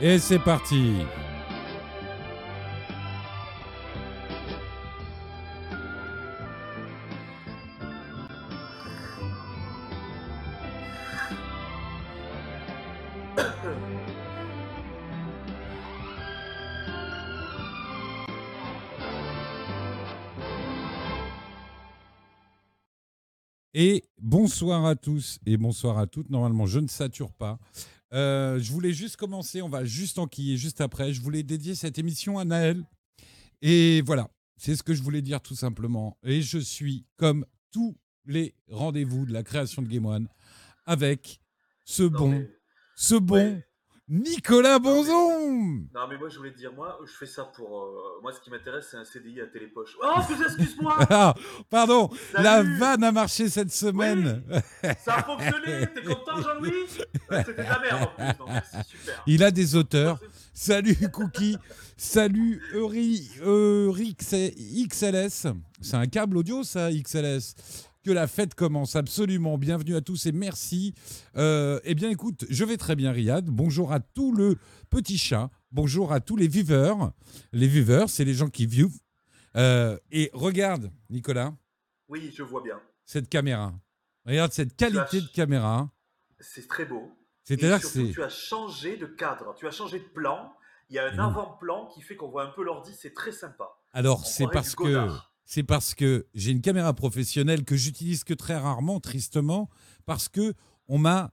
Et c'est parti. Et bonsoir à tous et bonsoir à toutes. Normalement, je ne sature pas. Euh, je voulais juste commencer, on va juste enquiller juste après. Je voulais dédier cette émission à Naël. Et voilà, c'est ce que je voulais dire tout simplement. Et je suis, comme tous les rendez-vous de la création de Game One, avec ce bon, ce bon Nicolas Bonzon Non, mais moi, je voulais te dire, moi, je fais ça pour. euh, moi, ce qui m'intéresse, c'est un CDI à Télépoche. Oh, excuse- excuse-moi Ah, pardon, Salut. la vanne a marché cette semaine. Ça a fonctionné T'es content, Jean-Louis? Ouais, C'était de la merde en plus, non, merci, super. Il a des auteurs. Salut Cookie, salut Eury, Eurix XLS. C'est un câble audio ça, XLS. Que la fête commence absolument. Bienvenue à tous et merci. Euh, eh bien écoute, je vais très bien Riyad. Bonjour à tout le petit chat. Bonjour à tous les viveurs. Les viveurs, c'est les gens qui vivent. Euh, et regarde, Nicolas, Oui, je vois bien. cette caméra. Regarde cette qualité de caméra. C'est très beau. C'est-à-dire que tu as changé de cadre, tu as changé de plan. Il y a un non. avant-plan qui fait qu'on voit un peu l'ordi, c'est très sympa. Alors, c'est parce que Godard. C'est parce que j'ai une caméra professionnelle que j'utilise que très rarement, tristement, parce que on m'a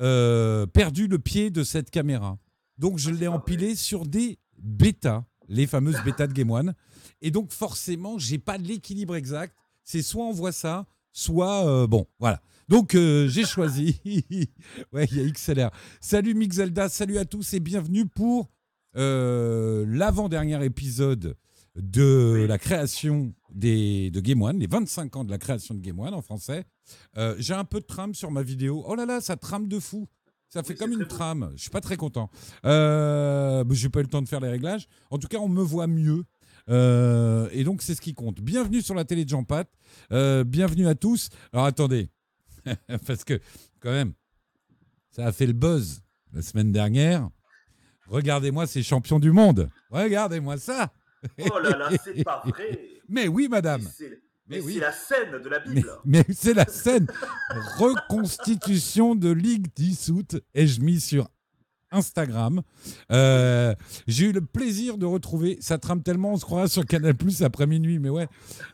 euh, perdu le pied de cette caméra. Donc, je l'ai c'est pas empilé sur des bêtas, les fameuses bêtas de Game One. Et donc, forcément, j'ai pas l'équilibre exact. C'est soit on voit ça, soit euh, bon, voilà. Donc, euh, j'ai choisi. ouais, il y a XLR. Salut Mixelda, salut à tous et bienvenue pour l'avant-dernier épisode de Oui. la création des, de Game One, les 25 ans de la création de Game One en français. Euh, J'ai un peu de trame sur ma vidéo. Oh là là, ça trame de fou. Ça fait Oui, comme une trame. Je suis pas très content. Euh, J'ai pas eu le temps de faire les réglages. En tout cas, on me voit mieux. Euh, et donc, c'est ce qui compte. Bienvenue sur la télé de Jean Pat. Euh, bienvenue à tous. Alors, attendez. Parce que, quand même, ça a fait le buzz la semaine dernière. Regardez-moi ces champions du monde. Regardez-moi ça. Oh là là, c'est pas vrai Mais oui, madame. Mais oui. c'est la scène de la Mais, Bible mais c'est la scène reconstitution de Ligue dissoute. Et je mis sur Instagram. Euh, J'ai eu le plaisir de retrouver. Ça trame tellement, on se croira sur Canal Plus après minuit, mais ouais.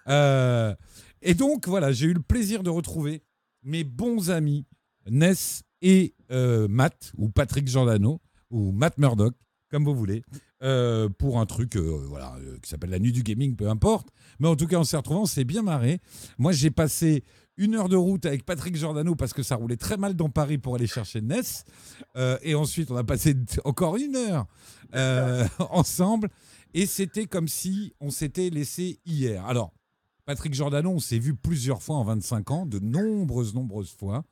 Euh, et donc, voilà, j'ai eu le plaisir de retrouver mes bons amis Ness et euh, Matt, ou Patrick Giordano, ou Matt Murdoch, comme vous voulez, euh, pour un truc euh, voilà, euh, qui s'appelle la nuit du gaming, peu importe. Mais en tout cas, on s'est retrouvés, on s'est bien marré. Moi, j'ai passé une heure de route avec Patrick Giordano parce que ça roulait très mal dans Paris pour aller chercher Ness. Et ensuite, on a passé encore une heure ensemble. Et c'était comme si on s'était laissé hier. Alors, Patrick Giordano, on s'est vu plusieurs fois en 25 ans, de nombreuses, nombreuses fois.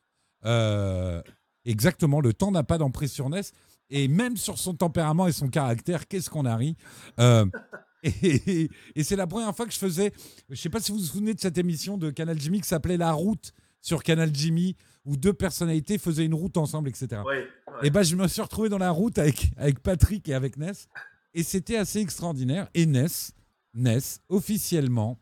Exactement, le temps n'a pas d'emprise sur Ness. Et même sur son tempérament et son caractère, qu'est-ce qu'on a ri Euh, Et, et c'est la première fois que je faisais. Je sais pas si vous vous souvenez de cette émission de Canal Jimmy qui s'appelait La Route sur Canal Jimmy, où deux personnalités faisaient une route ensemble, etc. Ouais, ouais. Et ben, je me suis retrouvé dans la route avec, avec Patrick et avec Ness. Et c'était assez extraordinaire. Et Ness, Ness, officiellement,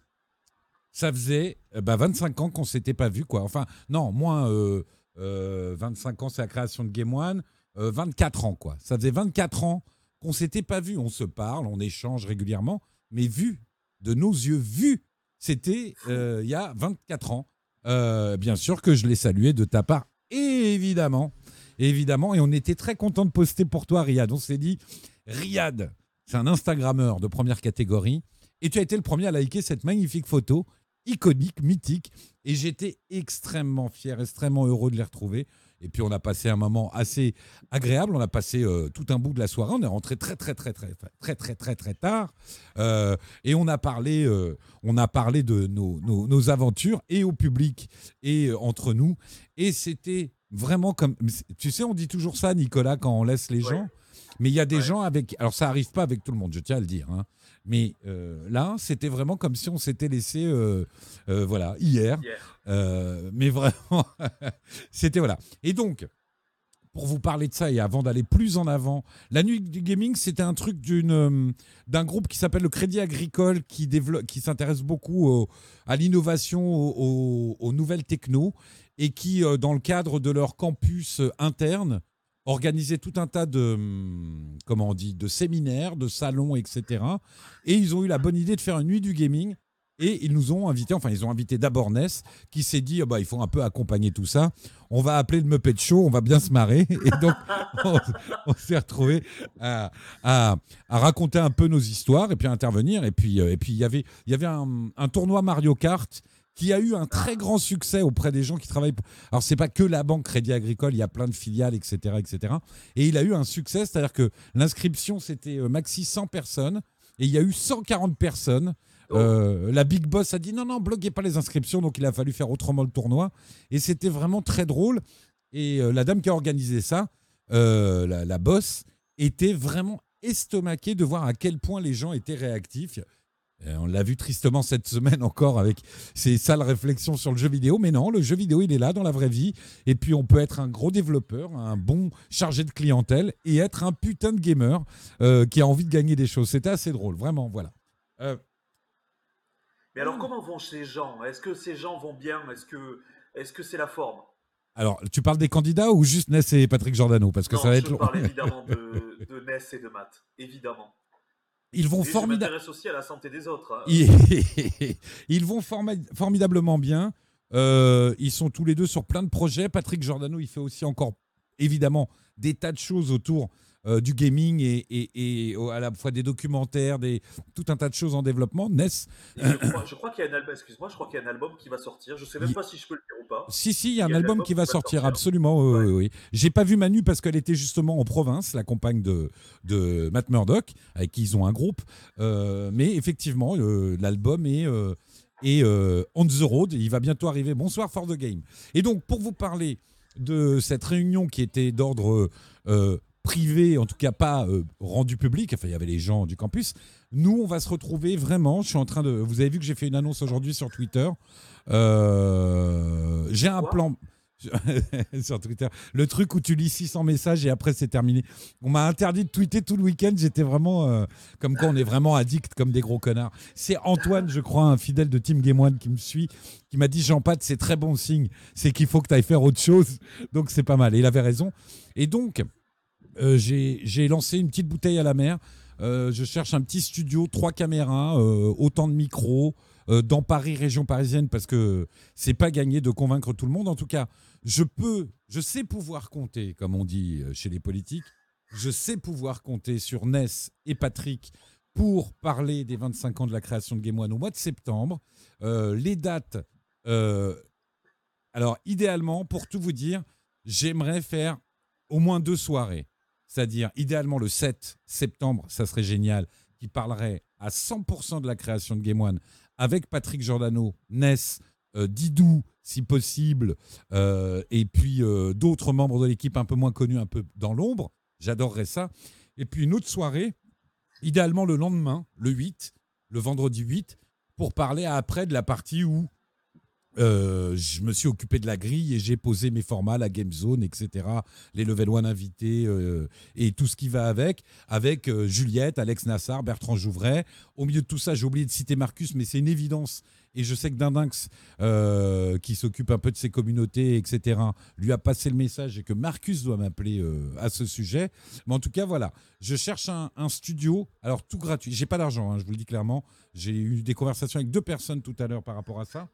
ça faisait euh, bah, 25 ans qu'on s'était pas vu, quoi. Enfin, non, moins euh, euh, 25 ans, c'est la création de Game One. Euh, 24 ans, quoi. Ça faisait 24 ans qu'on s'était pas vu. On se parle, on échange régulièrement, mais vu, de nos yeux, vu, c'était euh, il y a 24 ans. Euh, bien sûr que je l'ai salué de ta part, évidemment. Évidemment, et on était très content de poster pour toi, Riyad. On s'est dit, Riyad, c'est un Instagrammeur de première catégorie, et tu as été le premier à liker cette magnifique photo, iconique, mythique, et j'étais extrêmement fier, extrêmement heureux de les retrouver. Et puis on a passé un moment assez agréable. On a passé euh, tout un bout de la soirée. On est rentré très très très très très très très très très tard. Euh, et on a parlé, euh, on a parlé de nos, nos, nos aventures et au public et euh, entre nous. Et c'était vraiment comme, tu sais, on dit toujours ça, Nicolas, quand on laisse les Ouais. gens. Mais il y a des Ouais. gens avec, alors ça arrive pas avec tout le monde, je tiens à le dire. hein. Mais euh, là, c'était vraiment comme si on s'était laissé, euh, euh, voilà, hier. Mais vraiment, c'était voilà. Et donc, pour vous parler de ça et avant d'aller plus en avant, la nuit du gaming, c'était un truc d'une, d'un groupe qui s'appelle le Crédit Agricole qui, développe, qui s'intéresse beaucoup au- à l'innovation, au- au- aux, nouvelles techno et qui, dans le cadre de leur campus interne, organisait tout un tas de, hum, comment on dit, de séminaires, de salons, etc. Et ils ont eu la bonne idée de faire une nuit du gaming. Et ils nous ont invités, enfin ils ont invité d'abord Ness, qui s'est dit, ah bah, il faut un peu accompagner tout ça. On va appeler le Muppet Show, on va bien se marrer. Et donc, on, s'est retrouvés à, raconter un peu nos histoires et puis à intervenir. Et puis, euh, et puis il y avait, il y avait un tournoi Mario Kart qui a eu un très grand succès auprès des gens qui travaillent. Alors, c'est pas que la banque Crédit Agricole, il y a plein de filiales, etc. etc. Et il a eu un succès, c'est-à-dire que l'inscription, c'était euh, maxi 100 personnes. Et il y a eu 140 personnes. Euh, la Big Boss a dit non, non, bloquez pas les inscriptions, donc il a fallu faire autrement le tournoi. Et c'était vraiment très drôle. Et euh, la dame qui a organisé ça, euh, la, la boss, était vraiment estomaquée de voir à quel point les gens étaient réactifs. Euh, on l'a vu tristement cette semaine encore avec ces sales réflexions sur le jeu vidéo. Mais non, le jeu vidéo, il est là dans la vraie vie. Et puis, on peut être un gros développeur, un bon chargé de clientèle et être un putain de gamer euh, qui a envie de gagner des choses. C'était assez drôle, vraiment. Voilà. Euh, Mais alors, comment vont ces gens? Est-ce que ces gens vont bien? Est-ce que est-ce que c'est la forme? Alors, tu parles des candidats ou juste Ness et Patrick Giordano? Parce que Non, ça va je être long. parle évidemment de, de Ness et de Matt, évidemment. Ils vont formidablement. m'intéresse aussi à la santé des autres. hein. Ils, vont formidablement bien. Euh, ils sont tous les deux sur plein de projets. Patrick Giordano, il fait aussi encore, évidemment, des tas de choses autour euh, du gaming et, et- et au- à la fois des documentaires, des, tout un tas de choses en développement. Ness, Et je crois, je crois qu'il y a un album, excuse-moi, je crois qu'il y a un album qui va sortir. Je sais même Il- pas si je peux le dire ou pas. si, si, il y a un Il y a album qui va qui sortir, sortir. absolument. oui, Ouais. oui, oui. J'ai pas vu Manu parce qu'elle était justement en province, la compagne de, de Matt Murdock, avec qui ils ont un groupe. Euh, mais effectivement, euh, l'album est, euh, on the road. Il va bientôt arriver. Bonsoir for the game. Et donc, pour vous parler de cette réunion qui était d'ordre euh, privé, en tout cas pas euh, rendu public, enfin il y avait les gens du campus, nous on va se retrouver vraiment, je suis en train de... Vous avez vu que j'ai fait une annonce aujourd'hui sur Twitter. Euh, j'ai un plan... sur Twitter, le truc où tu lis 600 messages et après c'est terminé. On m'a interdit de tweeter tout le week-end. J'étais vraiment euh, comme quoi on est vraiment addict comme des gros connards. C'est Antoine, je crois, un fidèle de Team Game One qui me suit, qui m'a dit Jean Pat, c'est très bon signe. C'est qu'il faut que tu ailles faire autre chose. Donc c'est pas mal. Et il avait raison. Et donc j'ai j'ai lancé une petite bouteille à la mer. Euh, je cherche un petit studio, trois caméras, euh, autant de micros euh, dans Paris, région parisienne, parce que c'est pas gagné de convaincre tout le monde. En tout cas, je peux, je sais pouvoir compter, comme on dit euh, chez les politiques, je sais pouvoir compter sur Ness et Patrick pour parler des 25 ans de la création de Game One au mois de septembre. Euh, les dates, euh, alors idéalement, pour tout vous dire, j'aimerais faire au moins deux soirées. C'est-à-dire, idéalement, le 7 septembre, ça serait génial, qui parlerait à 100% de la création de Game One avec Patrick Giordano, Ness, euh, Didou, si possible, euh, et puis euh, d'autres membres de l'équipe un peu moins connus, un peu dans l'ombre. J'adorerais ça. Et puis une autre soirée, idéalement le lendemain, le 8, le vendredi 8, pour parler après de la partie où euh, je me suis occupé de la grille et j'ai posé mes formats, la game zone, etc. Les level 1 invités euh, et tout ce qui va avec, avec euh, Juliette, Alex Nassar, Bertrand Jouvray. Au milieu de tout ça, j'ai oublié de citer Marcus, mais c'est une évidence. Et je sais que Dindinx, qui s'occupe un peu de ses communautés, etc., lui a passé le message et que Marcus doit m'appeler à ce sujet. Mais en tout cas, voilà, je cherche un, un studio, alors tout gratuit. J'ai pas d'argent, hein, je vous le dis clairement. J'ai eu des conversations avec deux personnes tout à l'heure par rapport à ça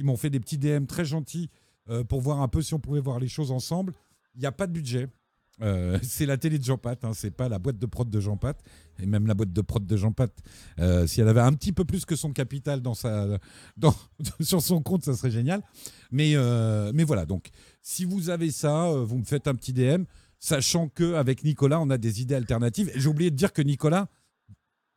qui m'ont fait des petits DM très gentils euh, pour voir un peu si on pouvait voir les choses ensemble. Il n'y a pas de budget. Euh, c'est la télé de Jean Pat, hein, c'est pas la boîte de prod de Jean Pat. Et même la boîte de prod de Jean Pat, euh, si elle avait un petit peu plus que son capital dans sa, dans, sur son compte, ça serait génial. Mais, mais voilà, donc si vous avez ça, vous me faites un petit DM, sachant qu'avec Nicolas, on a des idées alternatives. J'ai oublié de dire que Nicolas,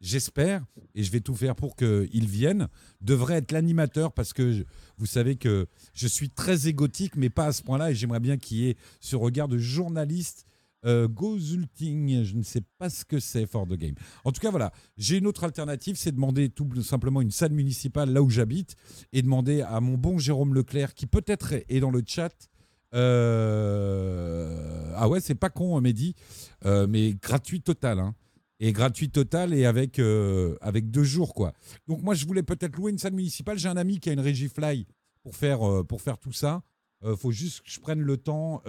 j'espère, et je vais tout faire pour qu'il vienne, devrait être l'animateur parce que vous savez que je suis très égotique, mais pas à ce point-là, et j'aimerais bien qu'il y ait ce regard de journaliste. Euh, Gozulting, je ne sais pas ce que c'est for the game. En tout cas, voilà, j'ai une autre alternative, c'est demander tout simplement une salle municipale là où j'habite et demander à mon bon Jérôme Leclerc, qui peut-être est dans le chat, Euh, Ah ouais, c'est pas con, Mehdi, Euh, mais gratuit total. hein. Et gratuit total et avec, euh, avec deux jours, quoi. Donc moi, je voulais peut-être louer une salle municipale. J'ai un ami qui a une régie Fly pour faire, euh, tout ça. Euh, faut juste que je prenne le temps.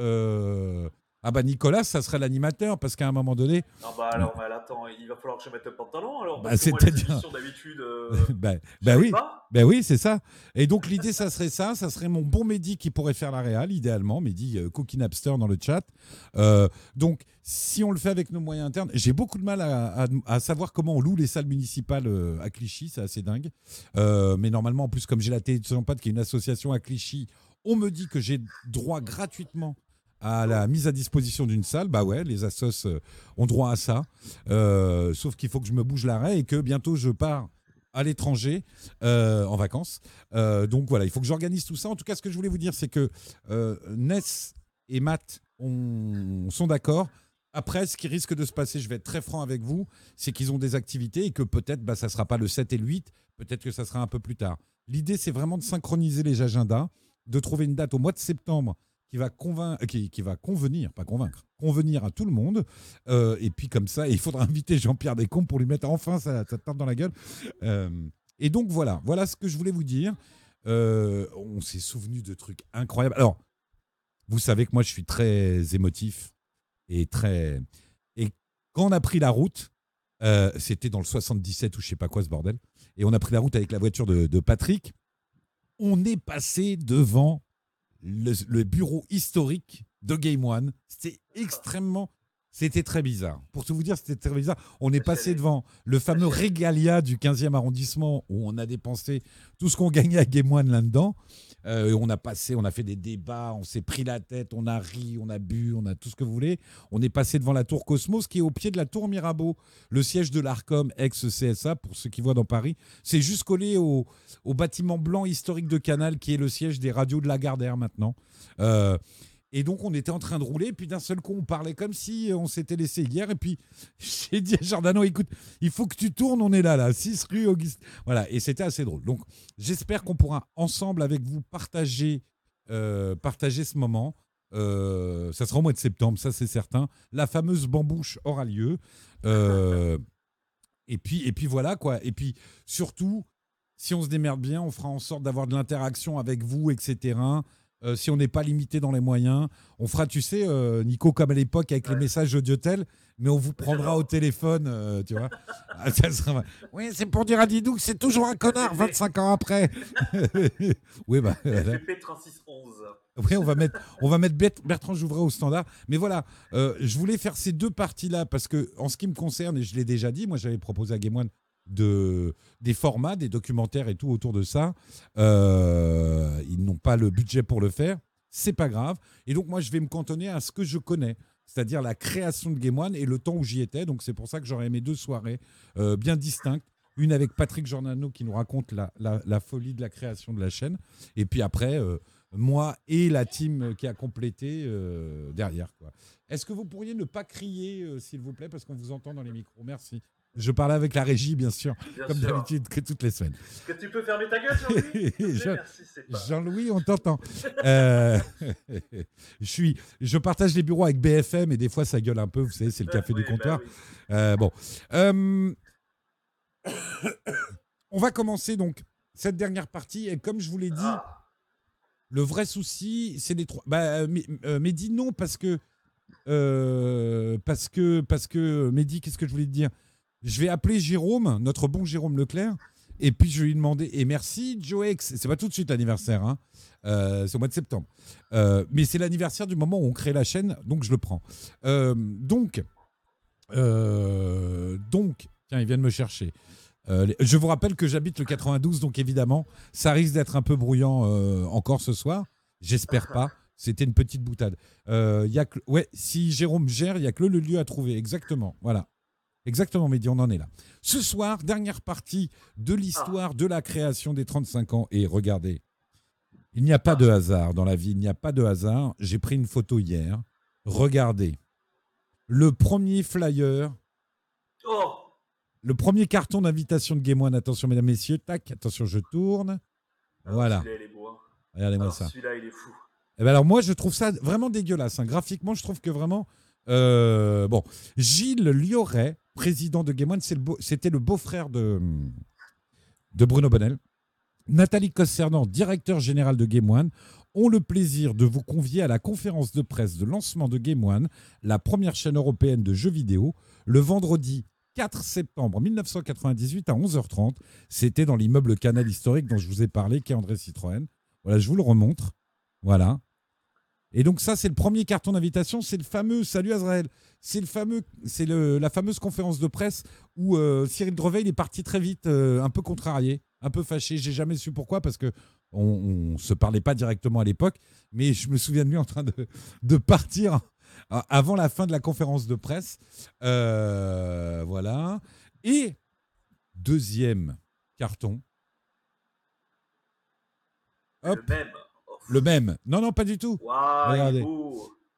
Euh, Ah bah Nicolas, ça serait l'animateur, parce qu'à un moment donné, Non, bah alors, mais attends, il va falloir que je mette le pantalon alors. Bah, émissions d'habitude. euh, bah, bah oui. Ben oui, c'est ça. Et donc l'idée, ça serait ça. Ça serait mon bon Mehdi qui pourrait faire la réal, idéalement. Mehdi, euh, Cookie Napster dans le chat. Euh, donc, si on le fait avec nos moyens internes, j'ai beaucoup de mal à, à- à savoir comment on loue les salles municipales euh, à Clichy. C'est assez dingue. Euh, mais normalement, en plus, comme j'ai la télé de qui est une association à Clichy, on me dit que j'ai droit gratuitement à la mise à disposition d'une salle, bah ouais, les assos euh, ont droit à ça. Euh, sauf qu'il faut que je me bouge l'arrêt et que bientôt je pars à l'étranger euh, en vacances. Donc voilà, il faut que j'organise tout ça. En tout cas, ce que je voulais vous dire, c'est que Ness et Matt on- sont d'accord. Après, ce qui risque de se passer, je vais être très franc avec vous, c'est qu'ils ont des activités et que peut-être bah, ça ne sera pas le 7 et le 8, peut-être que ça sera un peu plus tard. L'idée, c'est vraiment de synchroniser les agendas, de trouver une date au mois de septembre qui va, convain- qui, qui va convenir, pas convaincre, convenir à tout le monde. Euh, et puis comme ça, il faudra inviter Jean-Pierre Descombes pour lui mettre enfin sa, sa tarte dans la gueule. Euh, et donc voilà, voilà ce que je voulais vous dire. Euh, on s'est souvenu de trucs incroyables. Alors, vous savez que moi, je suis très émotif et très. Et quand on a pris la route, euh, c'était dans le 77 ou je sais pas quoi ce bordel, et on a pris la route avec la voiture de, de Patrick. On est passé devant le, le bureau historique de Game One. C'était extrêmement. C'était très bizarre. Pour tout vous dire, c'était très bizarre. On est passé devant le fameux Regalia du 15e arrondissement où on a dépensé tout ce qu'on gagnait à Game One là-dedans. Euh, on a passé, on a fait des débats, on s'est pris la tête, on a ri, on a bu, on a tout ce que vous voulez. On est passé devant la tour Cosmos qui est au pied de la tour Mirabeau, le siège de l'Arcom, ex-CSA, pour ceux qui voient dans Paris. C'est juste collé au, au bâtiment blanc historique de Canal qui est le siège des radios de Lagardère maintenant. Euh, et donc, on était en train de rouler, puis d'un seul coup, on parlait comme si on s'était laissé hier. Et puis, j'ai dit à Jordano, écoute, il faut que tu tournes, on est là, là, 6 rue Auguste. Voilà, et c'était assez drôle. Donc, j'espère qu'on pourra ensemble avec vous partager, euh, partager ce moment. Euh, ça sera au mois de septembre, ça c'est certain. La fameuse bambouche aura lieu. Euh, et, puis, et puis voilà, quoi. Et puis, surtout, si on se démerde bien, on fera en sorte d'avoir de l'interaction avec vous, etc. Euh, si on n'est pas limité dans les moyens, on fera, tu sais, euh, Nico, comme à l'époque avec les messages audiotel, mais on vous prendra au téléphone, euh, tu vois. Ah, ça sera- Oui, c'est pour dire à Didou que c'est toujours un connard 25 ans après. oui, bah. voilà. FP 3611. Oui, on va mettre, on va mettre Bert- Bertrand Jouvray au standard. Mais voilà, je voulais faire ces deux parties-là parce que, en ce qui me concerne, et je l'ai déjà dit, moi j'avais proposé à Game One de, des formats, des documentaires et tout autour de ça. Euh, ils n'ont pas le budget pour le faire. C'est pas grave. Et donc, moi, je vais me cantonner à ce que je connais, c'est-à-dire la création de Game One et le temps où j'y étais. Donc, c'est pour ça que j'aurais aimé deux soirées euh, bien distinctes. Une avec Patrick Giordano qui nous raconte la, folie de la création de la chaîne. Et puis après, euh, moi et la team qui a complété derrière. Est-ce que vous pourriez ne pas crier, s'il vous plaît, parce qu'on vous entend dans les micros? Merci. Je parlais avec la régie, bien sûr, Bien comme d'habitude, que toutes les semaines. Que tu peux fermer ta gueule, Jean-Louis. Jean-Louis, on t'entend. Euh, je, suis, je partage les bureaux avec BFM et des fois ça gueule un peu, vous savez, c'est le café Oui, du bah comptoir. oui. Euh, bon. Euh, on va commencer donc cette dernière partie et comme je vous l'ai dit, Ah, le vrai souci, c'est les trois. Bah, mais, Mehdi, non, parce que. parce que. Parce que. Mehdi, qu'est-ce que je voulais te dire? Je vais appeler Jérôme, notre bon Jérôme Leclerc, et puis je vais lui demander. Et merci, Joex. C'est pas tout de suite l'anniversaire, hein. Euh, c'est au mois de septembre. Euh, mais c'est l'anniversaire du moment où on crée la chaîne, donc je le prends. Euh, donc. donc. Tiens, ils viennent me chercher. Je vous rappelle que j'habite le 92, donc évidemment, ça risque d'être un peu euh, encore ce soir. J'espère pas. C'était une petite boutade. Y a ouais, si Jérôme gère, il n'y a que le lieu à trouver. Exactement. Voilà. Exactement, Mehdi, on en est là. Ce soir, dernière partie de l'histoire de la création des 35 ans. Et regardez, il n'y a pas de hasard dans la vie. Il n'y a pas de hasard. J'ai pris une photo hier. Regardez. Le premier flyer Oh le premier carton d'invitation de Game One, attention mesdames, messieurs, tac, attention, je tourne. Alors, Voilà, Celui-là, il est beau. hein. regardez-moi ça. Celui-là, il est fou. Eh ben alors moi, je trouve ça vraiment dégueulasse. hein. Graphiquement, je trouve que vraiment... euh, bon, Gilles Lioret, président de Game One, c'était le beau-frère de, Bruno Bonnel. Nathalie Cossernan, directeur général de Game One, ont le plaisir de vous convier à la conférence de presse de lancement de Game One, la première chaîne européenne de jeux vidéo, le vendredi 4 septembre 1998 à 11h30. C'était dans l'immeuble Canal historique dont je vous ai parlé, qui est André Citroën. Voilà, je vous le remontre. Voilà. Et donc ça, c'est le premier carton d'invitation. C'est le fameux, salut Azrael, c'est le fameux, c'est le- la fameuse conférence de presse où euh, Cyril Drevet il est parti très vite, euh, un peu contrarié, un peu fâché. J'ai jamais su pourquoi parce que on, on se parlait pas directement à l'époque, mais je me souviens de lui en train de, de partir avant la fin de la conférence de presse. Euh, voilà. Et deuxième carton. Hop. Le même. Le même. Non, non, pas du tout. Regardez.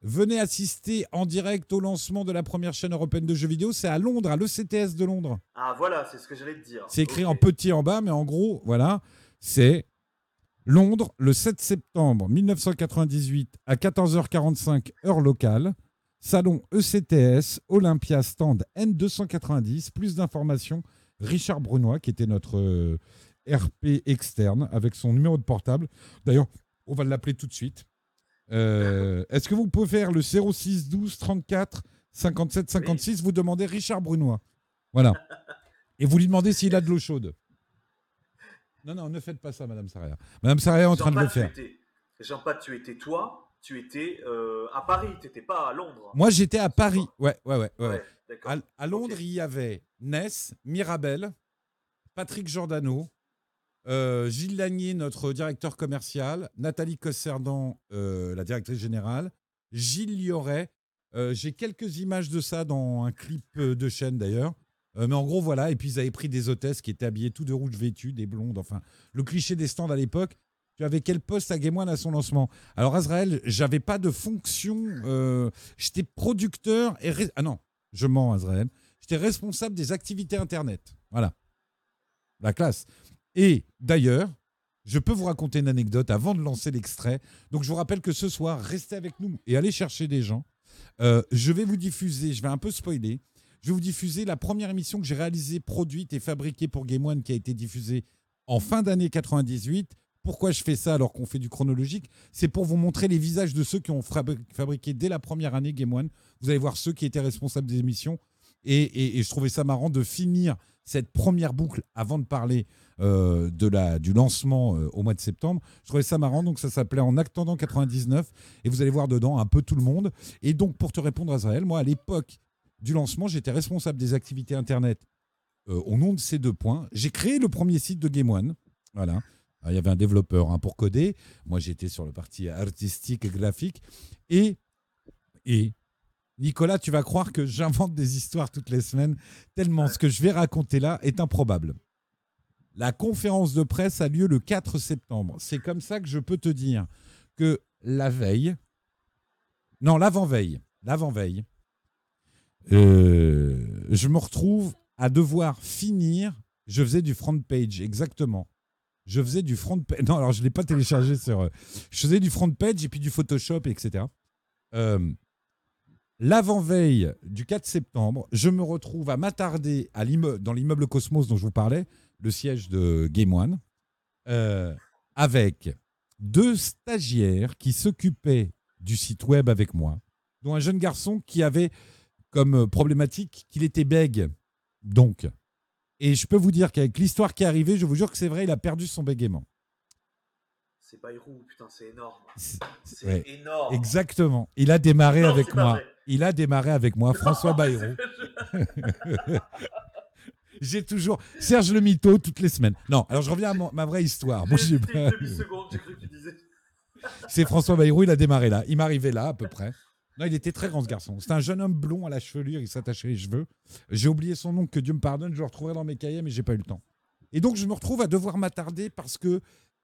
Venez assister en direct au lancement de la première chaîne européenne de jeux vidéo. C'est à Londres, à l'ECTS de Londres. Ah voilà, c'est ce que j'allais te dire. C'est écrit en petit en bas, mais en gros, voilà, c'est Londres, le 7 septembre 1998 à 14h45 heure locale. Salon ECTS, Olympia, stand N290. Plus d'informations, Richard Brunois, qui était notre euh, RP externe, avec son numéro de portable. D'ailleurs, on va l'appeler tout de suite. Euh, Est-ce que vous pouvez faire le 06 12 34 57 56 Vous demandez Richard Brunois. Voilà. Et vous lui demandez s'il a de l'eau chaude. Non, non, ne faites pas ça, Madame Sarria. Madame Sarria est en train de le faire. étais- Jean-Pat, tu étais toi, tu étais euh, à Paris, tu n'étais pas à Londres. Moi, j'étais à Paris. Ouais, ouais, ouais. ouais. À, à Londres, il y avait Ness, Mirabel, Patrick Giordano, euh, Gilles Lagnier, notre directeur commercial, Nathalie Cosserdan, euh, la directrice générale, Gilles Lioret. Euh, J'ai quelques images de ça dans un clip de chaîne d'ailleurs. Mais en gros, voilà. Et puis, ils avaient pris des hôtesses qui étaient habillées tout de rouge vêtues, des blondes. Enfin, le cliché des stands à l'époque. Tu avais quel poste à Game à son lancement? Alors, Azrael, j'avais pas de fonction. J'étais producteur et. Ah non, je mens, Azrael. J'étais responsable des activités Internet. Voilà. La classe. Et d'ailleurs, je peux vous raconter une anecdote avant de lancer l'extrait. Donc, je vous rappelle que ce soir, restez avec nous et allez chercher des gens. Euh, je vais vous diffuser, je vais un peu spoiler. Je vais vous diffuser la première émission que j'ai réalisée, produite et fabriquée pour Game One qui a été diffusée en fin d'année 98. Pourquoi je fais ça alors qu'on fait du chronologique? C'est pour vous montrer les visages de ceux qui ont fabri- fabriqué dès la première année Game One. Vous allez voir ceux qui étaient responsables des émissions. Et, et- et je trouvais ça marrant de finir cette première boucle avant de parler euh, de la, du lancement euh, au mois de septembre. Je trouvais ça marrant. Donc ça s'appelait En attendant 99. Et vous allez voir dedans un peu tout le monde. Et donc pour te répondre, Azrael, moi à l'époque du lancement, j'étais responsable des activités Internet euh, au nom de ces deux points. J'ai créé le premier site de Game One. Voilà. Alors, il y avait un développeur hein, pour coder. Moi, j'étais sur le parti artistique et graphique. Et Nicolas, tu vas croire que j'invente des histoires toutes les semaines, tellement ce que je vais raconter là est improbable. La conférence de presse a lieu le 4 septembre. C'est comme ça que je peux te dire que la veille, non, l'avant-veille, l'avant-veille, euh, je me retrouve à devoir finir. Je faisais du front page, exactement. Je faisais du front page. Non, alors je ne l'ai pas téléchargé sur. euh, Je faisais du front page et puis du Photoshop, etc. Euh, L'avant-veille du 4 septembre, je me retrouve à m'attarder dans l'immeuble Cosmos dont je vous parlais, le siège de Game One, euh, avec deux stagiaires qui s'occupaient du site web avec moi, dont un jeune garçon qui avait comme problématique qu'il était bègue. Donc, et je peux vous dire qu'avec l'histoire qui est arrivée, je vous jure que c'est vrai, il a perdu son bégaiement. C'est Bayrou, putain, c'est énorme. C'est- ouais. énorme. Exactement. Il a démarré Non, avec moi. vrai. Il a démarré avec moi, François Non, Bayrou. J'ai toujours Serge le Mito toutes les semaines. Non, alors je reviens à ma vraie histoire. J'ai pas-. C'est François Bayrou, il a démarré là. Il m'arrivait là, à peu près. Non, il était très grand ce garçon. C'était un jeune homme blond à la chevelure, il s'attachait les cheveux. J'ai oublié son nom, que Dieu me pardonne, je le retrouverai dans mes cahiers, mais j'ai pas eu le temps. Et donc, je me retrouve à devoir m'attarder parce que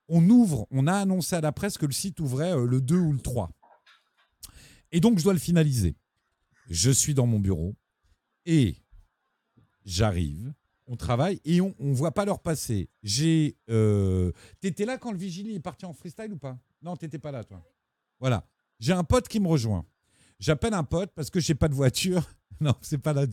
on ouvre, on a annoncé à la presse que le site ouvrait euh, le 2 ou le 3. Et donc, je dois le finaliser. Je suis dans mon bureau et j'arrive, on travaille et on ne voit pas l'heure passer. J'ai. euh, T'étais là quand le vigile est parti en freestyle ou pas? Non, t'étais pas là, toi. Voilà. J'ai un pote qui me rejoint. J'appelle un pote parce que j'ai pas de voiture. Non, c'est pas là.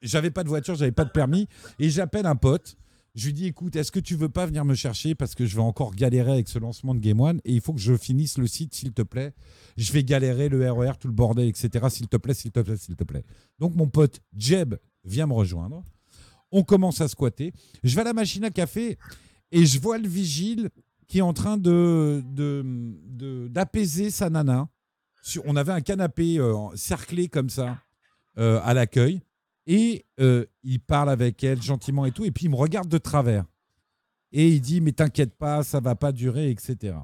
J'avais pas de voiture, j'avais pas de permis. Et j'appelle un pote. Je lui dis écoute, est-ce que tu veux pas venir me chercher parce que je vais encore galérer avec ce lancement de Game One et il faut que je finisse le site, s'il te plaît. Je vais galérer le RER, tout le bordel, etc. S'il te plaît, s'il te plaît, s'il te plaît. Donc mon pote Jeb vient me rejoindre. On commence à squatter. Je vais à la machine à café et je vois le vigile qui est en train de d'apaiser sa nana. on avait un canapé euh, cerclé comme ça euh, à l'accueil. Et euh, il parle avec elle gentiment et tout. Et puis il me regarde de travers. Et il dit, mais t'inquiète pas, ça va pas durer, etc.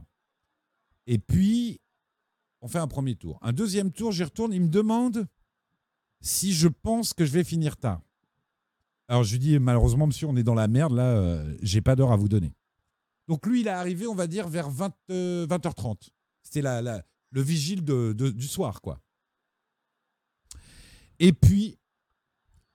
Et puis, on fait un premier tour. Un deuxième tour, j'y retourne. Il me demande si je pense que je vais finir tard. Alors je lui dis, malheureusement, monsieur, on est dans la merde, là, euh, j'ai pas d'heure à vous donner. Donc lui, il est arrivé, on va dire, vers 20, h 30 C'était la, le vigile du soir, quoi. Et puis,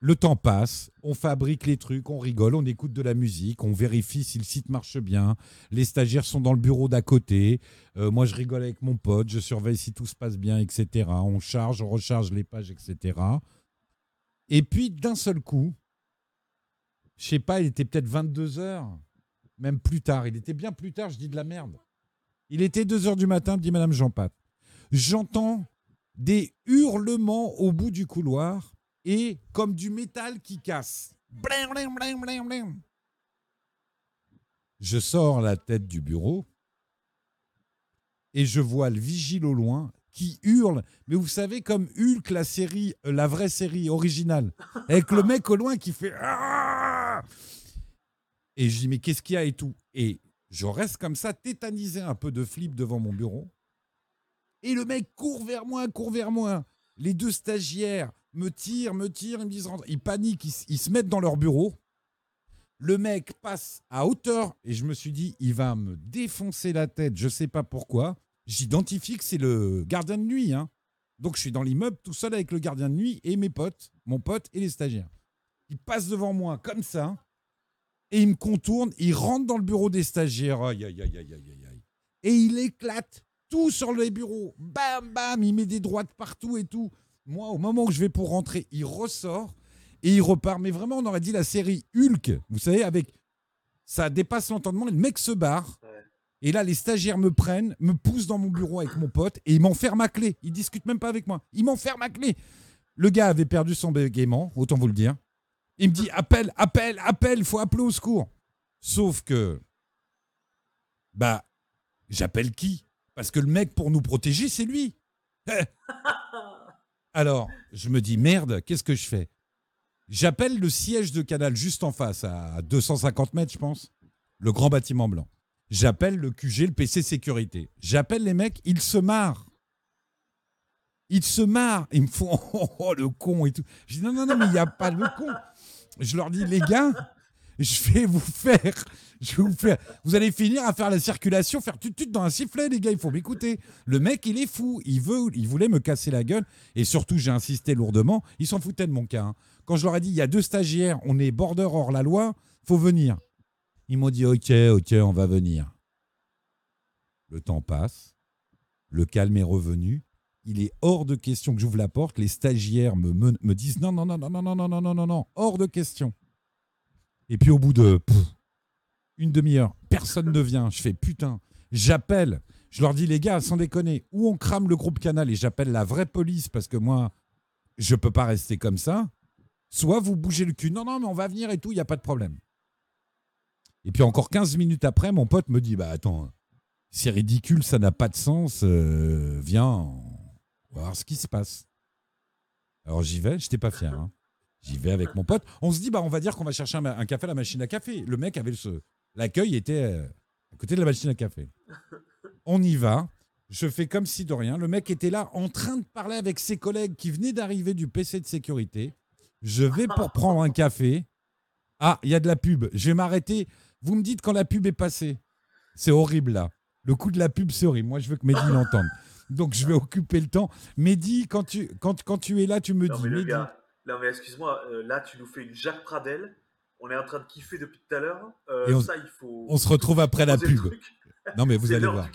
le temps passe, on fabrique les trucs, on rigole, on écoute de la musique, on vérifie si le site marche bien. Les stagiaires sont dans le bureau d'à côté. Euh, moi, je rigole avec mon pote, je surveille si tout se passe bien, etc. On charge, on recharge les pages, etc. Et puis, d'un seul coup, je sais pas, il était peut-être 22 heures, même plus tard. Il était bien plus tard, je dis de la merde. Il était 2 heures du matin, dit Madame Jean-Pat. J'entends des hurlements au bout du couloir et comme du métal qui casse. Je sors la tête du bureau et je vois le vigile au loin qui hurle. Mais vous savez, comme Hulk, la série, euh, la vraie série originale, avec le mec au loin qui fait. Ah et je dis, mais qu'est-ce qu'il y a et tout? Et je reste comme ça, tétanisé un peu de flip devant mon bureau. Et le mec court vers moi, court vers moi. Les deux stagiaires me tirent, me tirent, ils me disent rentre. Ils paniquent, ils, se mettent dans leur bureau. Le mec passe à hauteur et je me suis dit, il va me défoncer la tête, je ne sais pas pourquoi. J'identifie que c'est le gardien de nuit. Hein. Donc je suis dans l'immeuble tout seul avec le gardien de nuit et mes potes, mon pote et les stagiaires. Il passe devant moi comme ça et il me contourne, il rentre dans le bureau des stagiaires. Aïe, aïe, aïe, aïe, aïe, aïe. Et il éclate tout sur les bureaux. Bam, bam, il met des droites partout et tout. Moi, au moment où je vais pour rentrer, il ressort et il repart. Mais vraiment, on aurait dit la série Hulk, vous savez, avec. Ça dépasse l'entendement, le mec se barre. Et là, les stagiaires me prennent, me poussent dans mon bureau avec mon pote et ils m'enferment ma clé. Ils discutent même pas avec moi. Ils m'enferment ma clé. Le gars avait perdu son bégaiement, autant vous le dire. Il me dit appelle, appelle, appelle, il faut appeler au secours. Sauf que, bah, j'appelle qui? Parce que le mec, pour nous protéger, c'est lui. Alors, je me dis, merde, qu'est-ce que je fais? J'appelle le siège de Canal juste en face, à 250 mètres, je pense, le grand bâtiment blanc. J'appelle le QG, le PC sécurité. J'appelle les mecs, ils se marrent. Ils se marrent. Ils me font oh, le con et tout. Je dis non, non, non, mais il n'y a pas le con. Je leur dis, les gars, je vais vous faire, vous allez finir à faire la circulation, faire tout dans un sifflet, les gars, il faut m'écouter. Le mec, il est fou, il veut, il voulait me casser la gueule, et surtout, j'ai insisté lourdement, ils s'en foutaient de mon cas. Hein. Quand je leur ai dit, il y a deux stagiaires, on est border hors la loi, faut venir. Ils m'ont dit, ok, ok, on va venir. Le temps passe, le calme est revenu, il est hors de question que j'ouvre la porte, les stagiaires me, me, disent, non, non, non, non, non, non, non, non, non, non, hors de question. Et puis au bout de une demi-heure, personne ne vient. Je fais putain, j'appelle. Je leur dis les gars, sans déconner, ou on crame le groupe Canal et j'appelle la vraie police parce que moi, je peux pas rester comme ça. Soit vous bougez le cul. Non, non, mais on va venir et tout, il n'y a pas de problème. Et puis encore 15 minutes après, mon pote me dit, bah attends, c'est ridicule, ça n'a pas de sens. Euh, viens, on va voir ce qui se passe. Alors j'y vais, je n'étais pas fier. Hein. J'y vais avec mon pote. On se dit, bah, on va dire qu'on va chercher un, café à la machine à café. Le mec avait ce. L'accueil était euh, à côté de la machine à café. On y va. Je fais comme si de rien. Le mec était là en train de parler avec ses collègues qui venaient d'arriver du PC de sécurité. Je vais pour prendre un café. Ah, il y a de la pub. Je vais m'arrêter. Vous me dites quand la pub est passée. C'est horrible là. Le coup de la pub, c'est horrible. Moi, je veux que Mehdi l'entende. Donc, je vais occuper le temps. Mehdi, quand tu, quand, quand tu es là, tu me dis. Mehdi, non, mais excuse-moi, euh, là, tu nous fais une Jacques Pradel. On est en train de kiffer depuis tout à l'heure. Euh, on, ça, il faut. On se retrouve après la pub. Non, mais vous allez voir.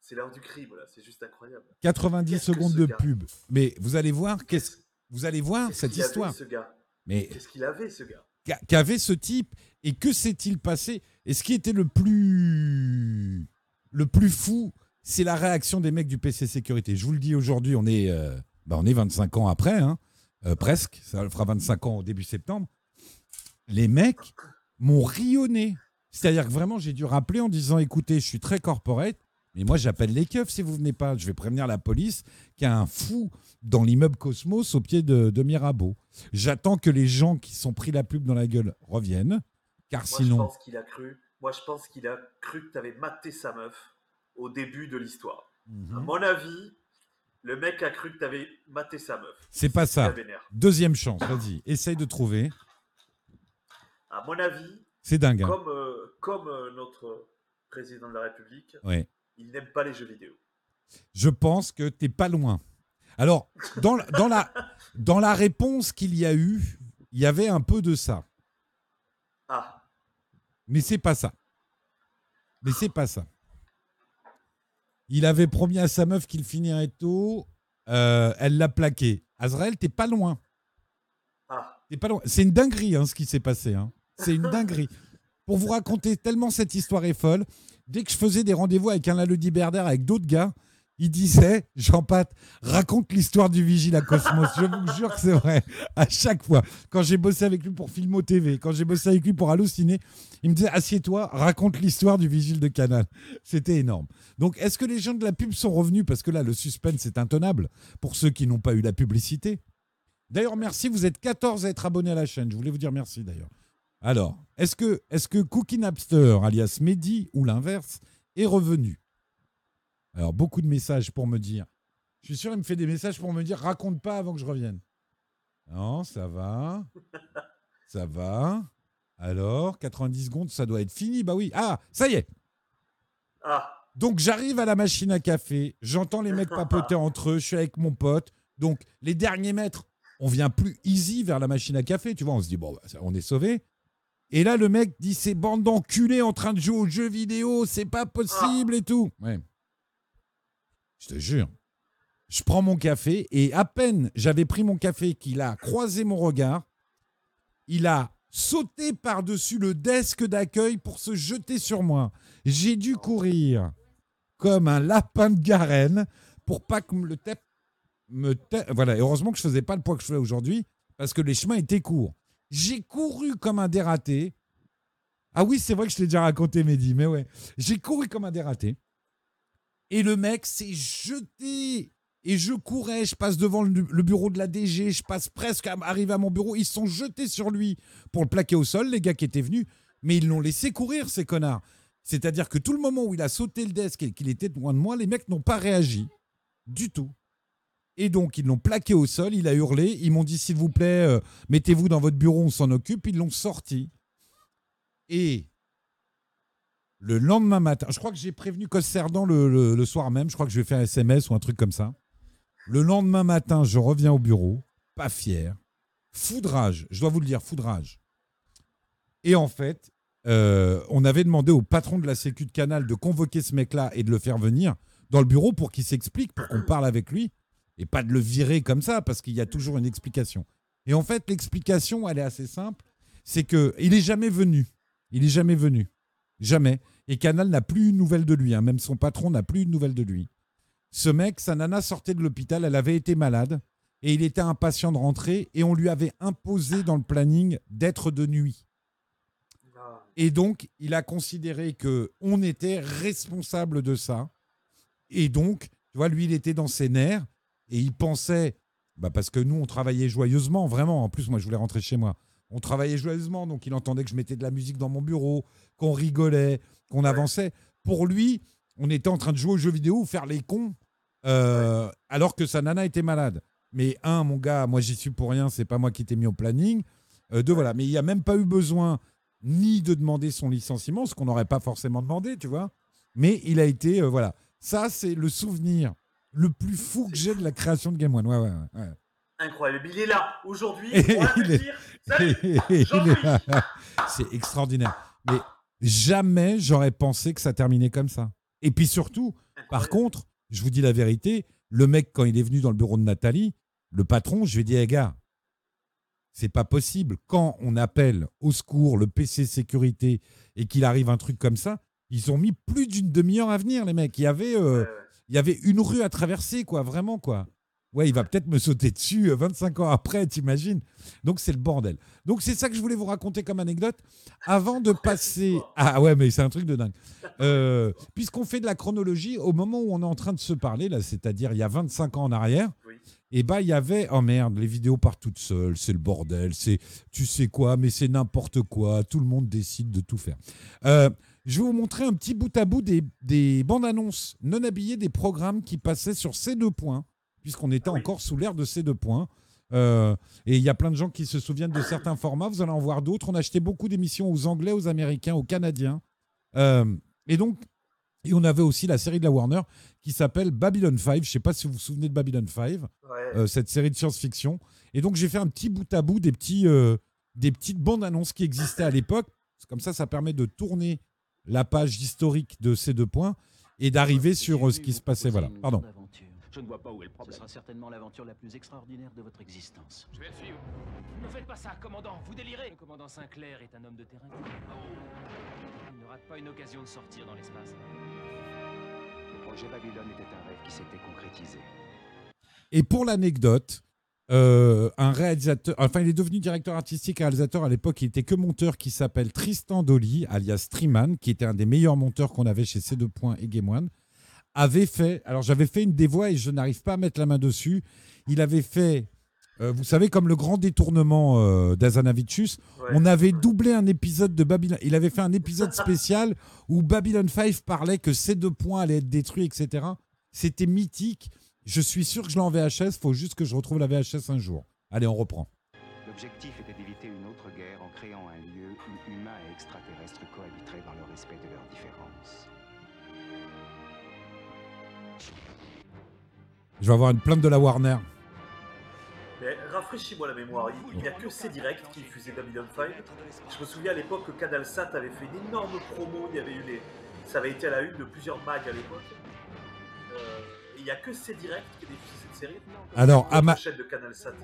C'est l'heure du crime, là. C'est juste incroyable. 90 Qu'est-ce que secondes de pub. Mais vous allez voir, qu'est-ce, vous allez voir cette histoire. ce gars? Mais Qu'est-ce qu'il avait, ce gars? qu'a- qu'avait ce type et que s'est-il passé? Et ce qui était le plus le plus fou, c'est la réaction des mecs du PC Sécurité. Je vous le dis aujourd'hui, on est euh, bah, on est 25 ans après, hein, euh, presque. Ça fera 25 ans au début septembre. Les mecs m'ont rionné. C'est-à-dire que vraiment, j'ai dû rappeler en disant écoutez, je suis très corporate, mais moi j'appelle les keufs si vous venez pas. Je vais prévenir la police qu'il y a un fou dans l'immeuble Cosmos au pied de, de Mirabeau. J'attends que les gens qui sont pris la pub dans la gueule reviennent, car Moi, je sinon. pense qu'il a cru. Moi, je pense qu'il a cru que tu avais maté sa meuf au début de l'histoire. Mhm. À mon avis, le mec a cru que tu avais maté sa meuf. C'est pas Ça. Deuxième chance, vas-y, essaye de trouver. À mon avis, C'est dingue. hein. comme, euh, comme euh, notre président de la République, Ouais. il n'aime pas les jeux vidéo. Je pense que t'es pas loin. Alors, dans, la- dans, la, dans la réponse qu'il y a eu, il y avait un peu de ça. Ah, Mais c'est pas ça. Mais c'est pas ça. Il avait promis à sa meuf qu'il finirait tôt. euh, elle l'a plaqué. Azrael, t'es pas loin. ah, T'es pas loin. C'est une dinguerie hein, ce qui s'est passé. hein. C'est une dinguerie. Pour vous raconter tellement cette histoire est folle, dès que je faisais des rendez-vous avec un Lalodi Berder, avec d'autres gars, il disait, Jean Pat, raconte l'histoire du vigile à Cosmos. Je vous jure que c'est vrai. À chaque fois, quand j'ai bossé avec lui pour Filmo TV, quand j'ai bossé avec lui pour Allociné, il me disait, assieds-toi, raconte l'histoire du vigile de Canal. C'était énorme. Donc, est-ce que les gens de la pub sont revenus? Parce que là, le suspense est intenable pour ceux qui n'ont pas eu la publicité. D'ailleurs, merci, vous êtes 14 à être abonnés à la chaîne. Je voulais vous dire merci d'ailleurs. Alors, est-ce que, est que Cookie Napster, alias Mehdi, ou l'inverse, est revenu? Alors, beaucoup de messages pour me dire. Je suis sûr, il me fait des messages pour me dire raconte pas avant que je revienne. Non, ça va. Ça va. Alors, 90 secondes, ça doit être fini. Bah oui. Ah, ça y est. ah, Donc j'arrive à la machine à café, j'entends les mecs papoter entre eux, je suis avec mon pote. Donc les derniers mètres, on vient plus easy vers la machine à café, tu vois, on se dit bon, bah, on est sauvé. Et là le mec dit ces bandes d'enculés en train de jouer aux jeux vidéo, c'est pas possible et tout. Ouais. Je te jure. Je prends mon café et à peine j'avais pris mon café qu'il a croisé mon regard, il a sauté par-dessus le desk d'accueil pour se jeter sur moi. J'ai dû courir comme un lapin de garenne pour pas que le tep me voilà heureusement que je faisais pas le poids que je fais aujourd'hui parce que les chemins étaient courts j'ai couru comme un dératé. Ah oui c'est vrai que je t'ai déjà raconté Mehdi mais ouais. J'ai couru comme un dératé. Et le mec s'est jeté. Et je courais je passe devant le, le bureau de la DG je passe presque à arriver à mon bureau. Ils se sont jetés sur lui pour le plaquer au sol les gars qui étaient venus. Mais ils l'ont laissé courir ces connards. C'est-à-dire que tout le moment où il a sauté le desk et qu'il était loin de moi, les mecs n'ont pas réagi. Du tout. Et donc, ils l'ont plaqué au sol, il a hurlé. Ils m'ont dit, s'il vous plaît, euh, mettez-vous dans votre bureau, on s'en occupe. Ils l'ont sorti. Et le lendemain matin, je crois que j'ai prévenu Cosserdan le, le, soir même, je crois que je vais faire un SMS ou un truc comme ça. Le lendemain matin, je reviens au bureau, pas fier. Foudrage, je dois vous le dire, foudrage. Et en fait, euh, on avait demandé au patron de la Sécu de Canal de convoquer ce mec-là et de le faire venir dans le bureau pour qu'il s'explique, pour qu'on parle avec lui, et pas de le virer comme ça, parce qu'il y a toujours une explication. Et en fait, l'explication, elle est assez simple, c'est que il est jamais venu. Il est jamais venu. Jamais. Et Canal n'a plus une nouvelle de lui. hein. Même son patron n'a plus une nouvelle de lui. Ce mec, sa nana sortait de l'hôpital, elle avait été malade, et il était impatient de rentrer, et on lui avait imposé dans le planning d'être de nuit. ah. Et donc, il a considéré que on était responsable de ça. Et donc, tu vois, lui, il était dans ses nerfs et il pensait, bah parce que nous, on travaillait joyeusement, vraiment. En plus, moi, je voulais rentrer chez moi. On travaillait joyeusement, donc il entendait que je mettais de la musique dans mon bureau, qu'on rigolait, qu'on avançait. Pour lui, on était en train de jouer aux jeux vidéo faire les cons, euh, alors que sa nana était malade. Mais un, mon gars, moi, j'y suis pour rien, c'est pas moi qui t'ai mis au planning. Euh, deux, voilà. Mais il n'y a même pas eu besoin ni de demander son licenciement, ce qu'on n'aurait pas forcément demandé, tu vois. Mais il a été, euh, voilà. Ça, c'est le souvenir le plus fou que j'ai de la création de Game One. Ouais, ouais, ouais. Incroyable. Il est là aujourd'hui c'est extraordinaire. Mais jamais j'aurais pensé que ça terminait comme ça. Et puis surtout, Par contre, je vous dis la vérité, le mec, quand il est venu dans le bureau de Nathalie, le patron, je lui ai dit, Eh gars, c'est pas possible. Quand on appelle au secours le PC sécurité et qu'il arrive un truc comme ça, ils ont mis plus d'une demi-heure à venir, les mecs. Il y avait, euh. Il y avait une rue à traverser, quoi, vraiment, quoi. Ouais, il va peut-être me sauter dessus euh, 25 ans après, t'imagines Donc c'est le bordel. Donc c'est ça que je voulais vous raconter comme anecdote. Avant de passer... Ah ouais, mais c'est un truc de dingue. Euh, Puisqu'on fait de la chronologie, au moment où on est en train de se parler, là, c'est-à-dire il y a 25 ans en arrière, Oui. et bah il y avait... Oh merde, les vidéos partent toutes seules, c'est le bordel, c'est tu sais quoi, mais c'est n'importe quoi, tout le monde décide de tout faire. Euh, je vais vous montrer un petit bout à bout des, des bandes annonces non habillées des programmes qui passaient sur ces deux points, puisqu'on était Ah oui. encore sous l'ère de ces deux points. Euh, et il y a plein de gens qui se souviennent de certains formats. Vous allez en voir d'autres. On achetait beaucoup d'émissions aux Anglais, aux Américains, aux Canadiens. Euh, et donc, et on avait aussi la série de la Warner qui s'appelle Babylon 5. Je ne sais pas si vous vous souvenez de Babylon 5, Ouais. euh, cette série de science-fiction. Et donc, j'ai fait un petit bout à bout des, petits, euh, des petites bandes annonces qui existaient à l'époque. Comme ça, ça permet de tourner la page historique de ces deux points et d'arriver sur euh, ce qui se passait. Voilà. Pardon. Je ne vois pas où est le Ce problème. sera certainement l'aventure la plus extraordinaire de votre existence. Je vais le suivre. Ne faites pas ça, commandant, vous délirez. Le commandant Sinclair est un homme de terrain. Il ne rate pas une occasion de sortir dans l'espace. Le projet Babylone était un rêve qui s'était concrétisé. Et pour l'anecdote, euh, un réalisateur, enfin, il est devenu directeur artistique et réalisateur à l'époque. Il était que monteur qui s'appelle Tristan Dolly, alias Triman, qui était un des meilleurs monteurs qu'on avait chez C2 Points et Game One. Avait fait, alors j'avais fait une des voix et je n'arrive pas à mettre la main dessus. Il avait fait, euh, vous savez, comme le grand détournement euh, d'Azanavicius, Ouais. on avait doublé un épisode de Babylon. Il avait fait un épisode spécial où Babylon 5 parlait que ces deux points allaient être détruits, etc. C'était mythique. Je suis sûr que je l'ai en VHS. faut juste que je retrouve la VHS un jour. Allez, on reprend. L'objectif était d'éviter une autre guerre en créant un lieu où humains et extraterrestres cohabiteraient dans le respect de leurs différences. Je vais avoir une plainte de la Warner. Mais rafraîchis-moi la mémoire, il n'y a que C-Direct qui diffusait Babylon 5. Je me souviens à l'époque que Canal Sat avait fait une énorme promo, il y avait eu les... ça avait été à la une de plusieurs mags à l'époque. Euh, il n'y a que C-Direct qui cette série. Alors, à ma,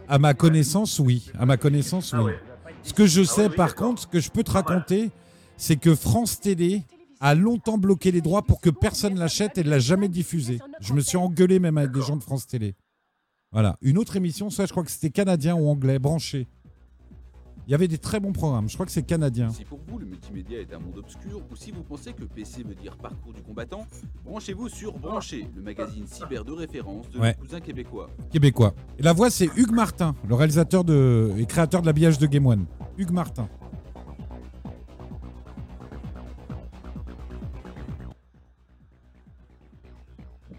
à connaissance, oui. À ma connaissance, Ah ouais. Ce que je Ah sais, ouais, oui, par contre, ce que je peux te mal. raconter, c'est que France Télé a longtemps bloqué les droits pour que personne l'achète et ne l'a jamais diffusé. Je me suis engueulé même avec des gens de France Télé. Voilà. Une autre émission, ça, je crois que c'était canadien ou anglais, branché. Il y avait des très bons programmes. Je crois que c'est canadien. Si pour vous le multimédia est un monde obscur ou si vous pensez que PC veut dire parcours du combattant, branchez-vous sur Branché, le magazine cyber de référence de Ouais. nos cousins québécois. Québécois. Et la voix, c'est Hugues Martin, le réalisateur de, et créateur de l'habillage de Game One. Hugues Martin.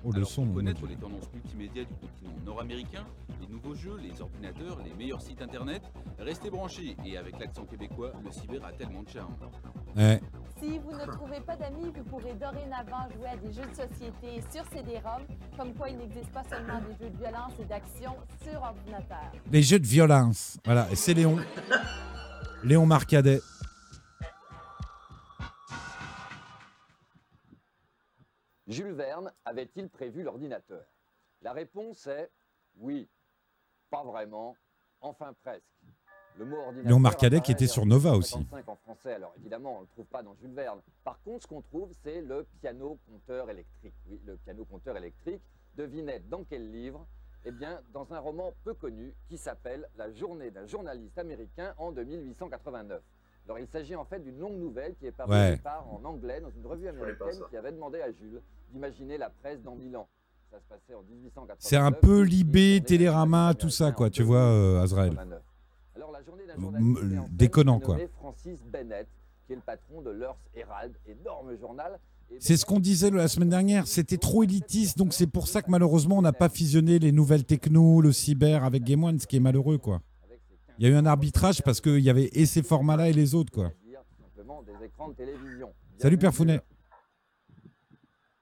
Oh, le Alors, son. pour connaître les tendances multimédia du continent nord-américain, les nouveaux jeux, les ordinateurs, les meilleurs sites internet, restez branchés et avec l'accent québécois, le cyber a tellement de charme. Ouais. Si vous ne trouvez pas d'amis, vous pourrez dorénavant jouer à des jeux de société sur CD-ROM, comme quoi il n'existe pas seulement des jeux de violence et d'action sur ordinateur. Les jeux de violence. Voilà, et c'est Léon. Léon Marcadet. Jules Verne avait-il prévu l'ordinateur? La réponse est oui. Pas vraiment, enfin presque. Le mot ordinateur Léon Marcadet qui apparaît était sur Nova aussi. 1955 en français, alors évidemment on ne le trouve pas dans Jules Verne. Par contre, ce qu'on trouve, c'est le piano compteur électrique. Oui, le piano compteur électrique. Devinez dans quel livre? Eh bien, dans un roman peu connu qui s'appelle La journée d'un journaliste américain en 2889. Alors, il s'agit en fait d'une longue nouvelle qui est parue Ouais. en anglais dans une revue américaine qui avait demandé à Jules d'imaginer la presse dans Milan. Ça se passait en 1889. C'est un peu Libé, Télérama, tout ça, quoi, tu vois, euh, Azrael. 1889. Alors, la journée d'un journaliste déconnant, quoi. Francis Bennett, qui est le patron de l'Earth Herald, énorme journal. C'est ce qu'on disait la semaine dernière, c'était trop élitiste, donc c'est pour ça que malheureusement on n'a pas fusionné les nouvelles techno, le cyber avec Game One, ce qui est malheureux quoi. avec ses 15 Il y a eu un arbitrage parce qu'il y avait et ces formats-là et les autres quoi. Salut Bienvenue, Père Founet.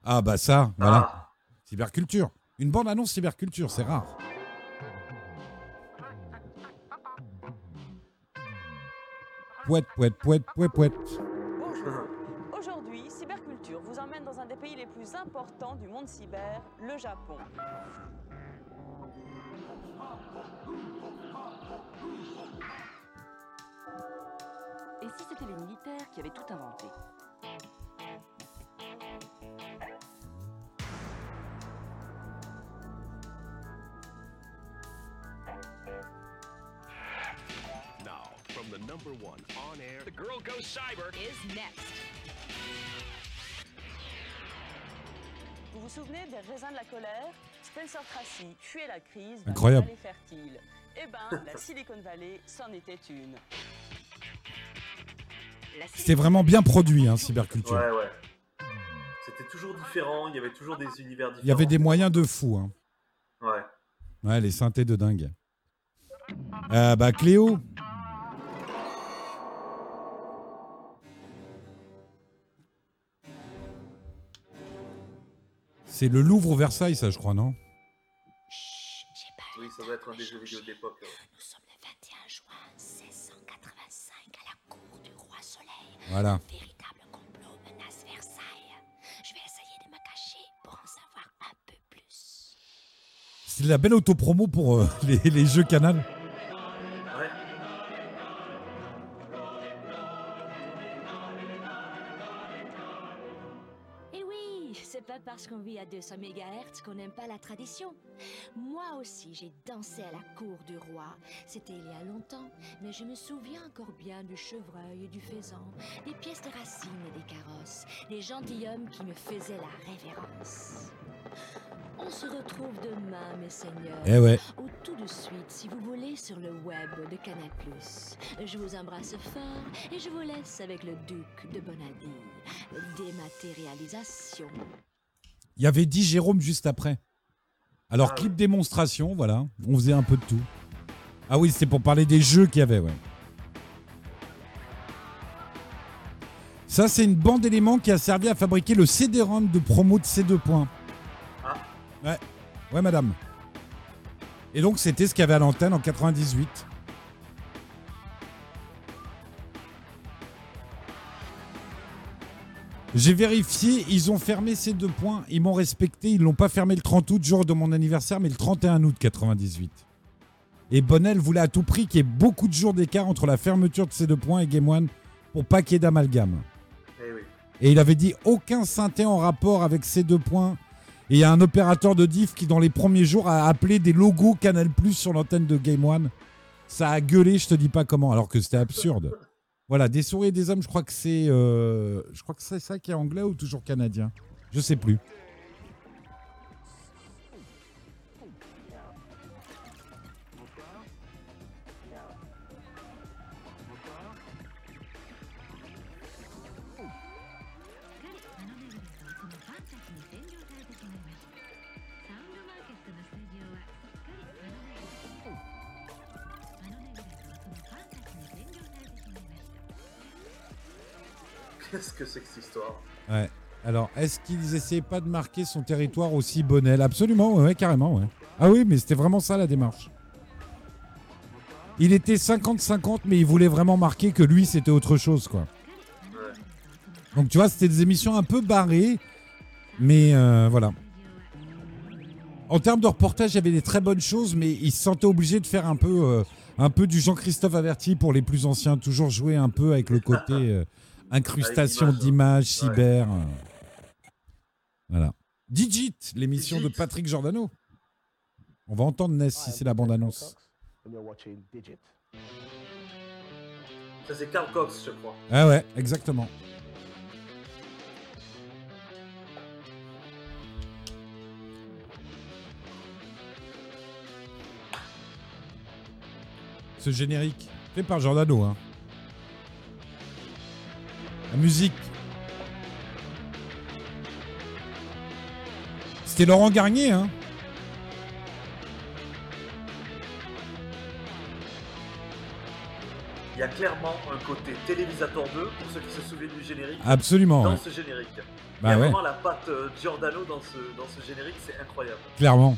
Ah bah ça, voilà, Ah, cyberculture. Une bande annonce cyberculture, c'est rare. Pouette, pouette, pouette, pouette, pouette. Bonjour. Aujourd'hui, Cyberculture vous emmène dans un des pays les plus important du monde cyber, le Japon. Et si c'était les militaires qui avaient tout inventé? Now, from the number one on air, The girl goes cyber. Is next. Vous vous souvenez des raisins de la colère? Spencer Tracy fuyait la crise dans Incroyable. vallée fertile. Eh ben, la Silicon Valley, c'en était une. La C'était vraiment bien produit, hein, Cyberculture. Ouais, ouais. C'était toujours différent, il y avait toujours des univers différents. Il y avait des moyens de fou. Hein. Ouais. Ouais, les synthés de dingue. Euh, bah, Cléo. C'est le Louvre Versailles, ça, je crois, non? Oui, ça doit être un des jeux vidéo de l'époque. ouais. Nous sommes le 21 juin 1685 à la cour du roi Soleil. Voilà. C'est la belle autopromo pour euh, les, les jeux Canal. À 200 MHz qu'on n'aime pas la tradition. Moi aussi, j'ai dansé à la cour du roi. C'était il y a longtemps, mais je me souviens encore bien du chevreuil et du faisan, des pièces de racines et des carrosses, des gentilshommes qui me faisaient la révérence. On se retrouve demain, mes seigneurs. Eh ouais. Ou tout de suite, si vous voulez, sur le web de Canal+. Je vous embrasse fort et je vous laisse avec le duc de Bonaldi. Dématérialisation. Il y avait dit Jérôme juste après. Alors, Ah clip démonstration, voilà. On faisait un peu de tout. Ah oui, c'était pour parler des jeux qu'il y avait, ouais. Ça, c'est une bande d'éléments qui a servi à fabriquer le CD-ROM de promo de C2 points. Ah. Ouais, ouais, madame. Et donc, c'était ce qu'il y avait à l'antenne en 98. J'ai vérifié, ils ont fermé ces deux points, ils m'ont respecté, ils l'ont pas fermé le 30 août, jour de mon anniversaire, mais le 31 août 98. Et Bonnel voulait à tout prix qu'il y ait beaucoup de jours d'écart entre la fermeture de ces deux points et Game One pour pas qu'il y ait d'amalgame. Eh oui. Et il avait dit aucun synthé en rapport avec ces deux points. Et il y a un opérateur de diff qui, dans les premiers jours, a appelé des logos Canal Plus sur l'antenne de Game One. Ça a gueulé, je te dis pas comment, alors que c'était absurde. Voilà, des souris et des hommes, je crois que c'est, euh, je crois que c'est ça qui est anglais ou toujours canadien? Je sais plus. Ouais. Alors, est-ce qu'ils essayaient pas de marquer son territoire aussi Bonnel? Absolument, ouais, carrément, ouais. Ah oui, mais c'était vraiment ça la démarche. Il était 50-50, mais il voulait vraiment marquer que lui, c'était autre chose, quoi. Donc, tu vois, c'était des émissions un peu barrées, mais euh, voilà. En termes de reportage, il y avait des très bonnes choses, mais il se sentait obligé de faire un peu, euh, du Jean-Christophe Averti pour les plus anciens, toujours jouer un peu avec le côté euh, incrustation l'image, d'images, cyber. Voilà. Digit, l'émission de. Patrick Giordano. On va entendre Ness si c'est la bande-annonce. Ça, c'est Carl Cox, je crois. Ah ouais, exactement. Ce générique, fait par Giordano. Hein. La musique. C'était Laurent Garnier, hein. Il y a clairement un côté télévisateur 2, pour ceux qui se souviennent du générique, Absolument, dans ouais. ce générique. Il y Bah a ouais, vraiment la patte euh, Giordano dans ce, dans ce générique, c'est incroyable. clairement.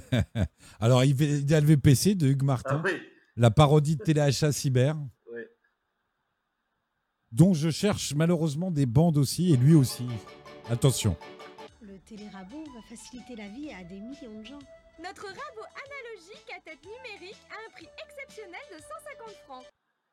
Alors, il y a le VPC de Hugues Martin. Ah oui, la parodie de Téléachat Cyber, dont je cherche malheureusement des bandes aussi, et lui aussi. Attention. Le télérabot va faciliter la vie à des millions de gens. Notre rabot analogique à tête numérique a un prix exceptionnel de 150 francs.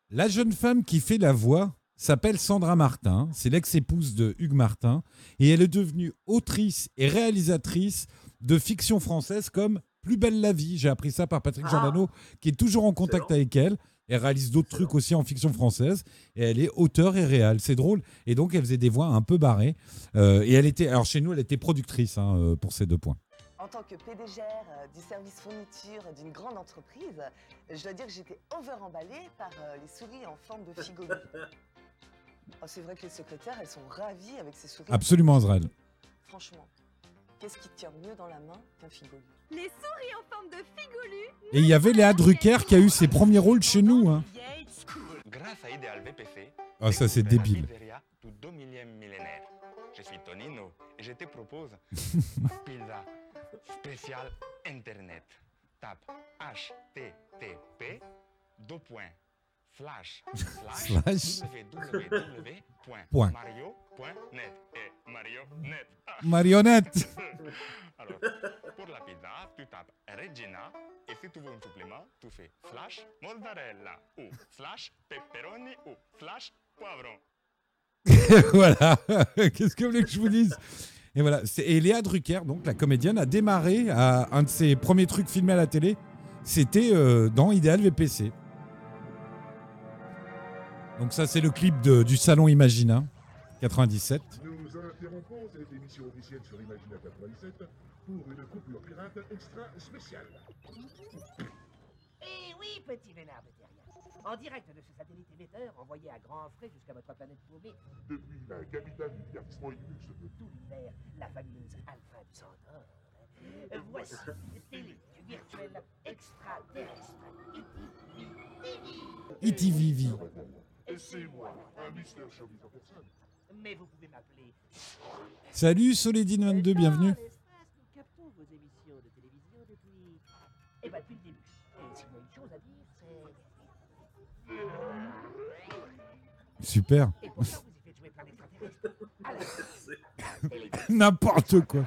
La jeune femme qui fait la voix s'appelle Sandra Martin, c'est l'ex-épouse de Hugues Martin, et elle est devenue autrice et réalisatrice de fiction française comme Plus belle la vie. J'ai appris ça par Patrick Ah. Giordano, qui est toujours en contact Excellent. avec elle. Elle réalise d'autres trucs aussi en fiction française, et elle est auteure et réelle. C'est drôle. Et donc, elle faisait des voix un peu barrées. Euh, et elle était, alors chez nous, elle était productrice hein, euh, pour ces deux points. En tant que PDGR euh, du service fourniture d'une grande entreprise, je dois dire que j'étais over-emballée par euh, les souris en forme de figoli. Oh, c'est vrai que les secrétaires, elles sont ravies avec ces souris. Absolument, Azrael. Franchement, qu'est-ce qui tient mieux dans la main qu'un figoli Les souris en forme de figolu. Et il y avait Léa Drucker qui a eu ses premiers rôles chez nous. hein. Grâce à Ideal VPC, Ah, ça, c'est débile. pizzeria du 2 millième millénaire. Je suis Tonino et je te propose pizza spéciale Internet. Tape http slash Slash. Www.mario.net et Marionnet. Ah. Marionnette. Alors, pour la pizza, tu tapes Regina et si tu veux un supplément, tu fais slash mozzarella ou slash pepperoni ou slash poivron. voilà. Qu'est-ce que vous voulez que je vous dise? Et voilà. Et Léa Drucker, donc la comédienne, a démarré à un de ses premiers trucs filmés à la télé. C'était euh, dans Idéal VPC. Donc ça, c'est le clip de- du salon Imagina 97. Nous interrompons cette émission officielle sur Imagina 97 pour une coupure pirate extra spéciale. Eh oui, petit vénard de terrien. En direct de ce satellite émetteur envoyé à grands frais jusqu'à votre planète paumée, Depuis la capitale du divertissement et du luxe de tout l'univers, la fabuleuse Alpha du Centaure. Voici télé du virtuel extraterrestre. ITVV. Et c'est moi, un Mister Showbiz en personne. Mais vous pouvez m'appeler. Salut Soledine22, bienvenue. Nous captons vos émissions de télévision depuis. Eh ben, depuis le début. Et s'il y a une chose à dire, c'est. Super. Et pourtant, vous y faites jouer plein d'extraterrestres. Alors, N'importe quoi.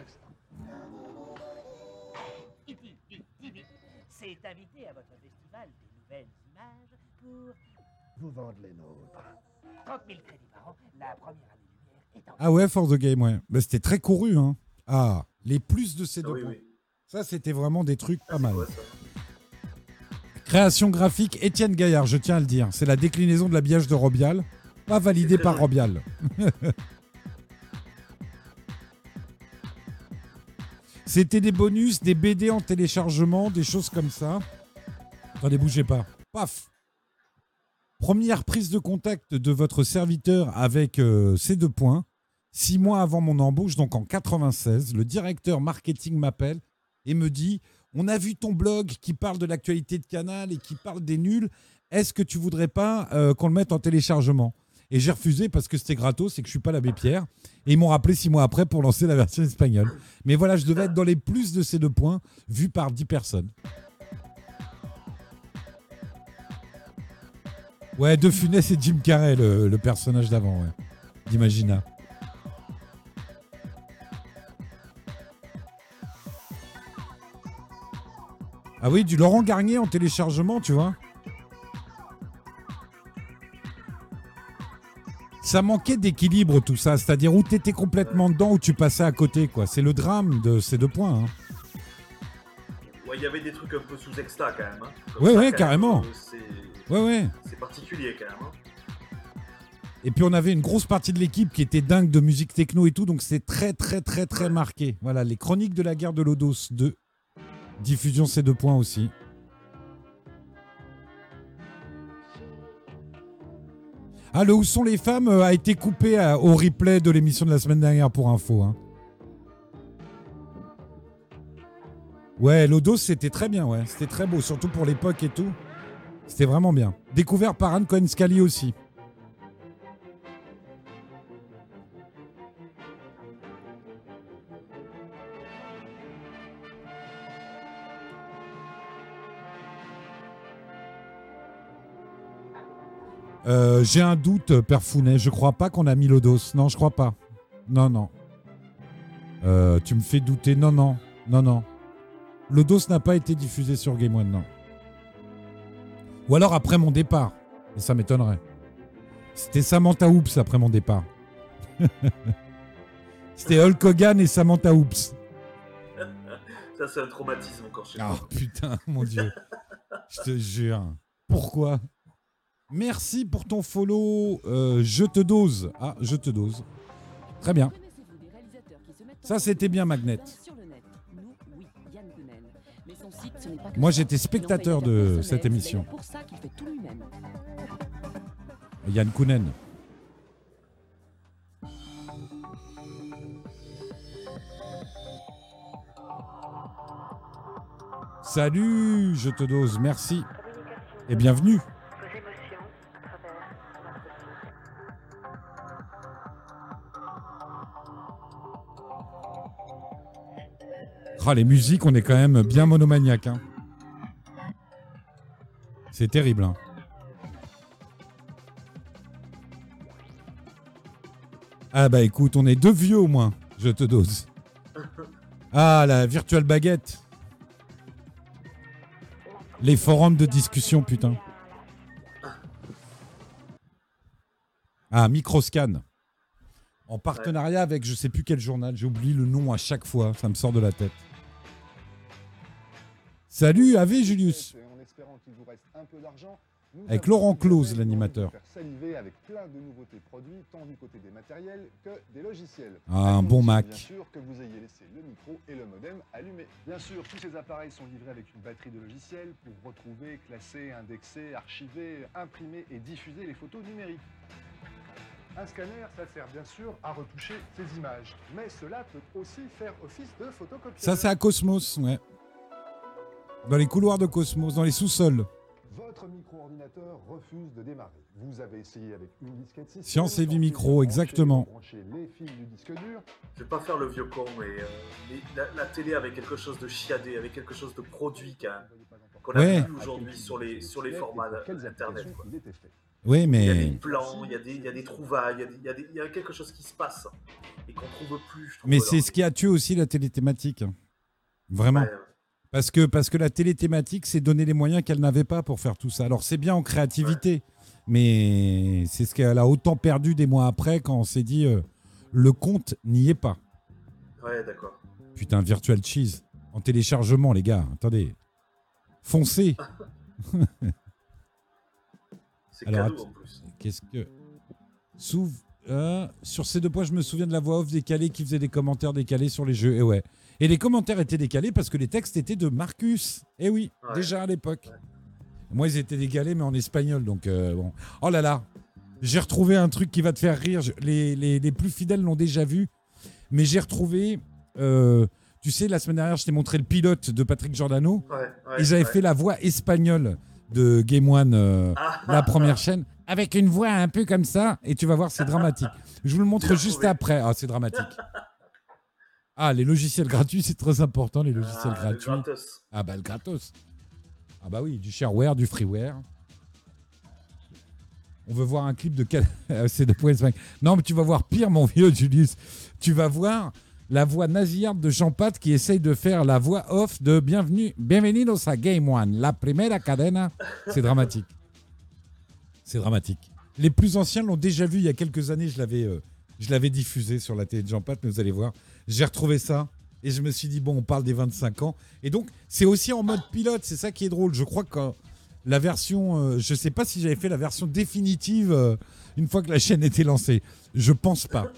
C'est à vous vendre les nôtres. 30 000 crédits par an, la première année lumière est en Ah ouais, For the Game, ouais. Bah, c'était très couru. Hein. Ah, les plus de ces deux Ah oui, points. oui. Ça, c'était vraiment des trucs pas mal. Création graphique, Étienne Gaillard, je tiens à le dire. C'est la déclinaison de l'habillage de Robial, pas validé par Robial. C'était des bonus, des BD en téléchargement, des choses comme ça. Attendez, bougez pas. Paf Première prise de contact de votre serviteur avec euh, ces deux points. Six mois avant mon embauche, donc en 96, le directeur marketing m'appelle et me dit On a vu ton blog qui parle de l'actualité de Canal et qui parle des nuls. Est-ce que tu voudrais pas euh, qu'on le mette en téléchargement? Et j'ai refusé parce que c'était gratos et que je suis pas l'abbé Pierre. Et ils m'ont rappelé six mois après pour lancer la version espagnole. Mais voilà, je devais être dans les plus de ces deux points, vus par 10 personnes. Ouais, De Funès et Jim Carrey, le, le personnage d'avant, ouais. D'Imagina. Ah oui, du Laurent Garnier en téléchargement, tu vois. Ça manquait d'équilibre tout ça, c'est-à-dire où tu étais complètement dedans ou tu passais à côté, quoi. C'est le drame de ces deux points. hein. Ouais, il y avait des trucs un peu sous extra quand même. hein. Comme Ouais, ça, ouais, carrément. même, euh, Ouais, ouais. C'est particulier quand même. hein. Et puis on avait une grosse partie de l'équipe qui était dingue de musique techno et tout, donc c'est très très très très marqué. Voilà, les chroniques de la guerre de Lodos 2. Diffusion ces deux points aussi. Ah, le Où sont les femmes euh, a été coupé euh, au replay de l'émission de la semaine dernière pour info. hein. Ouais, Lodos c'était très bien, ouais. C'était très beau, surtout pour l'époque et tout. C'était vraiment bien. Découvert par Anne Cohen-Scali aussi. Euh, J'ai un doute, Père Founet. Je crois pas qu'on a mis Lodos. Non, je crois pas. Non, non. Euh, tu me fais douter. Non, non. Non, non. Lodos n'a pas été diffusé sur Game One, non. Ou alors après mon départ. Ça m'étonnerait. C'était Samantha Oops après mon départ. C'était Hulk Hogan et Samantha Oops. Ça, c'est un traumatisme encore chez Ah moi. putain, mon dieu. Je te jure. Pourquoi? Merci pour ton follow. Euh, je te dose. Ah, je te dose. Très bien. Ça, c'était bien, Magnet. Moi, j'étais spectateur de cette émission. Yann Kounen. Salut, je te dose, merci. Et bienvenue. Ah, les musiques, on est quand même bien monomaniaque. hein. C'est terrible. hein. Ah bah écoute, on est deux vieux au moins, je te dose. Ah, la virtuelle baguette. Les forums de discussion, putain. Ah, Microscan. En partenariat avec je sais plus quel journal, j'oublie le nom à chaque fois, ça me sort de la tête. Salut, Ave Julius. En espérant qu'il vous reste un peu d'argent, nous Avec Laurent Close, l'animateur. vous faire saliver avec plein de nouveautés produits, tant du côté des matériels que des logiciels. Ah, un bon Mac. Bien sûr que vous ayez laissé le micro et le modem allumés. Bien sûr, tous ces appareils sont livrés avec une batterie de logiciels pour retrouver, classer, indexer, archiver, imprimer et diffuser les photos numériques. Un scanner, ça sert bien sûr à retoucher ces images, mais cela peut aussi faire office de photocopieur. Ça, c'est à Cosmos, ouais. Dans les couloirs de Cosmos, dans les sous-sols. Votre micro-ordinateur refuse de démarrer. Vous avez essayé avec une disquette système, Science et vie micro, exactement. les fils du disque dur. Je vais pas faire le vieux con, mais, euh, mais la, la télé avait quelque chose de chiadé, avait quelque chose de produit quand même, qu'on a Ouais. plus aujourd'hui sur les, sur les formats internet. quoi. Oui, Il y a des mais. plans, il y a des, il y a des trouvailles, il y a des- il y, a des- il y a quelque chose qui se passe et qu'on trouve plus. je trouve, Mais c'est ce qui a tué aussi la télé thématique. Vraiment. Ouais. Parce que, parce que la télé thématique, c'est donner les moyens qu'elle n'avait pas pour faire tout ça. Alors c'est bien en créativité, mais c'est ce qu'elle a autant perdu des mois après quand on s'est dit euh, le compte n'y est pas. Ouais, d'accord. Putain, Virtual Cheese. En téléchargement, les gars. Attendez. Foncez. C'est Alors, cadeau en plus. Qu'est-ce que. Souv- euh, sur ces deux points, je me souviens de la voix off décalée qui faisait des commentaires décalés sur les jeux. Et ouais. Et les commentaires étaient décalés parce que les textes étaient de Marcus. Et oui, Ouais. déjà à l'époque. Moi, ils étaient décalés, mais en espagnol. Donc, euh, bon. Oh là là. J'ai retrouvé un truc qui va te faire rire. Les, les- les plus fidèles l'ont déjà vu. Mais j'ai retrouvé. euh, tu sais, la semaine dernière, je t'ai montré le pilote de Patrick Giordano. Ouais, et j'avais fait la voix espagnole de Game One, euh, Ah. la première chaîne, avec une voix un peu comme ça. Et tu vas voir, c'est dramatique. Je vous le montre juste après. Ah, c'est dramatique. Ah, les logiciels gratuits, c'est très important, les logiciels Ah, le gratuits. gratos. Ah, bah, le gratos. Ah, bah oui, du shareware, du freeware. On veut voir un clip de quel. Euh, c'est de Point Spring. Non, mais tu vas voir pire, mon vieux Julius. Tu vas voir la voix nasillarde de Jean Pat qui essaye de faire la voix off de Bienvenue, Bienvenidos a Game One, la primera cadena. C'est dramatique. C'est dramatique. Les plus anciens l'ont déjà vu il y a quelques années. Je l'avais, euh, je l'avais diffusé sur la télé de Jean Pat, mais vous allez voir. J'ai retrouvé ça et je me suis dit, bon, on parle des 25 ans. Et donc, c'est aussi en mode pilote. C'est ça qui est drôle. Je crois que la version, euh, je sais pas si j'avais fait la version définitive euh, une fois que la chaîne était lancée. Je pense pas.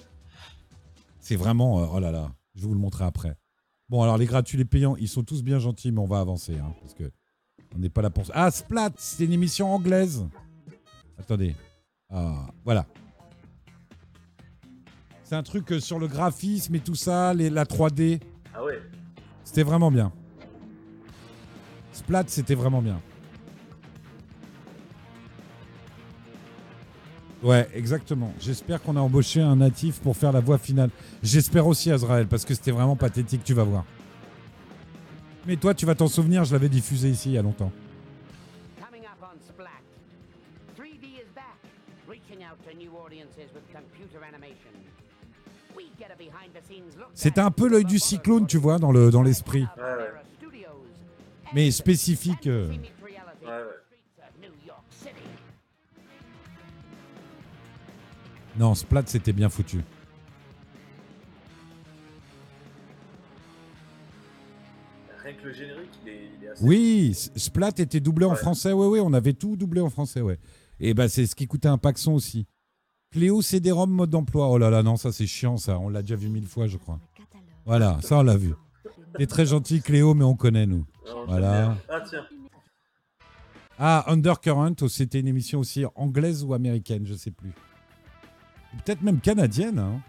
C'est vraiment, euh, oh là là, je vais vous le montrer après. Bon, alors les gratuits, les payants, ils sont tous bien gentils, mais on va avancer, hein, parce que on n'est pas là pour. Ah, Splat, c'est une émission anglaise. Attendez. Ah, voilà. C'est un truc euh, sur le graphisme et tout ça, les, la 3D. Ah ouais. C'était vraiment bien. Splat, c'était vraiment bien. Ouais, exactement. J'espère qu'on a embauché un natif pour faire la voix finale. J'espère aussi, Azrael, parce que c'était vraiment pathétique, tu vas voir. Mais toi, tu vas t'en souvenir, je l'avais diffusé ici il y a longtemps. Coming up on Splat. 3D is back. C'était un peu l'œil du cyclone, tu vois, dans le dans l'esprit. Ouais, ouais. Mais spécifique. euh. Ouais, ouais. Non, Splat, c'était bien foutu. Rien que le générique, il est, il est assez. Oui, Splat était doublé en Ouais. français. Oui, oui, on avait tout doublé en français, ouais. Et bah, c'est ce qui coûtait un paxon aussi. Cléo CD-ROM mode d'emploi. Oh là là, non, ça c'est chiant, ça. On l'a déjà vu mille fois, je crois. Voilà, ça on l'a vu. T'es très gentil, Cléo, mais on connaît, nous. Non, Voilà. Ah, tiens. Ah, Undercurrent, oh, c'était une émission aussi anglaise ou américaine, je sais plus. Peut-être même canadienne. Hein.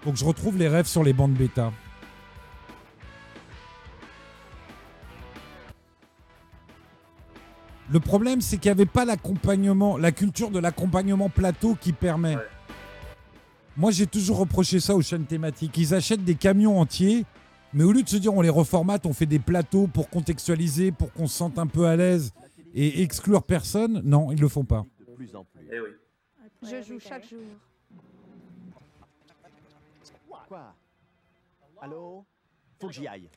Faut que je retrouve les rêves sur les bandes bêta. Le problème, c'est qu'il n'y avait pas l'accompagnement, la culture de l'accompagnement plateau qui permet. Moi, j'ai toujours reproché ça aux chaînes thématiques. Ils achètent des camions entiers, mais au lieu de se dire on les reformate, on fait des plateaux pour contextualiser, pour qu'on se sente un peu à l'aise et exclure personne, non, ils le font pas. Eh oui. Je joue chaque jour. Quoi? Allô? Faut que j'y aille.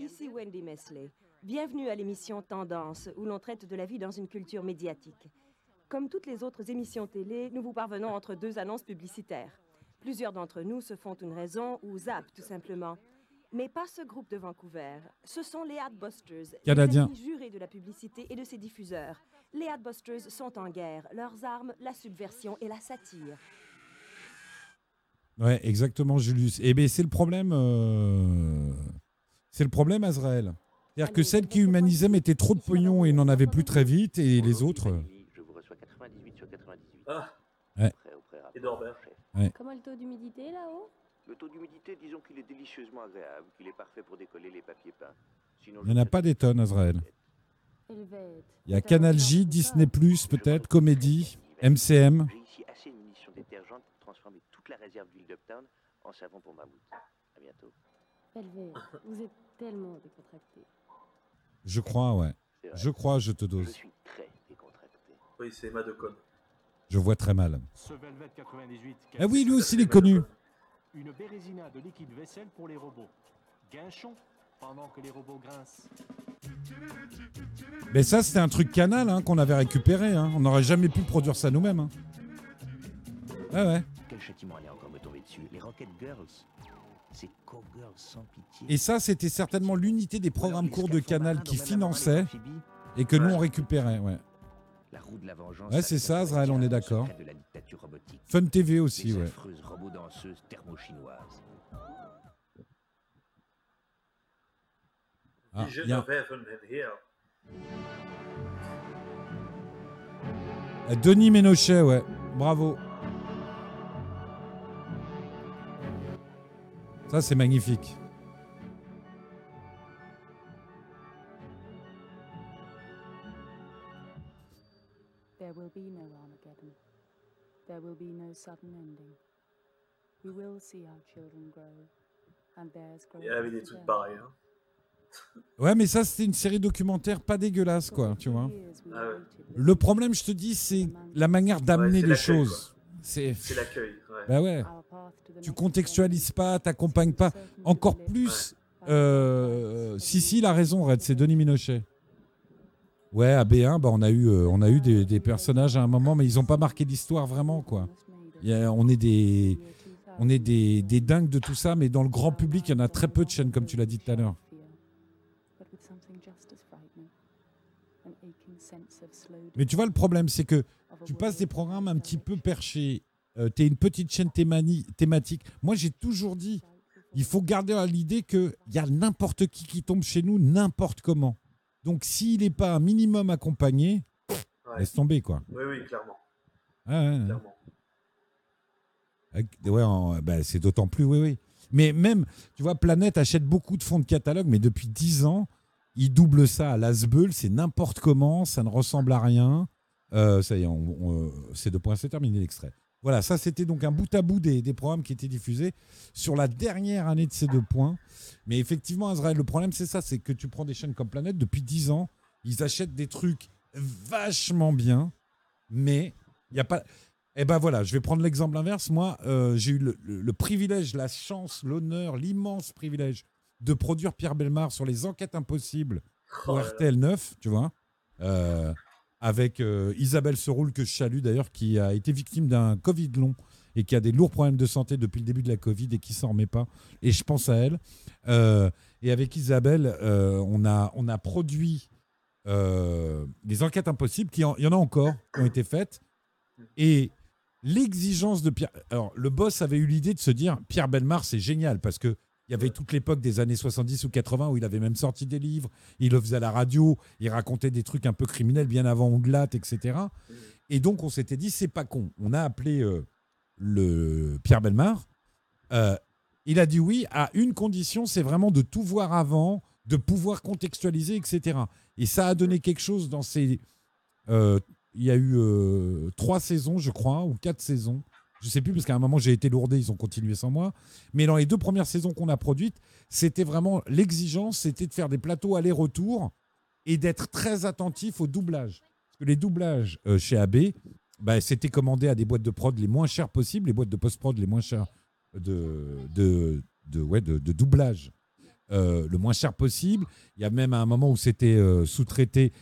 Ici Wendy Mesley. Bienvenue à l'émission Tendance, où l'on traite de la vie dans une culture médiatique. Comme toutes les autres émissions télé, nous vous parvenons entre deux annonces publicitaires. Plusieurs d'entre nous se font une raison ou zappent tout simplement. Mais pas ce groupe de Vancouver. Ce sont les Adbusters, Canadiens. les jurés de la publicité et de ses diffuseurs. Les Adbusters sont en guerre. Leurs armes, la subversion et la satire. Ouais, exactement, Julius. Et bien, c'est le problème. euh, C'est le problème, Azrael. C'est-à-dire que celle qui humanisait mettait trop de pognon et n'en avait plus très vite, et les autres. Je vous reçois 98 sur 98. Ah. Ouais. Norbert. Ouais. Comment le taux d'humidité là-haut? Le taux d'humidité, disons qu'il est délicieusement agréable, qu'il est parfait pour décoller les papiers peints. Sinon, Il n'y en a pas des tonnes, Azrael. Il y a Canal J, Disney, peut-être, Comédie, MCM. J'ai ici assez de munitions détergentes pour transformer toute la réserve d'huile d'Uptown en savon pour mammouth. À bientôt. Helvète, vous êtes tellement décontracté. Je crois, ouais. Je crois, je te Je dose. suis très décontracté. Oui, c'est Emma Decon. Je vois très mal. Ce Velvet 98. Ah oui, lui aussi, il est connu. Une Bérésina de liquide vaisselle pour les robots. Guinchon pendant que les robots grincent. Mais ça, c'était un truc canal hein, qu'on avait récupéré. hein. On n'aurait jamais pu produire ça nous-mêmes. hein. Ouais, ouais. Quel châtiment allait encore me tomber dessus? Les Rocket Girls? Et ça, c'était certainement l'unité des programmes courts de Canal qui finançait et que nous, on récupérait. Ouais, La roue de la vengeance. ouais c'est ça, Azrael, on est d'accord. Fun TV aussi, ouais. Ah, Vision il y a- of Heaven and Here. Euh, Denis Ménochet, ouais. Bravo. Ça, c'est magnifique. There will be no Armageddon. There will be no sudden ending. We will see our children grow, and theirs grow. Il y avait des trucs pareils. Hein. Ouais, mais ça, c'était une série documentaire pas dégueulasse, quoi, tu vois. Ah ouais. Le problème, je te dis, c'est la manière d'amener les choses. C'est C'est l'accueil. Ouais. Bah ouais. Tu contextualises pas, t'accompagnes pas. Encore plus. Euh, si, si, il a raison, Red, c'est Denis Minochet. Ouais, à B1, bah, on a eu, euh, on a eu des, personnages à un moment, mais ils n'ont pas marqué l'histoire vraiment, quoi. On est, des, on est des, des dingues de tout ça, mais dans le grand public, il y en a très peu de chaînes, comme tu l'as dit tout à l'heure. Mais tu vois, le problème, c'est que tu passes des programmes un petit peu perchés. Tu es une petite chaîne thématique. Moi, j'ai toujours dit, il faut garder à l'idée qu'il y a n'importe qui qui tombe chez nous, n'importe comment. Donc, s'il n'est pas un minimum accompagné, Ouais. laisse tomber, quoi. Oui, oui, clairement. Ouais, ouais, ouais. clairement. Ouais, en- bah, c'est d'autant plus, oui, oui. Mais même, tu vois, Planète achète beaucoup de fonds de catalogue, mais depuis 10 ans, ils doublent ça à l'Asbeul, c'est n'importe comment, ça ne ressemble à rien. Euh, ça y est, on- on- euh, c'est deux points, c'est terminé l'extrait. Voilà, ça c'était donc un bout à bout des, des programmes qui étaient diffusés sur la dernière année de ces deux points. Mais effectivement, Azrael, le problème c'est ça, c'est que tu prends des chaînes comme Planète, depuis 10 ans, ils achètent des trucs vachement bien mais il y a pas. Eh ben voilà, je vais prendre l'exemple inverse. Moi, euh, j'ai eu le, le- le privilège, la chance, l'honneur, l'immense privilège de produire Pierre Belmar sur les enquêtes impossibles pour Oh. RTL 9, tu vois, euh, avec euh, Isabelle Seroul, que je salue d'ailleurs, qui a été victime d'un Covid long et qui a des lourds problèmes de santé depuis le début de la Covid et qui s'en remet pas. Et je pense à elle. Euh, et avec Isabelle, euh, on, a, on a produit des enquêtes impossibles, qui il y en a encore, qui ont été faites. Et l'exigence de Pierre. Alors, le boss avait eu l'idée de se dire Pierre Belmar, c'est génial parce que. Il y avait toute l'époque des années 70 ou 80 où il avait même sorti des livres, il le faisait à la radio, il racontait des trucs un peu criminels bien avant Onglat, etc. Et donc on s'était dit, c'est pas con. On a appelé euh, le Pierre Belmar. Euh, il a dit oui à une condition, c'est vraiment de tout voir avant, de pouvoir contextualiser, etc. Et ça a donné quelque chose dans ces... euh, il y a eu trois saisons, je crois, ou quatre saisons. Je sais plus, parce qu'à un moment, j'ai été lourdé, ils ont continué sans moi. Mais dans les deux premières saisons qu'on a produites, c'était vraiment l'exigence, c'était de faire des plateaux aller-retour et d'être très attentif au doublage. Parce que les doublages euh, chez AB, bah, c'était commandé à des boîtes de prod les moins chères possibles, les boîtes de post-prod les moins chères de, de, de, ouais, de, doublage euh, le moins cher possible. Il y a même un moment où c'était euh, sous-traité.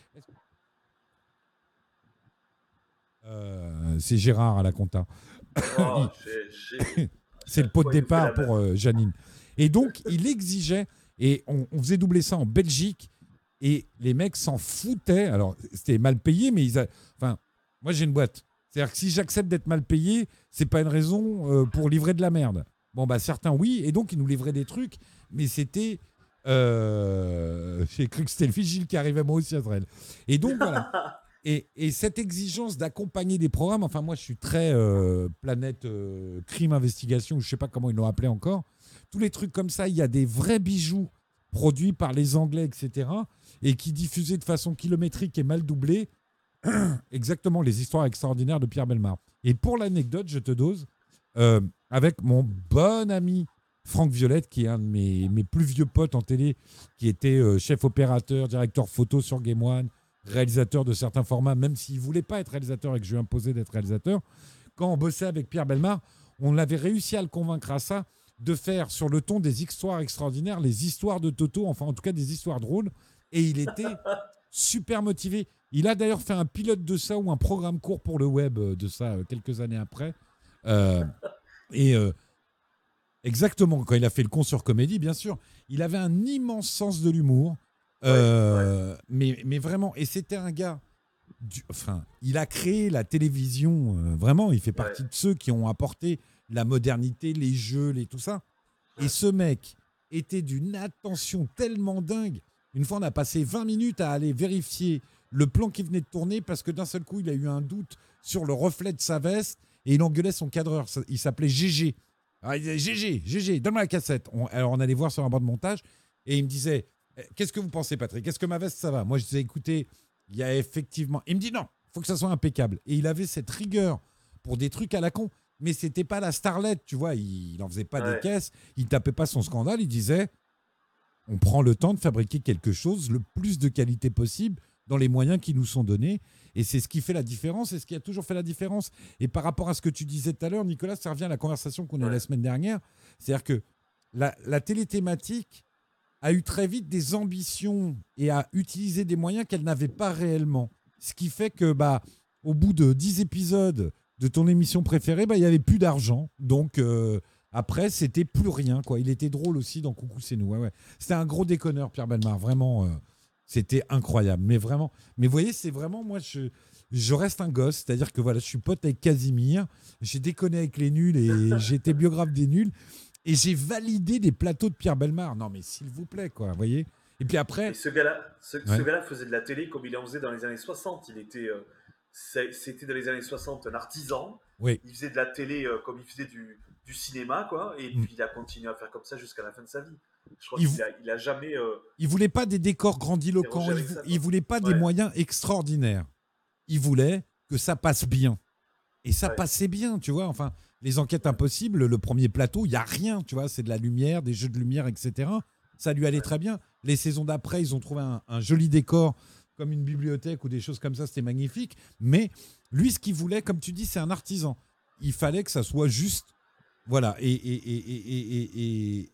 C'est Gérard à la compta. Oh, c'est le pot de départ pour euh, Janine. Et donc, il exigeait, et on, on faisait doubler ça en Belgique, et les mecs s'en foutaient. Alors, c'était mal payé, mais ils. a- Enfin, moi, j'ai une boîte. C'est-à-dire que si j'accepte d'être mal payé, c'est pas une raison euh, pour livrer de la merde. Bon, bah, certains, oui, et donc, ils nous livraient des trucs, mais c'était. euh, J'ai cru que c'était le fils Gilles qui arrivait moi aussi à Israël. Et donc, voilà. Et, et cette exigence d'accompagner des programmes, enfin moi je suis très euh, planète euh, crime investigation, je sais pas comment ils l'ont appelé encore, tous les trucs comme ça, il y a des vrais bijoux produits par les Anglais, etc., et qui diffusaient de façon kilométrique et mal doublée, exactement les histoires extraordinaires de Pierre Belmar. Et pour l'anecdote, je te dose, euh, avec mon bon ami Franck Violette, qui est un de mes, mes plus vieux potes en télé, qui était chef opérateur, directeur photo sur Game One, réalisateur de certains formats, même s'il ne voulait pas être réalisateur et que je lui ai imposé d'être réalisateur. Quand on bossait avec Pierre Belmar, on avait réussi à le convaincre à ça, de faire sur le ton des histoires extraordinaires, les histoires de Toto, enfin en tout cas des histoires drôles. Et il était super motivé. Il a d'ailleurs fait un pilote de ça ou un programme court pour le web euh, de ça euh, quelques années après. Euh, et euh, exactement, quand il a fait le con sur comédie, bien sûr, il avait un immense sens de l'humour. Euh, Mais, mais vraiment, et c'était un gars. du- enfin, il a créé la télévision, euh, vraiment, il fait partie de ceux qui ont apporté la modernité, les jeux, les, tout ça. Et ce mec était d'une attention tellement dingue. Une fois, on a passé 20 minutes à aller vérifier le plan qui venait de tourner parce que d'un seul coup, il a eu un doute sur le reflet de sa veste et il engueulait son cadreur. Il s'appelait GG. Alors, il disait GG, GG, donne-moi la cassette. On- alors, on allait voir sur un banc de montage et il me disait Qu'est-ce que vous pensez, Patrick? Est-ce que ma veste, ça va? Moi, je disais Écoutez, il y a effectivement. Il me dit Non, faut que ça soit impeccable. Et il avait cette rigueur pour des trucs à la con. Mais c'était pas la starlette, tu vois. Il n'en faisait pas Ouais. des caisses. Il tapait pas son scandale. Il disait on prend le temps de fabriquer quelque chose le plus de qualité possible dans les moyens qui nous sont donnés. Et c'est ce qui fait la différence et ce qui a toujours fait la différence. Et par rapport à ce que tu disais tout à l'heure, Nicolas, ça revient à la conversation qu'on a eu la semaine dernière. C'est-à-dire que la, la télé thématique a eu très vite des ambitions et a utilisé des moyens qu'elle n'avait pas réellement. Ce qui fait que, bah, au bout de 10 épisodes de ton émission préférée, bah, il n'y avait plus d'argent. Donc, euh, après, c'était plus rien. quoi. Il était drôle aussi dans Coucou, c'est nous. Ouais, ouais. C'était un gros déconneur, Pierre Belmar. Vraiment, euh, c'était incroyable. Mais vraiment, mais vous voyez, c'est vraiment, moi, je, je reste un gosse. C'est-à-dire que voilà, je suis pote avec Casimir. J'ai déconné avec les nuls et été biographe des nuls. Et j'ai validé des plateaux de Pierre Belmar. Non, mais s'il vous plaît, quoi. Vous voyez Et puis après. Et ce gars-là, ce, ce Ouais. gars-là faisait de la télé comme il en faisait dans les années 60. Il était, euh, c'était dans les années 60 un artisan. Oui. Il faisait de la télé euh, comme il faisait du, du cinéma, quoi. Et Mm. puis il a continué à faire comme ça jusqu'à la fin de sa vie. Je crois Il qu'il vou- a, il a jamais. euh, Il voulait pas des décors grandiloquents, il, vou- Alexandre. il voulait pas des moyens extraordinaires. Il voulait que ça passe bien. Et ça Ouais. passait bien, tu vois. Enfin, les enquêtes impossibles, le premier plateau, il y a rien, tu vois. C'est de la lumière, des jeux de lumière, etc. Ça lui allait très bien. Les saisons d'après, ils ont trouvé un, un joli décor comme une bibliothèque ou des choses comme ça, c'était magnifique. Mais lui, ce qu'il voulait, comme tu dis, c'est un artisan. Il fallait que ça soit juste. Voilà. Et, et, et, et, et- et-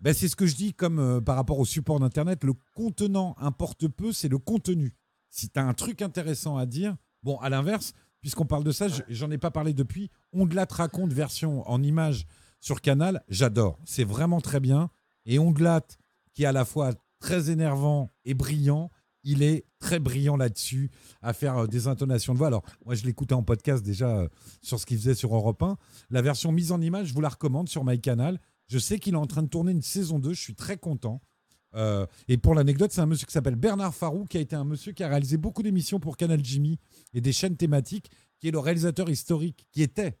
ben, c'est ce que je dis comme euh, par rapport au support d'Internet. Le contenant importe peu, c'est le contenu. Si tu as un truc intéressant à dire, bon, à l'inverse, puisqu'on parle de ça, je- j'en ai pas parlé depuis. Ondelat raconte version en image sur Canal, j'adore. C'est vraiment très bien. Et Ondelat, qui est à la fois très énervant et brillant, il est très brillant là-dessus, à faire euh, des intonations de voix. Alors, moi, je l'écoutais en podcast déjà euh, sur ce qu'il faisait sur Europe 1. La version mise en image, je vous la recommande sur MyCanal. Je sais qu'il est en train de tourner une saison 2, je suis très content. Euh, et pour l'anecdote, c'est un monsieur qui s'appelle Bernard Farou, qui a été un monsieur qui a réalisé beaucoup d'émissions pour Canal Jimmy et des chaînes thématiques, qui est le réalisateur historique, qui était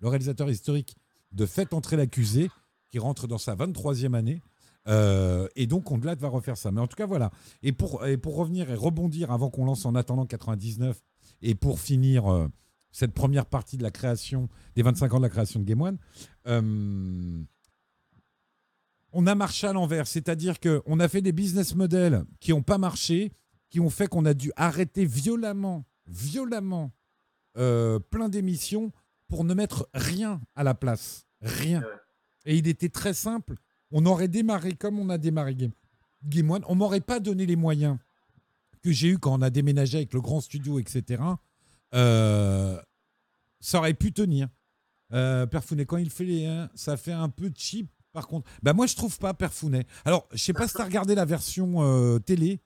le réalisateur historique de Faites entrer l'accusé, qui rentre dans sa 23e année. Euh, et donc, Ondelat va refaire ça. Mais en tout cas, voilà. Et pour, et pour revenir et rebondir avant qu'on lance en attendant 99, et pour finir euh, cette première partie de la création, des 25 ans de la création de Game One, on a marché à l'envers. C'est-à-dire qu'on a fait des business models qui n'ont pas marché, qui ont fait qu'on a dû arrêter violemment, violemment, euh, plein d'émissions pour ne mettre rien à la place. Rien. Et il était très simple. On aurait démarré comme on a démarré Game, Game One. On m'aurait pas donné les moyens que j'ai eu quand on a déménagé avec le grand studio, etc. Euh, ça aurait pu tenir. Euh, Perfounet, quand il fait les 1, ça fait un peu cheap. Par contre, bah moi je trouve pas Perfounet. Alors, je sais pas si tu as regardé la version euh, télé.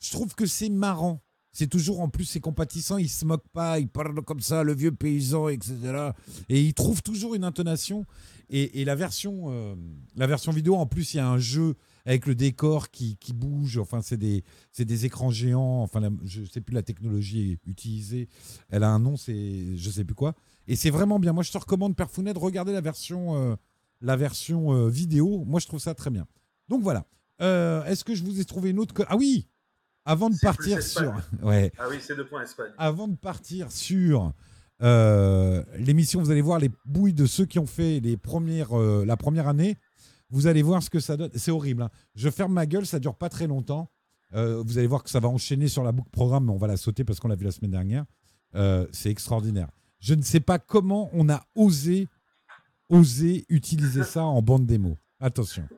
Je trouve que c'est marrant. C'est toujours en plus, c'est compatissant, il se moque pas, il parle comme ça, le vieux paysan, etc. Et il trouve toujours une intonation. Et, et la, version, euh, la version vidéo, en plus, il y a un jeu avec le décor qui, qui bouge. Enfin, c'est des, c'est des écrans géants. Enfin, la- je sais plus la technologie utilisée. Elle a un nom, c'est je sais plus quoi. Et c'est vraiment bien. Moi, je te recommande, Perfounet, de regarder la version, euh, la version euh, vidéo. Moi, je trouve ça très bien. Donc voilà. Euh, Est-ce que je vous ai trouvé une autre. Ah oui Avant de partir sur. Ouais. Ah oui, c'est deux points Espagne. Avant de partir sur euh, l'émission, vous allez voir les bouilles de ceux qui ont fait les premières, euh, la première année. Vous allez voir ce que ça donne. C'est horrible. hein. Je ferme ma gueule, ça dure pas très longtemps. Vous allez voir que ça va enchaîner sur la boucle programme, mais on va la sauter parce qu'on l'a vu la semaine dernière. C'est extraordinaire. Je ne sais pas comment on a osé, osé utiliser ça en bande démo. Attention.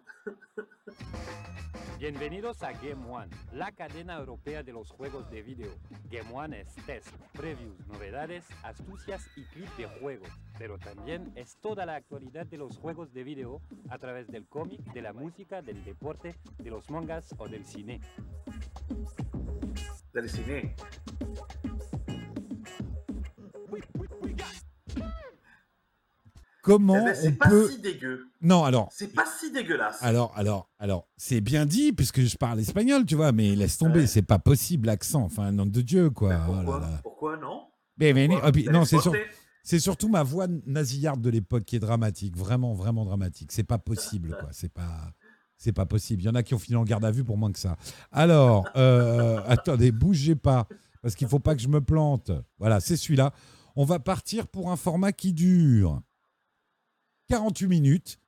Bienvenidos a Game One, la cadena europea de los juegos de video. Game One es test, previews, novedades, astucias y clips de juegos, pero también es toda la actualidad de los juegos de video a través del cómic, de la música, del deporte, de los mangas o del cine. Del ciné. Comment Eh ben, c'est on pas peut. si dégueu. Non, alors. C'est pas si dégueulasse. Alors, alors, alors, c'est bien dit puisque je parle espagnol, tu vois, mais laisse tomber, c'est pas possible l'accent. Enfin, nom de Dieu, quoi. Oh là Pourquoi, là. Pourquoi non Mais, mais- Pourquoi puis, Vous non, c'est sur- c'est surtout ma voix nasillarde de l'époque qui est dramatique, vraiment, vraiment dramatique. C'est pas possible, quoi. C'est pas, c'est pas possible. Il y en a qui ont fini en garde à vue pour moins que ça. Alors, euh, attendez, bougez pas, parce qu'il faut pas que je me plante. Voilà, c'est celui-là. On va partir pour un format qui dure 48 minutes.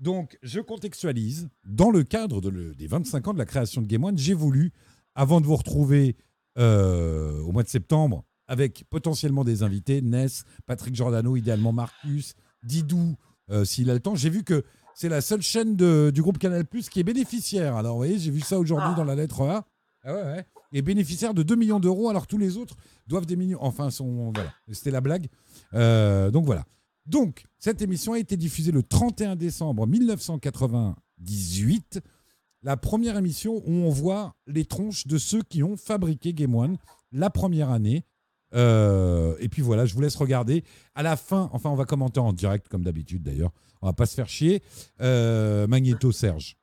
Donc, je contextualise. Dans le cadre de le- des 25 ans de la création de Game One, j'ai voulu, avant de vous retrouver euh, au mois de septembre, avec potentiellement des invités, Ness, Patrick Giordano, idéalement Marcus, Didou, euh, s'il a le temps, j'ai vu que c'est la seule chaîne de- du groupe Canal Plus qui est bénéficiaire. Alors, vous voyez, j'ai vu ça aujourd'hui dans la lettre A. Ah ouais, ouais. Et bénéficiaire de 2 millions d'euros, alors tous les autres doivent des millions. Enfin, sont, voilà. C'était la blague. Euh, donc voilà. Donc, cette émission a été diffusée le 31 décembre 1998. La première émission où on voit les tronches de ceux qui ont fabriqué Game One la première année. Euh, et puis voilà, je vous laisse regarder. À la fin, enfin, on va commenter en direct, comme d'habitude d'ailleurs. On va pas se faire chier. Euh, Magneto Serge.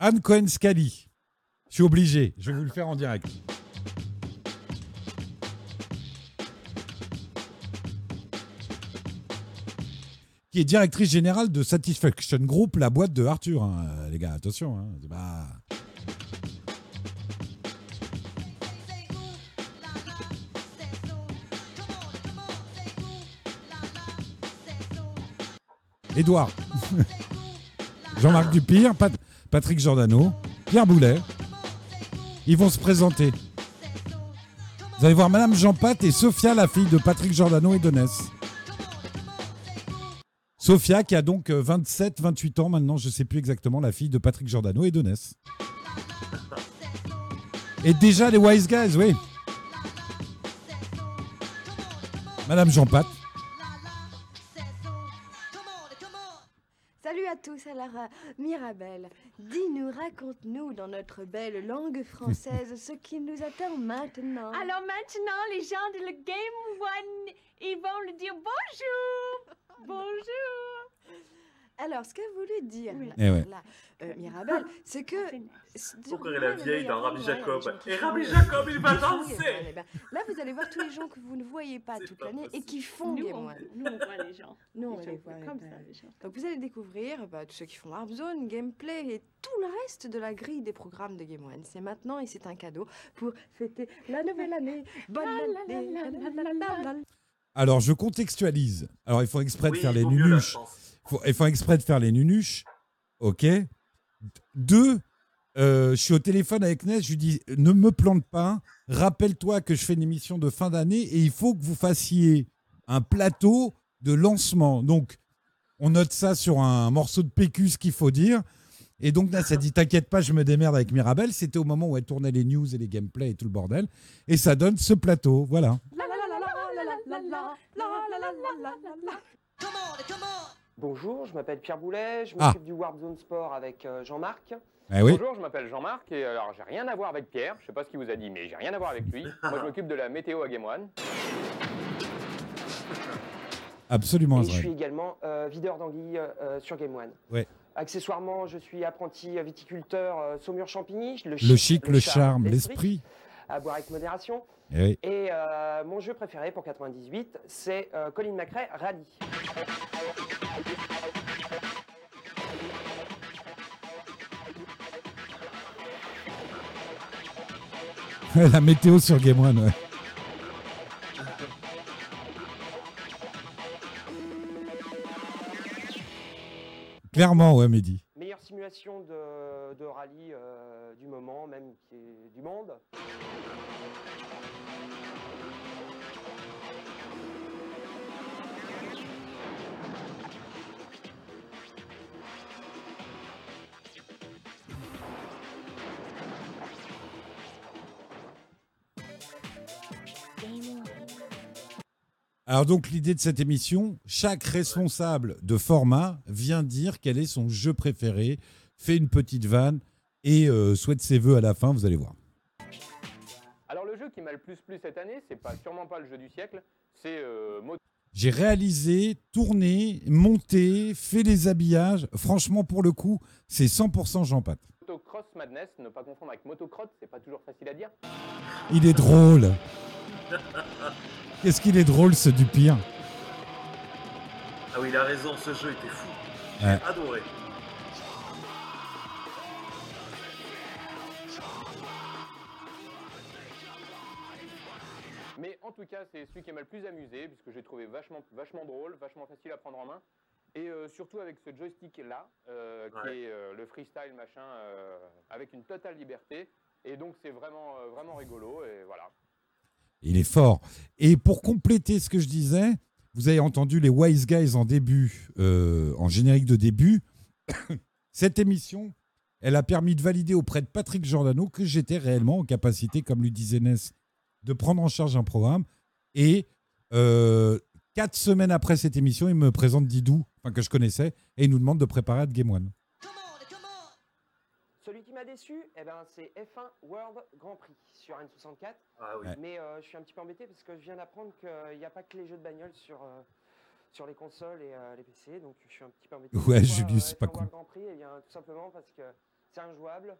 Anne Cohen-Scali. Obligé, je vais vous le faire en direct. Qui est directrice générale de Satisfaction Group, la boîte de Arthur. hein. Les gars, attention. hein. Édouard. Jean-Marc Dupire, Pat- Patrick Giordano, Pierre Boulet. Ils vont se présenter. Vous allez voir Madame Jean Pat et Sophia, la fille de Patrick Giordano et de. Sophia qui a donc 27-28 ans maintenant, je sais plus exactement, la fille de Patrick Giordano et de. Et déjà les Wise Guys, oui. Madame Jean Pat. Euh, Mirabelle, dis-nous, raconte-nous dans notre belle langue française ce qui nous attend maintenant. Alors maintenant, les gens de le Game One, ils vont lui dire bonjour. Bonjour. Alors, ce qu'a voulu dire là, Eh ouais. là, euh, Mirabelle, c'est que... Pourquoi elle est la vieille dans Rabbi Jacob Et Rabbi Jacob, il va danser Là, vous allez voir tous les gens que vous ne voyez pas toute l'année et qui font Nous, Game on- One. nous, on voit les gens. Nous, on Les les voit comme ça, les gens. Donc, vous allez découvrir bah, tous ceux qui font Warzone, Gameplay et tout le reste de la grille des programmes de Game One. C'est maintenant et c'est un cadeau pour fêter la nouvelle année. Bonne année. Alors, je contextualise. Alors, ils font exprès de Oui, faire il les vaut la Ils font exprès de faire les nunuches. OK. Deux, euh, je suis au téléphone avec Ness. Je lui dis ne me plante pas. Rappelle-toi que je fais une émission de fin d'année et il faut que vous fassiez un plateau de lancement. Donc, on note ça sur un morceau de PQ, ce qu'il faut dire. Et donc, Ness a dit T'inquiète pas, je me démerde avec Mirabelle. C'était au moment où elle tournait les news et les gameplays et tout le bordel. Et ça donne ce plateau. Voilà. Bonjour, je m'appelle Pierre Boulet, je Ah. m'occupe du Warp Zone Sport avec euh, Jean-Marc. Eh oui. Bonjour, je m'appelle Jean-Marc et alors j'ai rien à voir avec Pierre, je sais pas ce qu'il vous a dit, mais j'ai rien à voir avec lui. Moi je m'occupe de la météo à Game One. Absolument, Et je suis également euh, videur d'anguilles euh, sur Game One. Ouais. Accessoirement, je suis apprenti viticulteur euh, Saumur-Champigny. Le chic, le charme, l'esprit. À boire avec modération. Eh oui. Et euh, mon jeu préféré pour 98, c'est euh, Colin McRae Rally. La météo sur Game One, ouais. Clairement, ouais, Mehdi. Meilleure simulation de, rallye euh, du moment, même qui est du monde. Alors donc l'idée de cette émission, chaque responsable de format vient dire quel est son jeu préféré, fait une petite vanne et euh, souhaite ses voeux à la fin, vous allez voir. Alors le jeu qui m'a le plus plu cette année, c'est pas sûrement pas le jeu du siècle, c'est euh, J'ai réalisé, tourné, monté, fait les habillages. Franchement, pour le coup, c'est 100% Jean Pat. Cross Madness, ne pas confondre avec Motocross, c'est pas toujours facile à dire. Il est drôle. Qu'est-ce qu'il est drôle, ce du pire. Ah oui, il a raison, ce jeu était fou. J'ai Ouais. adoré. Mais en tout cas, c'est celui qui m'a le plus amusé, puisque j'ai trouvé vachement, vachement drôle, vachement facile à prendre en main. Et euh, surtout avec ce joystick-là, euh, qui Ouais. est euh, le freestyle machin, euh, avec une totale liberté. Et donc c'est vraiment, euh, vraiment rigolo, et voilà. Il est fort. Et pour compléter ce que je disais, vous avez entendu les Wise Guys en début, euh, en générique de début. Cette émission, elle a permis de valider auprès de Patrick Giordano que j'étais réellement en capacité, comme lui disait Ness, de prendre en charge un programme. Et euh, quatre semaines après cette émission, il me présente Didou, que je connaissais, et il nous demande de préparer à Game One. Déçu, eh ben, c'est F1 World Grand Prix sur N64. Ah oui. Ouais. Mais euh, je suis un petit peu embêté parce que je viens d'apprendre qu'il n'y a pas que les jeux de bagnole sur, euh, sur les consoles et euh, les PC. Donc je suis un petit peu embêté. Ouais, Pourquoi, Julius, c'est pas F1 con. World Grand Prix, eh bien, tout simplement parce que c'est injouable,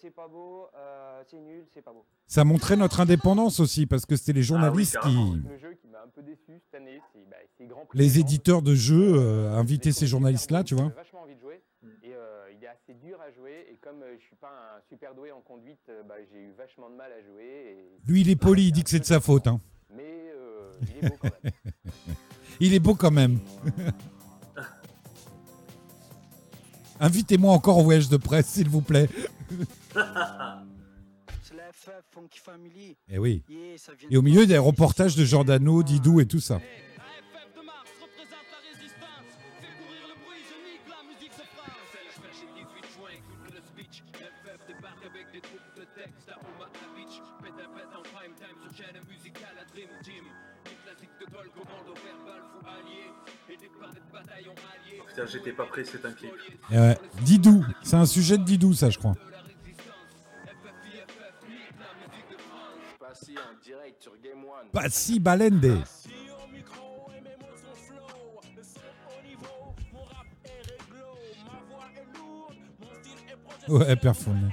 c'est pas beau, euh, c'est nul, c'est pas beau. Ça montrait notre indépendance aussi, parce que c'était les journalistes qui. Le jeu qui m'a un peu déçu cette année, c'est bah, Grand Prix. Les éditeurs de jeux euh, invitaient ces journalistes-là, tu vois. J'ai vachement envie de jouer et euh, il est assez dur à jouer et comme euh, je suis pas un super doué en conduite, euh, bah, j'ai eu vachement de mal à jouer. Et... Lui, il est poli, il dit que c'est de sa faute. hein. Mais euh, il est beau quand même. il est beau quand même. Invitez-moi encore au voyage de presse, s'il vous plaît. C'est la FF Funky Family. Eh oui. Yeah, ça vient Et au milieu des Mars. reportages de Giordano, Didou et tout ça. Putain, j'étais pas prêt, c'est un clip. Eh. Didou, c'est un sujet de Didou, ça, je crois. Sur Game One. Pas si balende. Ouais, performé.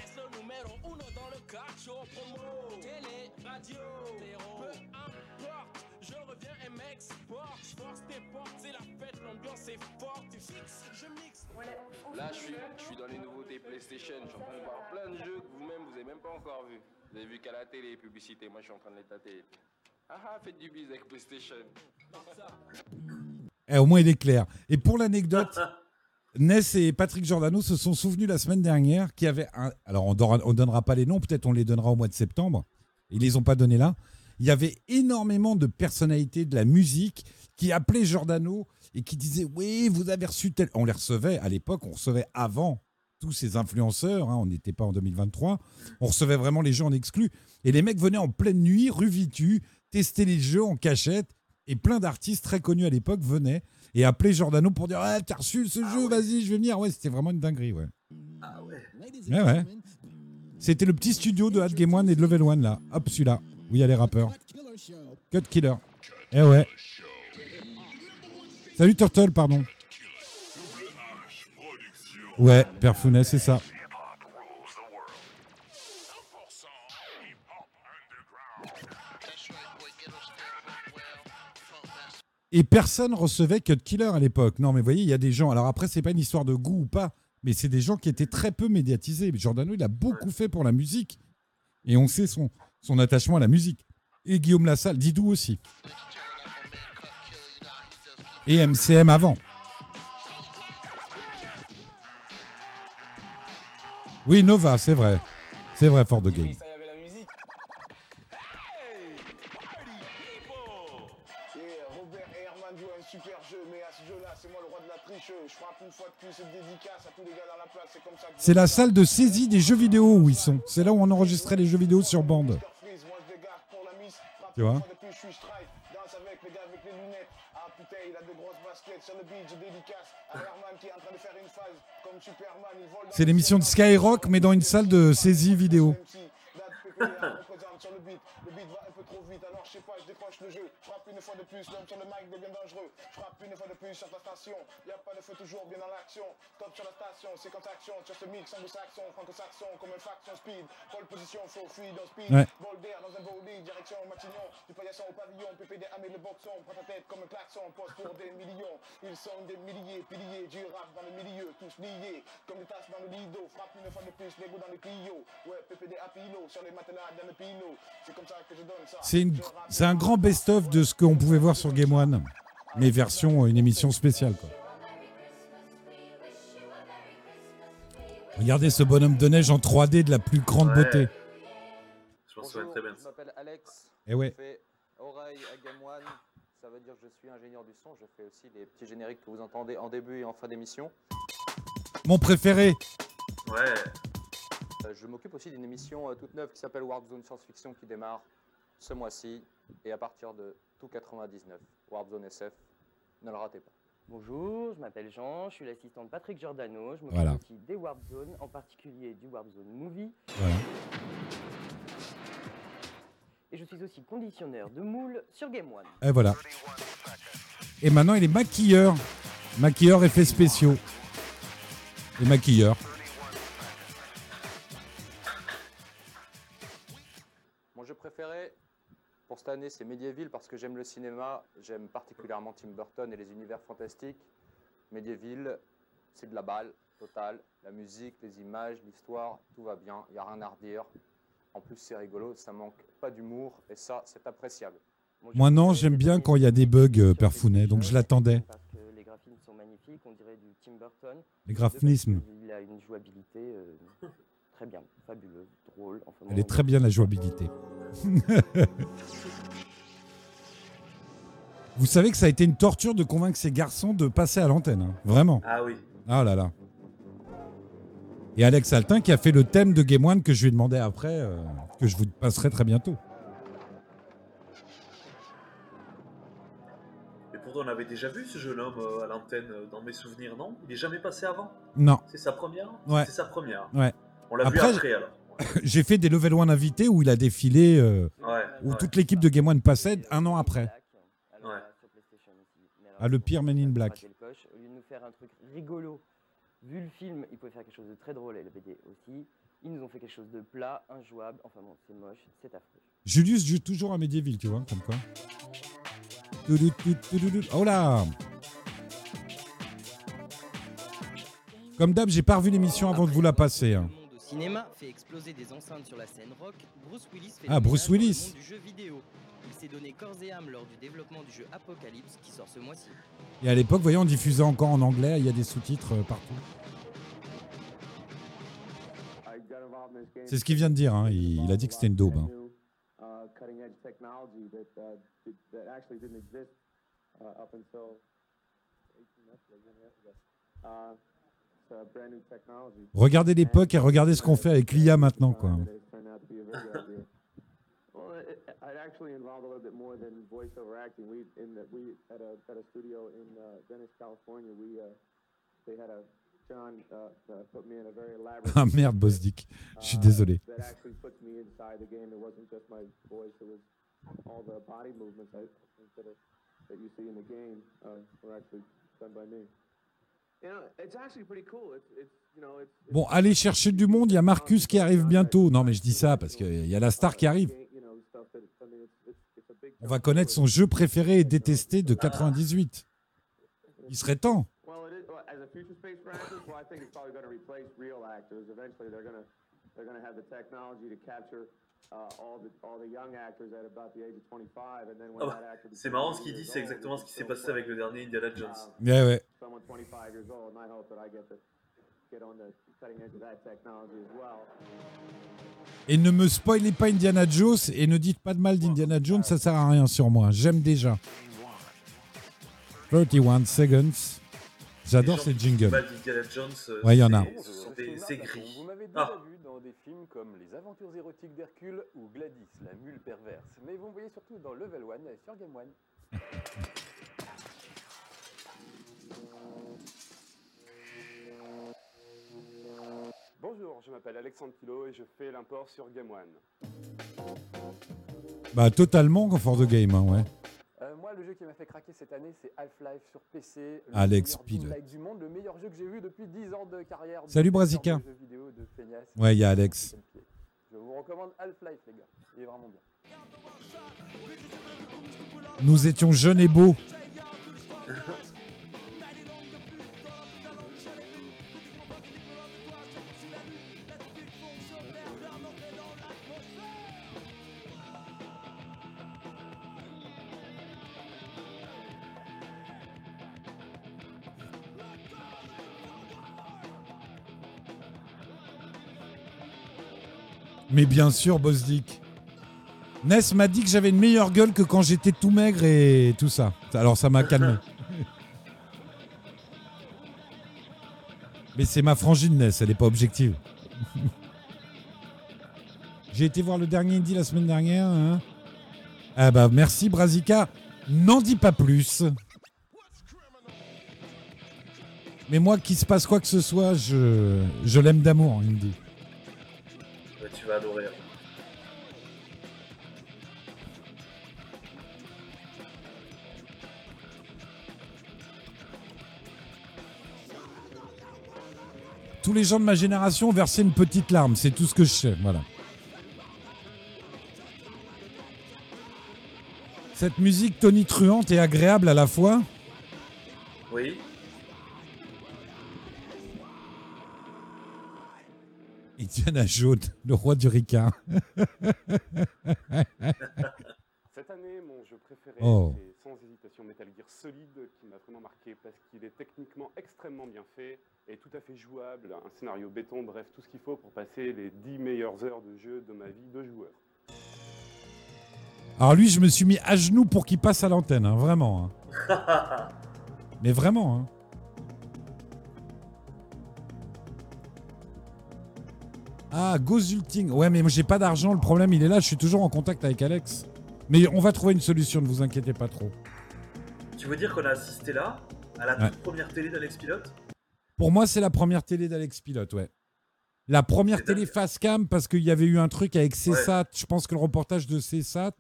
Là, je suis, je suis dans les nouveautés PlayStation. Je suis en train de voir plein de jeux que vous-même, vous avez même pas encore vu. Vous avez vu qu'à la télé, les publicités. Moi, je suis en train de les tâter. Ah faites du bise avec PlayStation. Eh, au moins, il est clair. Et pour l'anecdote, Ness et Patrick Giordano se sont souvenus la semaine dernière qu'il y avait un. Alors, on ne donnera pas les noms, peut-être on les donnera au mois de septembre. Ils les ont pas donnés là. Il y avait énormément de personnalités de la musique qui appelaient Giordano et qui disaient Oui, vous avez reçu tel. On les recevait à l'époque, on recevait avant tous ces influenceurs. hein, on n'était pas en 2023. On recevait vraiment les gens en exclu. Et les mecs venaient en pleine nuit, rue Vitu, tester les jeux en cachette. Et plein d'artistes très connus à l'époque venaient et appelaient Giordano pour dire ah, T'as reçu ce jeu, vas-y, je vais venir. Ouais, c'était vraiment une dinguerie. Ouais. Ah ouais. Ouais, ouais. C'était le petit studio de Hat Game One et de Level One, là. Hop, celui-là, où il y a les rappeurs. Cut Killer. Eh ouais. Salut Turtle, pardon. Ouais, Père Founet, c'est ça. Et personne recevait Cut Killer à l'époque. Non, mais vous voyez, il y a des gens. Alors après, c'est pas une histoire de goût ou pas, mais c'est des gens qui étaient très peu médiatisés. Giordano, il a beaucoup fait pour la musique. Et on sait son, son attachement à la musique. Et Guillaume Lassalle, Didou aussi. Et MCM avant. Oui, Nova, c'est vrai. C'est vrai, Fort de Game. C'est la salle de saisie des jeux vidéo où ils sont. C'est là où on enregistrait les jeux vidéo sur bande. Tu vois C'est l'émission de Skyrock, mais dans une salle de saisie vidéo. Sur le beat. Le beat va un peu trop vite, alors je sais pas, je décroche le jeu. Je frappe une fois de plus, l'homme sur le mic devient dangereux. Je frappe une fois de plus sur ta station. Y a pas de feu toujours bien dans l'action. Top sur la station, séquence action. Sur ce mix, anglo-saxon, franco-saxon, comme une faction speed. Pole position, faux fluide en speed. Ouais. Vol d'air dans un bolide, direction Matignon. Du paillasson au pavillon, PPD amé le boxon. Prends ta tête comme un klaxon, poste pour des millions. Ils sont des milliers, piliers du rap dans le milieu, tous liés. Comme des tasses dans le lido. Frappe une fois de plus, les dans le Clio. Ouais, PPD à pilo, sur les dans pino. C'est un grand best-of de ce qu'on pouvait voir sur Game One, mais version euh, une émission spéciale. quoi. Regardez ce bonhomme de neige en 3D de la plus grande Ouais. beauté. Je m'en souviens très bien. Je m'appelle Alex. Eh ouais. Je fais oreille à Game One. Ça veut dire que je suis ingénieur du son. Je fais aussi les petits génériques que vous entendez en début et en fin d'émission. Mon préféré. Ouais. Euh, Je m'occupe aussi d'une émission euh, toute neuve qui s'appelle Warzone Science Fiction qui démarre ce mois-ci et à partir de tout 99. Warzone SF, ne le ratez pas. Bonjour, je m'appelle Jean, je suis l'assistant de Patrick Giordano. Je m'occupe Voilà. aussi des Warp Zones, en particulier du Warp Zone Movie. Voilà. Et je suis aussi conditionneur de moules sur Game One. Et voilà. Et maintenant, il est maquilleur. Maquilleur effets spéciaux. Et maquilleur. C'est Medieval parce que j'aime le cinéma, j'aime particulièrement Tim Burton et les univers fantastiques. Medieval, c'est de la balle totale, la musique, les images, l'histoire, tout va bien, il n'y a rien à redire. En plus, c'est rigolo, ça manque pas d'humour et ça, c'est appréciable. Moi, non, j'aime bien quand il y a des bugs, euh, Père Founet, donc je l'attendais. Les graphismes sont magnifiques, on dirait du Tim Burton. Les graphismes. Qu'il a une jouabilité euh, très bien, fabuleuse, drôle. Enfin, Elle est très bien la jouabilité. Vous savez que ça a été une torture de convaincre ces garçons de passer à l'antenne, hein. vraiment. Ah oui. Ah là là. Et Alex Altin qui a fait le thème de Game One que je lui ai demandé après, euh, que je vous passerai très bientôt. Mais pourtant, on avait déjà vu ce jeune homme euh, à l'antenne euh, dans mes souvenirs, non? Il est jamais passé avant? Non. C'est sa première? Ouais. C'est sa première. Ouais. On l'a vu Après, alors. J'ai fait des level 1 invités où il a défilé, euh, Ouais, où ouais. toute l'équipe de Game One passait un an après. Ouais. Ah, le pire Men in Black. raté le coche. Au lieu de nous faire un truc rigolo, vu le film, ils pouvaient faire quelque chose de très drôle et le BD aussi. Ils nous ont fait quelque chose de plat, injouable. Enfin bon, c'est moche, c'est affreux. Julius joue toujours à Medieval, tu vois, comme quoi. Oh là Comme d'hab, j'ai pas revu l'émission avant de vous la passer. hein. Cinéma fait exploser des enceintes sur la scène rock, Bruce Willis fait Ah, Bruce Willis. du jeu vidéo. Il s'est donné corps et âme lors du développement du jeu Apocalypse qui sort ce mois-ci. Et à l'époque, voyons, on diffusait encore en anglais, il y a des sous-titres euh, partout. C'est ce qu'il vient de dire, hein. il, il a dit que c'était une daube. hein. Regardez l'époque et regardez ce qu'on fait avec l'IA maintenant, quoi. Ah merde, Bosdick, je suis désolé. Bon, allez chercher du monde, il y a Marcus qui arrive bientôt. Non, mais je dis ça parce qu'il y a la star qui arrive. On va connaître son jeu préféré et détesté de 98. Il serait temps. Well, it is, well, as a future space for actors, well, I think it's probably going to replace real actors. Eventually, they're going to they're going to have the technology to capture all the all the young actors at about the age of 25, and then when Oh, that actor c'est marrant ce 20 qu'il dit, c'est exactement ce qui s'est passé avec le dernier Indiana Jones. Ouais, ouais. Someone 25 years old, and I hope that I get to get on the cutting edge of that technology as well. Et ne me spoilez pas Indiana Jones et ne dites pas de mal d'Indiana Jones, ça sert à rien sur moi. J'aime déjà. 31 seconds. J'adore ces jingles. euh, Ouais, il y en a. c'est- gris. Vous m'avez déjà Ah. vu dans des films comme Les Aventures érotiques d'Hercule ou Gladys, la mule perverse. Mais vous me voyez surtout dans Level 1 sur Game One. Bonjour, je m'appelle Alexandre Kilo et je fais l'import sur Game One. Bah, totalement confort de game, hein, ouais. Euh, moi, le jeu qui m'a fait craquer cette année, c'est Half-Life sur PC. Le Alex roguelike du monde, le meilleur jeu que j'ai vu depuis 10 ans de carrière. Salut, feignasse. Ouais, il y a Alex. Je vous recommande Half-Life, les gars. Il est vraiment bien. Nous étions jeunes et beaux. Mais bien sûr, Bosdick. Ness m'a dit que j'avais une meilleure gueule que quand j'étais tout maigre et tout ça. Alors ça m'a calmé. Mais c'est ma frangine Ness, elle n'est pas objective. J'ai été voir le dernier indie la semaine dernière. hein. Ah bah merci Brazica. N'en dis pas plus. Mais moi, qu'il se passe quoi que ce soit, je l'aime d'amour, Indy. Tu vas adorer. hein. Tous les gens de ma génération ont versé une petite larme, c'est tout ce que je sais. Voilà. Cette musique tonitruante et agréable à la fois. Oui. Indiana Jones, le roi du Ricard. Cette année, mon jeu préféré, Oh. c'est sans hésitation Metal Gear Solid, qui m'a vraiment marqué parce qu'il est techniquement jouable, un scénario béton, bref, tout ce qu'il faut pour passer les 10 meilleures heures de jeu de ma vie de joueur. Alors lui, je me suis mis à genoux pour qu'il passe à l'antenne, hein, vraiment. hein. Mais vraiment. Hein. Ah, Gozulting. Ouais, mais moi j'ai pas d'argent. Le problème, il est là. Je suis toujours en contact avec Alex. Mais on va trouver une solution. Ne vous inquiétez pas trop. Tu veux dire qu'on a assisté là, à la Ouais. toute première télé d'Alex Pilote? Pour moi, c'est la première télé d'Alex Pilote, ouais. La première télé face cam parce qu'il y avait eu un truc avec CSAT. Je pense que le reportage de CSAT.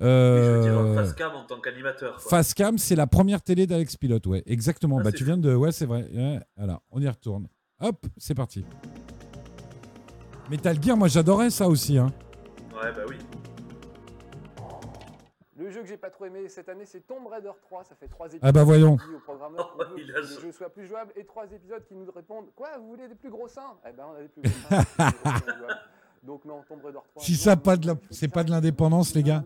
Je veux dire, Euh, face cam en tant qu'animateur. Face cam, c'est la première télé d'Alex Pilote, ouais, exactement. Ah, bah, tu viens de. Ouais, c'est vrai. Ouais, voilà, on y retourne. Hop, c'est parti. Metal Gear, moi j'adorais ça aussi. Hein. Ouais, bah oui. Le jeu que j'ai pas trop aimé cette année, c'est Tomb Raider 3. Ça fait trois épisodes. Ah bah voyons. Au programmeur Oh, que le jeu soit plus jouable et trois épisodes qui nous répondent Quoi, vous voulez des plus gros seins? Eh ben, on a des plus gros seins. Donc, non, Tomb Raider 3. Si ça pas de la... c'est pas de l'indépendance, les gars.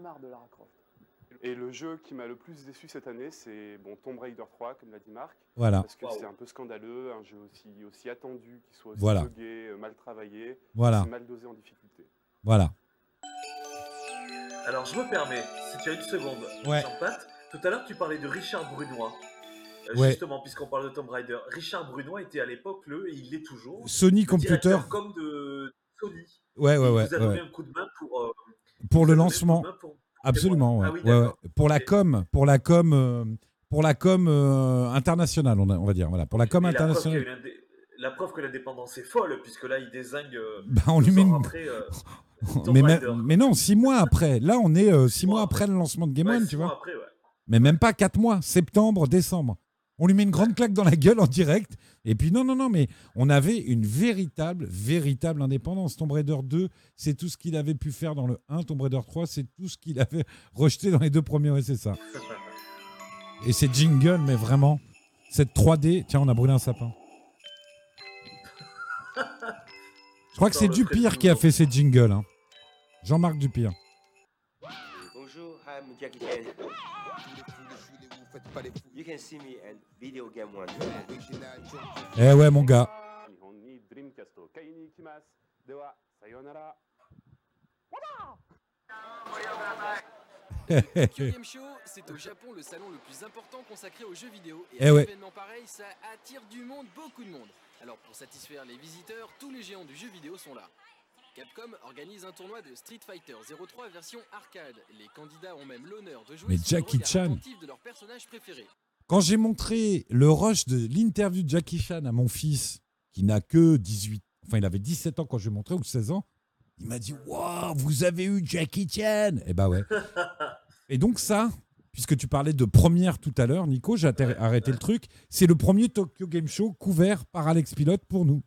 Et le jeu qui m'a le plus déçu cette année, c'est bon, Tomb Raider 3, comme l'a dit Marc. Voilà. Parce que c'est un peu scandaleux, un jeu aussi, aussi attendu, qui soit aussi Voilà. buggé, euh, mal travaillé, Voilà. mal dosé en difficulté. Voilà. Alors, je me permets, si tu as une seconde, Ouais. Jean-Pat, tout à l'heure, tu parlais de Richard Brunois. Euh, Ouais. Justement, puisqu'on parle de Tomb Raider, Richard Brunois était à l'époque le, et il l'est toujours, Sony le Computer. comme de Sony. Ouais, ouais, Il ouais, vous a donné ouais. un coup de main pour. euh, Pour le lancement. pour- Absolument, ouais. Ah oui, ouais. Pour la com, pour la com, euh, pour la com euh, internationale, on, a- on va dire. Voilà, pour la com Et la preuve, internationale. indé- la preuve que l'indépendance est folle, puisque là, il désingue. euh, Bah, on lui met une- après, mais, non, six mois après. Là, on est six mois après le lancement de Game Ouais, One, six tu vois. après. Mais même pas quatre mois, septembre, décembre. On lui met une grande claque dans la gueule en direct. Et puis non, non, non, mais on avait une véritable, véritable indépendance. Tomb Raider 2, c'est tout ce qu'il avait pu faire dans le 1. Tomb Raider 3, c'est tout ce qu'il avait rejeté dans les deux premiers. Ça. Et c'est jingle, mais vraiment, cette 3D. Tiens, on a brûlé un sapin. Je crois que c'est Dupire qui a fait ces jingles. hein. Jean-Marc Dupire. Bonjour, faites pas me video game one. Eh ouais, mon gars. le show, c'est au Japon le salon le plus important consacré aux jeux vidéo. Et eh un ouais. événement pareil, ça attire du monde, beaucoup de monde. Alors pour satisfaire les visiteurs, tous les géants du jeu vidéo sont là. Capcom organise un tournoi de Street Fighter 03 version arcade. Les candidats ont même l'honneur de jouer Mais Jackie Chan. de leur personnage préféré. Quand j'ai montré le rush de l'interview de Jackie Chan à mon fils, qui n'a que 18, enfin il avait 17 ans quand je lui ai montré, ou 16 ans, il m'a dit Waouh, vous avez eu Jackie Chan Eh bah ouais. Et donc, ça, puisque tu parlais de première tout à l'heure, Nico, j'ai arrêté le truc, c'est le premier Tokyo Game Show couvert par Alex Pilote pour nous.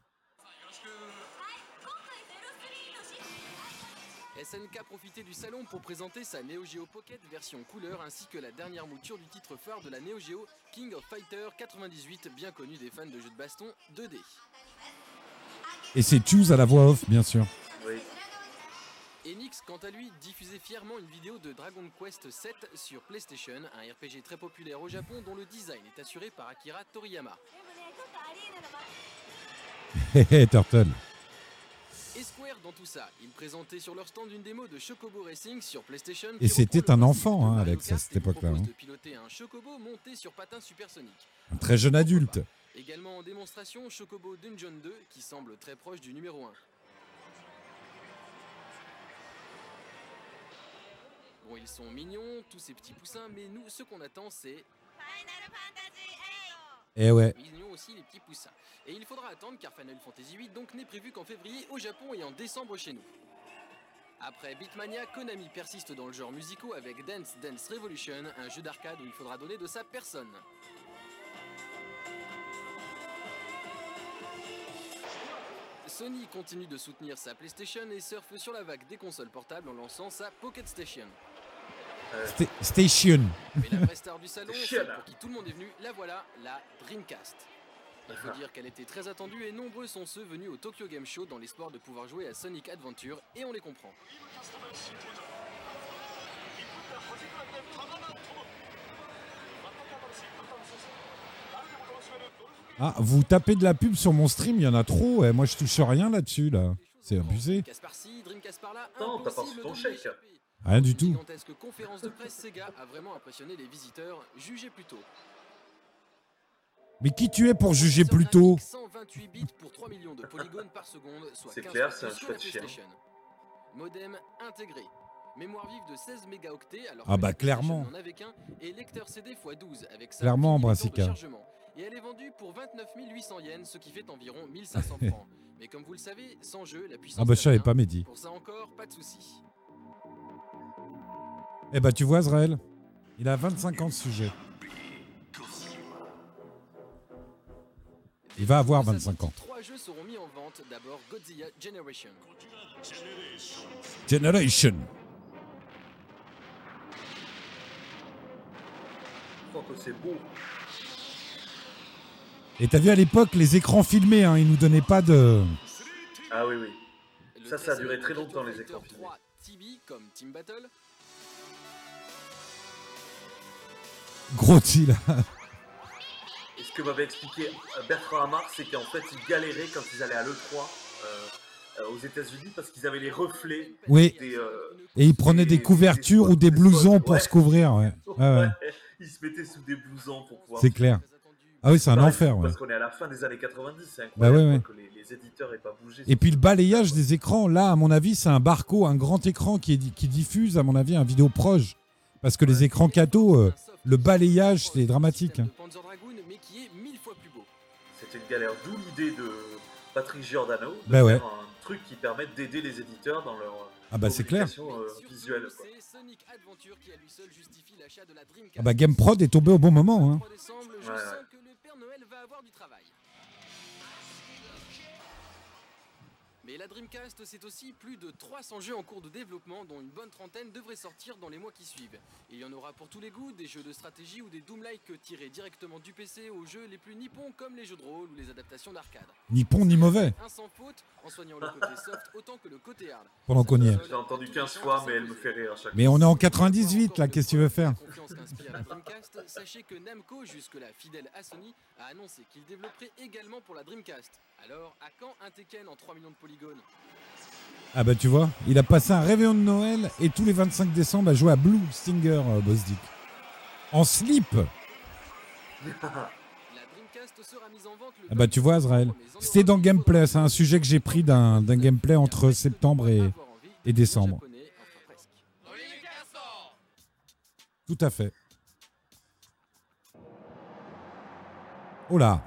SNK profitait du salon pour présenter sa Neo Geo Pocket version couleur ainsi que la dernière mouture du titre phare de la Neo Geo, King of Fighter 98, bien connu des fans de jeux de baston 2D. Et c'est Choose à la voix off, bien sûr. Enix, quant à lui, diffusait fièrement une vidéo de Dragon Quest VII sur PlayStation, un RPG très populaire au Japon dont le design est assuré par Akira Toriyama. Hé hé, Turtle. Et Square dans tout ça, ils présentaient sur leur stand une démo de Chocobo Racing sur PlayStation. Et qui c'était un enfant, hein, Alex, à cette époque-là, hein. de piloter un Chocobo monté sur patins supersoniques. Un très jeune adulte. Également en démonstration, Chocobo Dungeon 2, qui semble très proche du numéro 1. Bon, ils sont mignons, tous ces petits poussins, mais nous, ce qu'on attend, c'est... Eh ouais. Et il faudra attendre car Final Fantasy VIII donc n'est prévu qu'en février au Japon et en décembre chez nous. Après Beatmania, Konami persiste dans le genre musicaux avec Dance Dance Revolution, un jeu d'arcade où il faudra donner de sa personne. Sony continue de soutenir sa PlayStation et surfe sur la vague des consoles portables en lançant sa Pocket Station. Sta- Station. Mais la vraie star du salon, pour qui tout le monde est venu, la voilà, la Dreamcast. Il faut dire qu'elle était très attendue et nombreux sont ceux venus au Tokyo Game Show dans l'espoir de pouvoir jouer à Sonic Adventure et on les comprend. Ah, vous tapez de la pub sur mon stream, il y en a trop. ouais. Moi, je touche rien là-dessus, là. C'est abusé. Kasparsi, Dreamcast par là, Non, t'as pas ton chèque. Rien du tout. gigantesque conférence de presse Sega a vraiment impressionné les visiteurs. Jugez plutôt. Mais qui tu es pour juger plus tôt? 128 bits pour 3 millions de polygones par seconde, soit C'est 15 clair, c'est un plus sur la chouette chien. PlayStation. Modem intégré. Mémoire vive de 16 mégaoctets alors Ah que bah, la PlayStation clairement. n'en avait qu'un et lecteur CD x12 avec ça Clairement, Brassica. chargement. Et elle est vendue pour 29 800 yens, ce qui fait environ 1500 francs. Mais comme vous le savez, sans jeu, la puissance Ah bah, je savais n'a pas. Mehdi. Pour ça encore, pas de soucis. Eh bah, tu vois, Azrael, il a 25 ans ce sujet. Il va avoir 25 ans. Trois jeux seront mis en vente. D'abord Godzilla Generation. Generation. Oh, que c'est beau. Et t'as vu à l'époque les écrans filmés, hein, ils nous donnaient pas de. Ah oui, oui. Ça, ça a duré très longtemps, les écrans filmés. 3 Tibi comme Team Battle. Gros là. Et ce que m'avait expliqué euh, Bertrand Hamar, c'est qu'en fait, ils galéraient quand ils allaient à l'E3 euh, euh, aux États-Unis parce qu'ils avaient les reflets Oui. des, euh, Et ils prenaient des couvertures ou des blousons pour ouais. se couvrir, ouais. Ouais, ouais. Ils se mettaient sous des blousons pour pouvoir. C'est clair. Ah oui, c'est un enfer. Parce qu'on est à la fin des années 90, c'est Bah incroyable ouais. que les, les éditeurs aient pas bougé. Et puis le balayage des écrans, là, à mon avis, c'est un barco, un grand écran qui, est, qui diffuse, à mon avis, un vidéo proche. Parce que les écrans euh, le balayage, c'est dramatique. hein. C'était une galère, d'où l'idée de Patrick Giordano de Bah ouais. faire un truc qui permette d'aider les éditeurs dans leur Ah bah c'est clair. euh, visuelle. quoi. Ah bah GameProd est tombé au bon moment. Hein. ouais. Mais la Dreamcast, c'est aussi plus de 300 jeux en cours de développement, dont une bonne trentaine devraient sortir dans les mois qui suivent. Et il y en aura pour tous les goûts, des jeux de stratégie ou des Doom-like tirés directement du PC aux jeux les plus nippons comme les jeux de rôle ou les adaptations d'arcade. Ni bon ni mauvais. Un sans faute, en soignant le côté soft autant que le côté hard. Pendant qu'on y est. Je l'ai entendu 15 fois, mais elle me fait rire à chaque Mais on est en 98, là, qu'est-ce que tu veux faire? Confiance qu'inspire la Dreamcast, sachez que Namco, jusque-là fidèle à Sony, a annoncé qu'il développerait également pour la Dreamcast. Alors, à quand un Tekken en 3 millions de polygones Ah bah tu vois, il a passé un réveillon de Noël et tous les 25 décembre à jouer à Blue Stinger, euh, Boss Dick. En slip La Dreamcast sera mise en vente le Ah bah tu vois, Azrael. C'était dans Gameplay, c'est un sujet que j'ai pris d'un d'un gameplay entre septembre et, et décembre. Tout à fait. Oh là,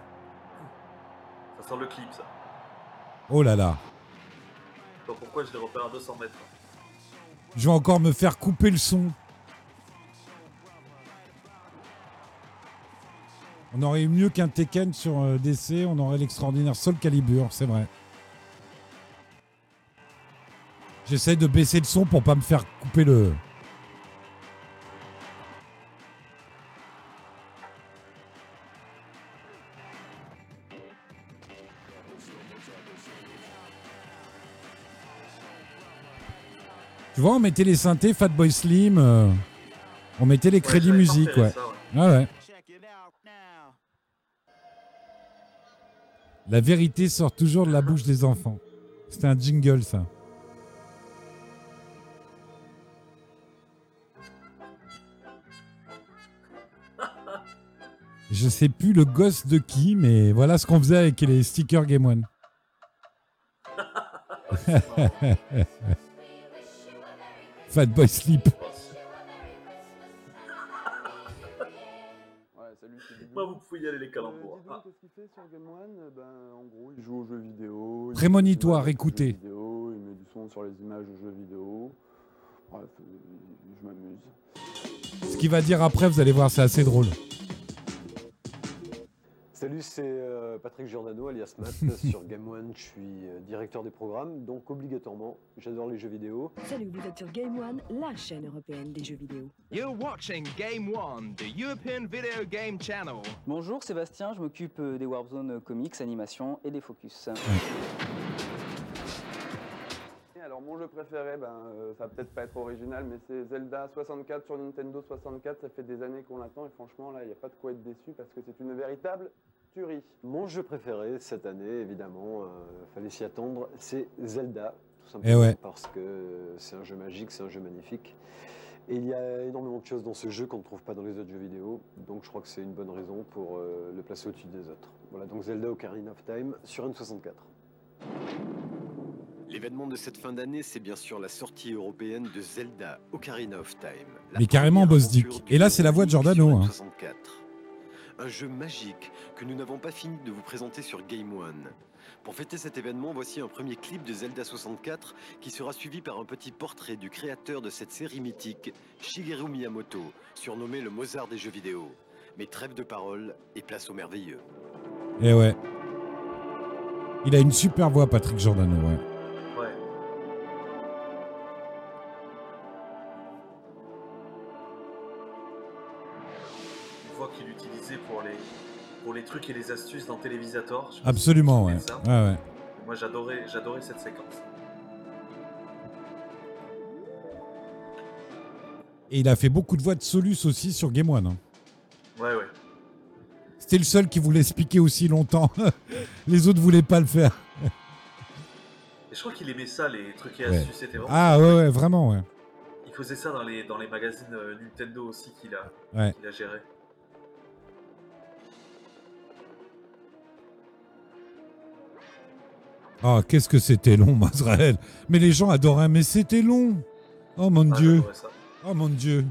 Le clip, ça. oh là là. Je sais pas pourquoi je les repère à 200 mètres. Je vais encore me faire couper le son. On aurait eu mieux qu'un Tekken sur euh, DC, on aurait l'extraordinaire Soul Calibur, c'est vrai. J'essaie de baisser le son pour pas me faire couper le. Tu vois, on mettait les synthés Fatboy Slim, euh, on mettait les crédits musique, ouais. ça, ouais. Ah ouais. La vérité sort toujours de la bouche des enfants. C'était un jingle, ça. Je sais plus le gosse de qui, mais voilà ce qu'on faisait avec les stickers Game One. Fatboy Sleep. Ouais, salut, c'est Bidou. Bah, vous pouvez y aller, les calembours. Euh, Ah. qu'est-ce qu'il fait sur Game One Ben, en gros, il joue aux jeux vidéo. il Prémonitoire, écoutez. vidéo, il met du son sur les images aux jeux vidéo. Bref, euh, je m'amuse. Ce qu'il va dire après, vous allez voir, c'est assez drôle. Salut, c'est euh, Patrick Giordano, alias Matt. sur Game One, je suis euh, directeur des programmes, donc obligatoirement, j'adore les jeux vidéo. Salut, vous êtes sur Game One, la chaîne européenne des jeux vidéo. You're watching Game One, the European Video Game Channel. Bonjour Sébastien, je m'occupe euh, des Warzone comics, animation et des focus. Alors mon jeu préféré, ben, euh, ça va peut-être pas être original, mais c'est Zelda 64 sur Nintendo 64. Ça fait des années qu'on l'attend et franchement là, il n'y a pas de quoi être déçu parce que c'est une véritable Turi. Mon jeu préféré cette année, évidemment, euh, fallait s'y attendre, c'est Zelda, tout simplement Eh ouais. parce que c'est un jeu magique, c'est un jeu magnifique. Et il y a énormément de choses dans ce jeu qu'on ne trouve pas dans les autres jeux vidéo, donc je crois que c'est une bonne raison pour euh, le placer au-dessus des autres. Voilà, donc Zelda Ocarina of Time sur N64. L'événement de cette fin d'année, c'est bien sûr la sortie européenne de Zelda Ocarina of Time. Mais carrément Boss Dick. Et là, c'est la voix de Giordano. hein. 64. Un jeu magique que nous n'avons pas fini de vous présenter sur Game One. Pour fêter cet événement, voici un premier clip de Zelda 64 qui sera suivi par un petit portrait du créateur de cette série mythique, Shigeru Miyamoto, surnommé le Mozart des jeux vidéo. Mais trêve de parole et place au merveilleux. Eh ouais. Il a une super voix, Patrick Giordano. Ouais. Qu'il utilisait pour les, pour les trucs et les astuces dans Télévisator. Si Absolument, ouais. Ouais, ouais. Moi j'adorais, j'adorais cette séquence. Et il a fait beaucoup de voix de Solus aussi sur Game One. hein. Ouais, ouais. C'était le seul qui voulait se piquer aussi longtemps. Les autres voulaient pas le faire. Et je crois qu'il aimait ça, les trucs et Ouais. astuces. C'était vraiment. Ah ouais, ouais, vraiment, ouais. Il faisait ça dans les, dans les magazines euh, Nintendo aussi qu'il a, Ouais. qu'il a géré. Oh, qu'est-ce que c'était long, Mazrael. Mais les gens adoraient, mais c'était long. Oh mon Ah, dieu. Oh mon dieu.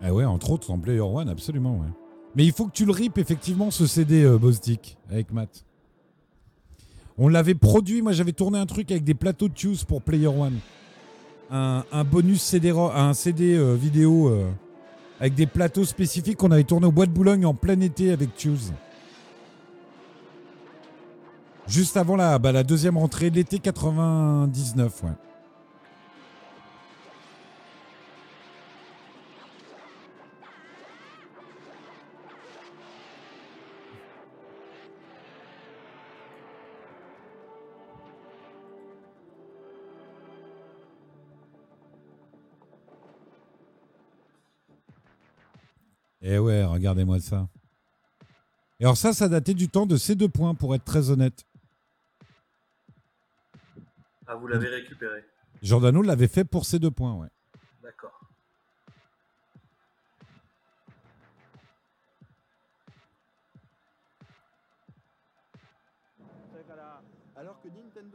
Ah ouais, entre autres en Player One, absolument, ouais. Mais il faut que tu le ripes effectivement ce CD euh, avec Matt. On l'avait produit, moi j'avais tourné un truc avec des plateaux de Tues pour Player One. Un, un bonus CD, un CD euh, vidéo euh, avec des plateaux spécifiques qu'on avait tourné au Bois de Boulogne en plein été avec Tues. Juste avant la, bah, la deuxième rentrée de l'été 99, ouais. Et ouais, regardez-moi ça. Et alors ça, ça datait du temps de ces deux points, pour être très honnête. Ah, vous l'avez récupéré. Giordano l'avait fait pour ces deux points, ouais.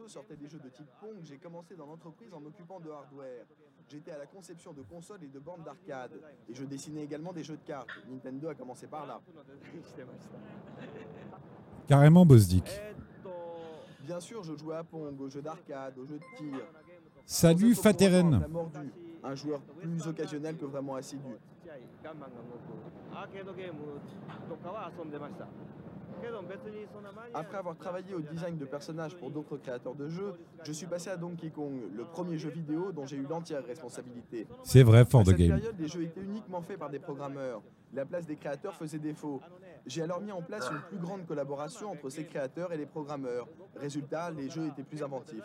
Sortait des jeux de type Pong, j'ai commencé dans l'entreprise en m'occupant de hardware. J'étais à la conception de consoles et de bornes d'arcade. Et je dessinais également des jeux de cartes. Nintendo a commencé par là. Carrément Bosdick. Bien sûr, je jouais à Pong, aux jeux d'arcade, aux jeux de tir. Salut Fateren. un joueur plus occasionnel que vraiment assidu. Après avoir travaillé au design de personnages pour d'autres créateurs de jeux, je suis passé à Donkey Kong, le premier jeu vidéo dont j'ai eu l'entière responsabilité. C'est vrai, For the Game. À cette période, les jeux étaient uniquement faits par des programmeurs. La place des créateurs faisait défaut. J'ai alors mis en place une plus grande collaboration entre ces créateurs et les programmeurs. Résultat, les jeux étaient plus inventifs.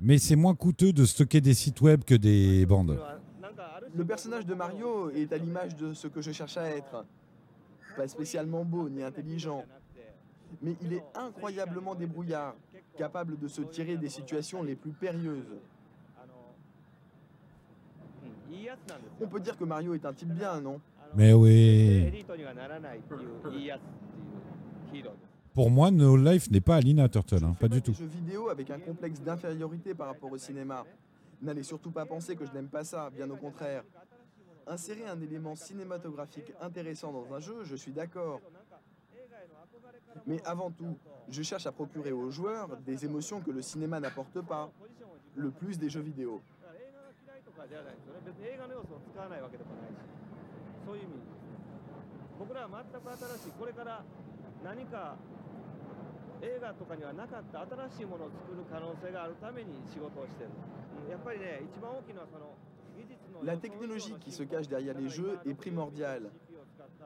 Mais c'est moins coûteux de stocker des sites web que des bandes. Le personnage de Mario est à l'image de ce que je cherche à être. Pas spécialement beau ni intelligent. Mais il est incroyablement débrouillard, capable de se tirer des situations les plus périlleuses. On peut dire que Mario est un type bien, non? Mais oui. Pour moi, No Life n'est pas Alina Turtle, hein, pas du tout. Jeu vidéo avec un complexe d'infériorité par rapport au cinéma. N'allez surtout pas penser que je n'aime pas ça, bien au contraire. Insérer un élément cinématographique intéressant dans un jeu, je suis d'accord. Mais avant tout, je cherche à procurer aux joueurs des émotions que le cinéma n'apporte pas, le plus des jeux vidéo. 映画の要素を使わないわけでもないしそういう意味です僕らは全く新しいこれから何か映画とかにはなかった新しいものを作る可能性があるために仕事をしてる、うんやっぱりね一番大きいのはその技術の La technologie qui se cache derrière les jeux est primordiale.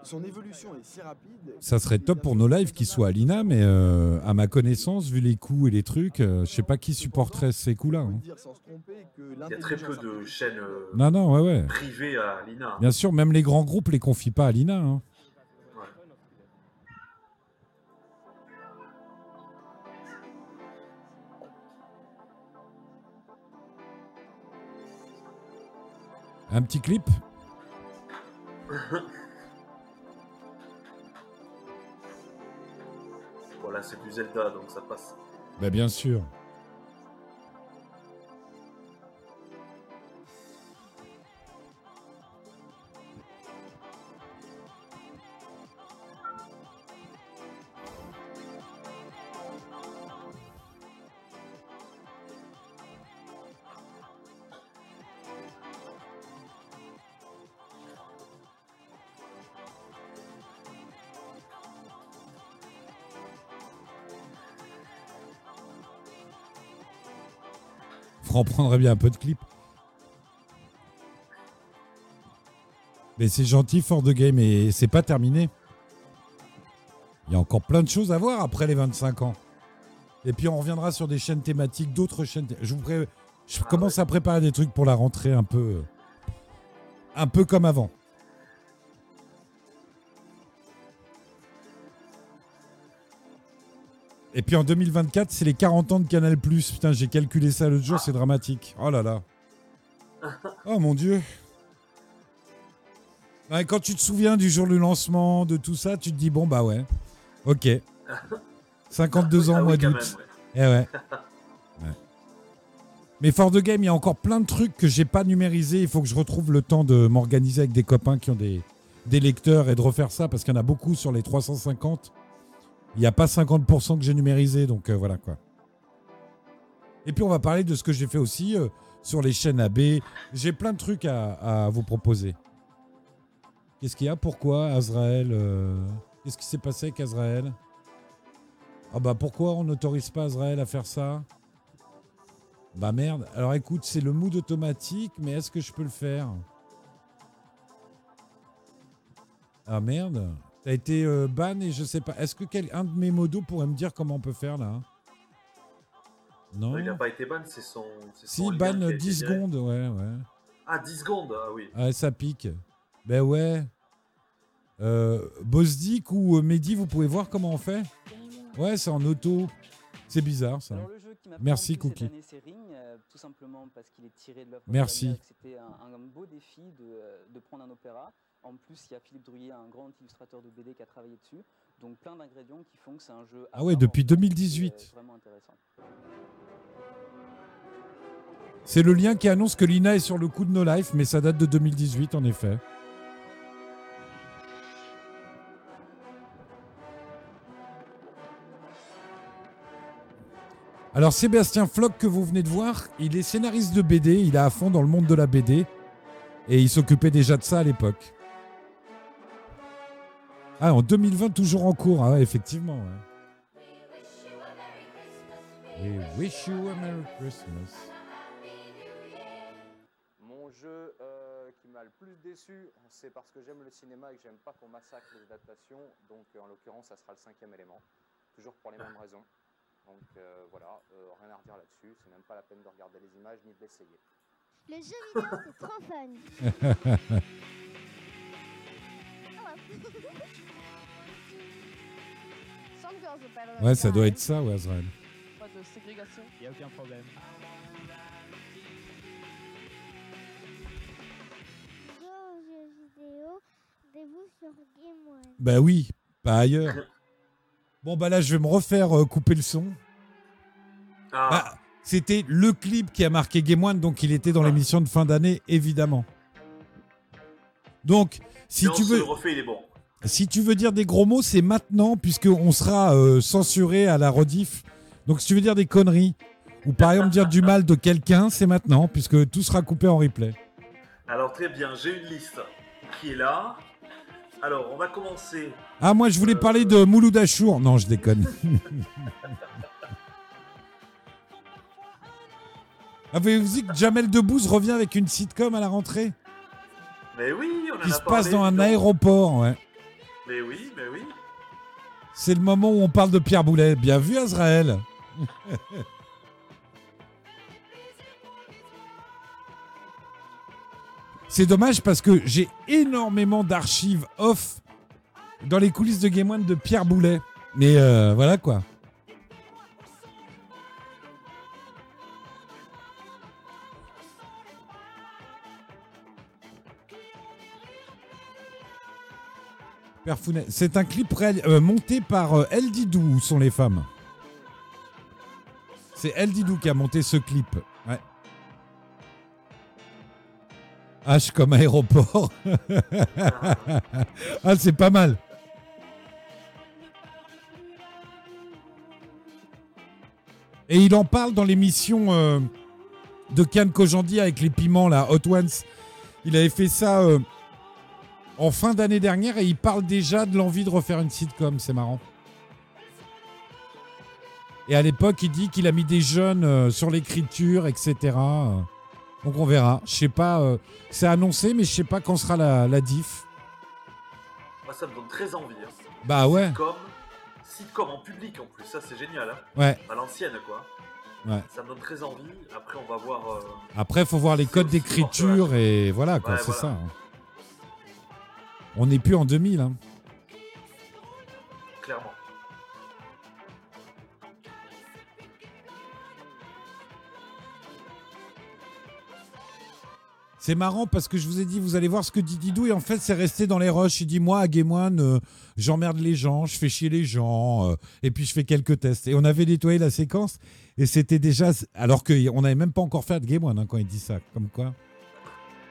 Son évolution est si rapide. Ça serait top pour nos lives qu'ils soient à l'INA, mais euh, à ma connaissance, vu les coûts et les trucs, euh, je sais pas qui supporterait ces coûts-là. hein. dire sans se tromper que Il y a très peu de chaînes euh, Non, non, ouais, ouais. privées à l'INA. Bien sûr, même les grands groupes les confient pas à l'INA. hein. Un petit clip voilà, c'est du Zelda, donc ça passe. Bah bien sûr. Prendrait bien un peu de clip. Mais c'est gentil, fort de game, et c'est pas terminé. Il y a encore plein de choses à voir après les 25 ans. Et puis on reviendra sur des chaînes thématiques, d'autres chaînes. Je, je commence à préparer des trucs pour la rentrée un peu, un peu comme avant. Et puis en 2024, c'est les 40 ans de Canal+. Putain, j'ai calculé ça l'autre jour, c'est dramatique. Oh là là. Oh mon dieu. Ouais, quand tu te souviens du jour du lancement, de tout ça, tu te dis bon bah ouais. Ok. 52 ans, Ah oui, mois quand d'août. même, Eh ouais. Ouais. Mais fort de game, il y a encore plein de trucs que j'ai pas numérisés. Il faut que je retrouve le temps de m'organiser avec des copains qui ont des, des lecteurs et de refaire ça parce qu'il y en a beaucoup sur les 350. Il n'y a pas 50% que j'ai numérisé, donc euh, voilà quoi. Et puis on va parler de ce que j'ai fait aussi euh, sur les chaînes AB. J'ai plein de trucs à, vous proposer. Qu'est-ce qu'il y a? Pourquoi Azrael euh, Qu'est-ce qui s'est passé avec Azrael? Ah bah pourquoi on n'autorise pas Azrael à faire ça? Bah merde. Alors écoute, c'est le mood automatique, mais est-ce que je peux le faire? Ah merde. T'as été euh, ban et je sais pas. Est-ce que quel, un de mes modos pourrait me dire comment on peut faire là Non. Non, il n'a pas été ban, c'est son. c'est Si, son lien ban qui a été 10 viré. secondes, ouais, ouais. Ah, 10 secondes, ah oui. Ouais, ça pique. Ben ouais. Euh, Bosdick ou euh, Mehdi, vous pouvez voir comment on fait? Ouais, c'est en auto. C'est bizarre ça. Alors, le jeu qui m'a Merci Cookie. année, c'est Ring, euh, tout simplement parce qu'il est tiré de l'œuvre Merci. d'Albert et que C'était un, un beau défi de, euh, de prendre un opéra. En plus, il y a Philippe Druillet, un grand illustrateur de BD qui a travaillé dessus. Donc plein d'ingrédients qui font que c'est un jeu. Ah ouais, depuis entière, qui est, 2018. euh, Vraiment intéressant. C'est le lien qui annonce que Lina est sur le coup de No Life, mais ça date de 2018 en effet. Alors Sébastien Floch que vous venez de voir, il est scénariste de BD, il est à fond dans le monde de la BD et il s'occupait déjà de ça à l'époque. Ah, en 2020 toujours en cours, ah ouais, effectivement. ouais. We wish you a Merry Christmas. Mon jeu euh, qui m'a le plus déçu, c'est parce que j'aime le cinéma et que j'aime pas qu'on massacre les adaptations. Donc euh, en l'occurrence, ça sera le cinquième élément. Toujours pour les mêmes raisons. Donc euh, voilà, euh, rien à redire là-dessus. C'est même pas la peine de regarder les images ni de l'essayer. Le jeu vidéo, c'est trop fun. Ouais, ça doit être ça, ouais, Azrael. Pas de ségrégation. Il n'y a aucun problème. Bah oui, pas ailleurs. Bon, bah là, je vais me refaire euh, couper le son. Bah, C'était le clip qui a marqué Game One, donc il était dans l'émission de fin d'année, évidemment. Donc, si tu veux. le refait, il est bon. Si tu veux dire des gros mots, c'est maintenant, puisqu'on sera euh, censuré à la rediff. Donc, si tu veux dire des conneries, ou par exemple dire du mal de quelqu'un, c'est maintenant, puisque tout sera coupé en replay. Alors très bien, j'ai une liste qui est là. Alors, on va commencer. Ah, moi, je voulais parler de Mouloud Achour. Non, je déconne. Avez-vous dit que Jamel Debbouze revient avec une sitcom à la rentrée? Mais oui, on en qui a se parlé. passe dans un aéroport, ouais. Mais oui, mais oui. C'est le moment où on parle de Pierre Boulet. Bien vu, Azrael. C'est dommage parce que j'ai énormément d'archives off dans les coulisses de Game One de Pierre Boulet. Mais euh, voilà quoi. C'est un clip euh, monté par euh, El Didou, où sont les femmes C'est El Didou qui a monté ce clip. H comme aéroport. ah, c'est pas mal. Et il en parle dans l'émission euh, de Kian Kojandi avec les piments, là, Hot Ones. Il avait fait ça en fin d'année dernière et il parle déjà de l'envie de refaire une sitcom. C'est marrant. Et à l'époque, il dit qu'il a mis des jeunes euh, sur l'écriture, etc. Donc on verra. Je sais pas. euh, c'est annoncé, mais je sais pas quand sera la, la diff. Moi, ça me donne très envie. hein. Bah ouais. Sitcom, sitcom en public en plus, ça c'est génial. Hein. Ouais. À l'ancienne, quoi. Ouais. Ça me donne très envie. Après, on va voir. euh, Après, faut voir les codes d'écriture et voilà, quoi. Ouais, c'est voilà. ça. hein. On n'est plus en 2000. Hein. clairement. C'est marrant parce que je vous ai dit, vous allez voir ce que dit Didou, et en fait, c'est resté dans les rushs. Il dit, moi, à Game One, euh, j'emmerde les gens, je fais chier les gens, euh, et puis je fais quelques tests. Et on avait nettoyé la séquence, et c'était déjà. Alors qu'on n'avait même pas encore fait de Game One hein, quand il dit ça. Comme quoi.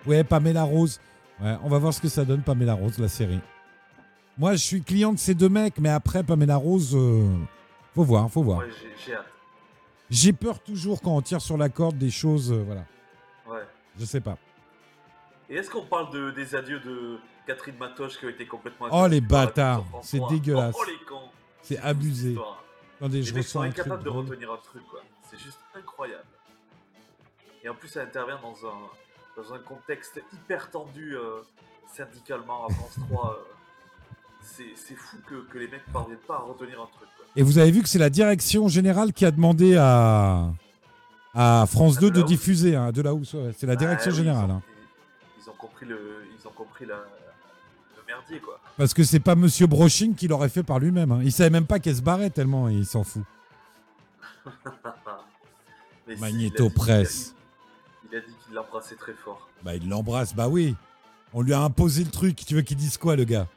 Ouais, Pamela Rose. Ouais, on va voir ce que ça donne, Pamela Rose, la série. Moi, je suis client de ces deux mecs, mais après, Pamela Rose, euh, faut voir, faut voir. Ouais, j'ai- hâte. J'ai peur toujours quand on tire sur la corde des choses, euh, voilà. Ouais. Je sais pas. Et est-ce qu'on parle de, des adieux de Catherine Matoche qui ont été complètement Oh les bâtards, c'est 3? dégueulasse. Oh, les cons C'est abusé. Attendez, je ressens un truc. incapables de retenir un truc, quoi. C'est juste incroyable. Et en plus, ça intervient dans un, dans un contexte hyper tendu euh, syndicalement à France 3. euh. c'est c'est fou que, que les mecs parviennent pas à retenir un truc. Quoi. Et vous avez vu que c'est la direction générale qui a demandé à, à France 2 de diffuser, hein, de la housse. ouais. C'est la direction oui, générale. Ils ont, hein. ils ont compris, le, ils ont compris la, le merdier, quoi. Parce que c'est pas Monsieur Broching qui l'aurait fait par lui-même. hein. Il savait même pas qu'elle se barrait tellement il s'en fout. Si, Magnéto Presse. Il a, dit qu'il l'embrassait très fort. Bah, il l'embrasse, bah oui. On lui a imposé le truc. Tu veux qu'il dise quoi, le gars?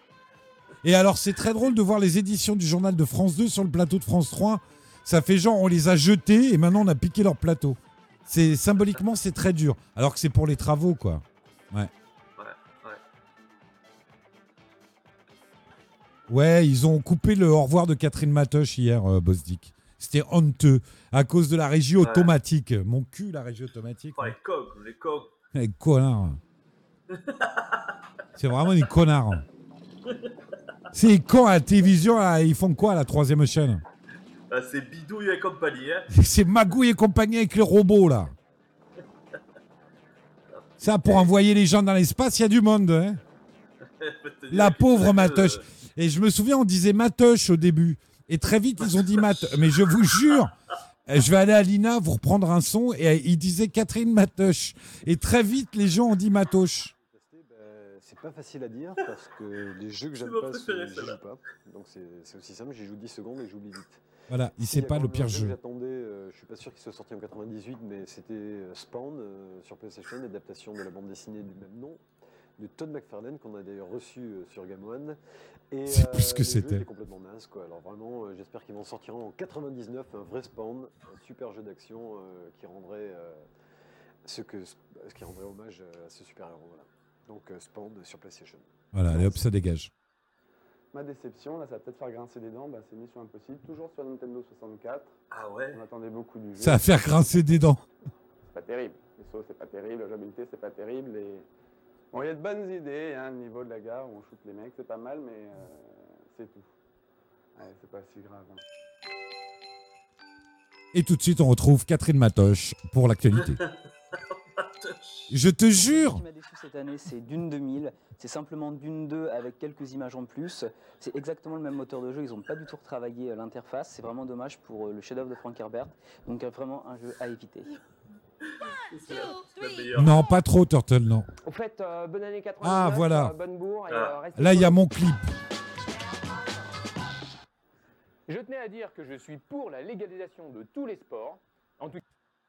Et alors, c'est très drôle de voir les éditions du journal de France 2 sur le plateau de France 3. Ça fait genre, on les a jetés et maintenant on a piqué leur plateau. C'est symboliquement, c'est très dur. Alors que c'est pour les travaux, quoi. Ouais. Ouais, ouais. Ouais, ils ont coupé le au revoir de Catherine Matoche hier, euh, Bosdick. C'était honteux à cause de la régie Ouais. automatique. Mon cul, la régie automatique. Oh, les cogs, les cogs. Les connards. C'est vraiment des connards. C'est quand à la télévision, là, ils font quoi à la troisième chaîne? Ah, c'est Bidouille et compagnie, hein. C'est Magouille et compagnie avec les robots, là. Ça, pour envoyer les gens dans l'espace, il y a du monde. hein. La pauvre Matoche. Et je me souviens, on disait Matoche au début. Et très vite, ils ont dit Mat. Mais je vous jure, je vais aller à l'INA vous reprendre un son. Et ils disaient Catherine Matoche. Et très vite, les gens ont dit Matoche. C'est pas facile à dire parce que les jeux que j'aime pas, celle-là. joue pas. Donc c'est aussi simple, j'y joue 10 secondes et j'oublie vite. Voilà, il sait pas le pire jeu. J'attendais, euh, je suis pas sûr qu'il soit sorti en 98, mais c'était euh, Spawn euh, sur PlayStation, adaptation de la bande dessinée du même nom de Todd McFarlane qu'on a d'ailleurs reçu euh, sur Game One. Et, C'est plus ce que le jeu c'était. était complètement naze quoi. Alors vraiment, euh, j'espère qu'ils vont sortir en 99 un vrai Spawn, un super jeu d'action euh, qui rendrait euh, ce que ce qui rendrait hommage euh, à ce super héros. Voilà. Donc euh, Spawn sur PlayStation. Voilà, allez hop, ça dégage. Ma déception, là ça va peut-être faire grincer des dents, bah, c'est Mission Impossible, toujours sur Nintendo 64. Ah ouais On attendait beaucoup du jeu. Ça va faire grincer des dents. C'est pas terrible. Les sauts, c'est pas terrible, la jouabilité, c'est pas terrible. Et... Bon, il y a de bonnes idées, hein, le niveau de la gare où on shoot les mecs, c'est pas mal, mais euh, c'est tout. Ouais, c'est pas si grave. hein. Et tout de suite, on retrouve Catherine Matoche pour l'actualité. Je te jure Ce qui m'a déçu cette année, c'est Dune 2000. C'est simplement Dune 2 avec quelques images en plus. C'est exactement le même moteur de jeu. Ils n'ont pas du tout retravaillé euh, l'interface. C'est vraiment dommage pour euh, le chef-d'œuvre de Frank Herbert. Donc vraiment un jeu à éviter. Non, pas trop, Turtle, non. Au fait, euh, bonne année 99, Ah, voilà. euh, bonne bourre. et, euh, restez Là, il y a mon clip. Je tenais à dire que je suis pour la légalisation de tous les sports. En tout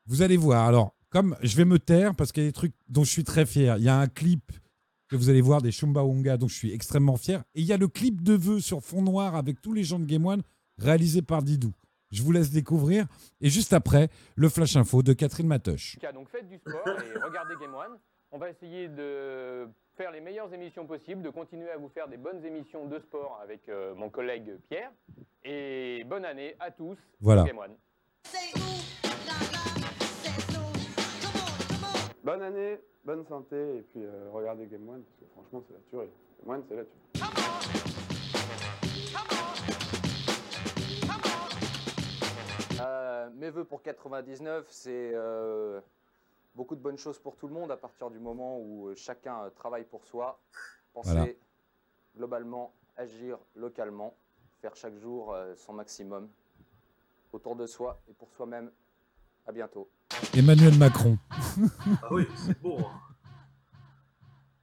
Vous allez voir. Alors, comme je vais me taire parce qu'il y a des trucs dont je suis très fier. Il y a un clip que vous allez voir des Chumbawanga dont je suis extrêmement fier. Et il y a le clip de vœux sur fond noir avec tous les gens de Game One réalisé par Didou. Je vous laisse découvrir. Et juste après, le Flash Info de Catherine Matoche. cas, donc faites du sport et regardez Game One. On va essayer de faire les meilleures émissions possibles, de continuer à vous faire des bonnes émissions de sport avec euh, mon collègue Pierre. Et bonne année à tous Voilà. Game One. Bonne année, bonne santé, et puis euh, regardez Game One, parce que franchement, c'est la tuerie. Game One, c'est la tuerie. Euh, mes voeux pour 99, c'est euh, beaucoup de bonnes choses pour tout le monde à partir du moment où euh, chacun travaille pour soi, penser Voilà. globalement, agir localement, faire chaque jour son maximum autour de soi et pour soi-même. À bientôt. Emmanuel Macron. Ah oui, c'est beau. hein.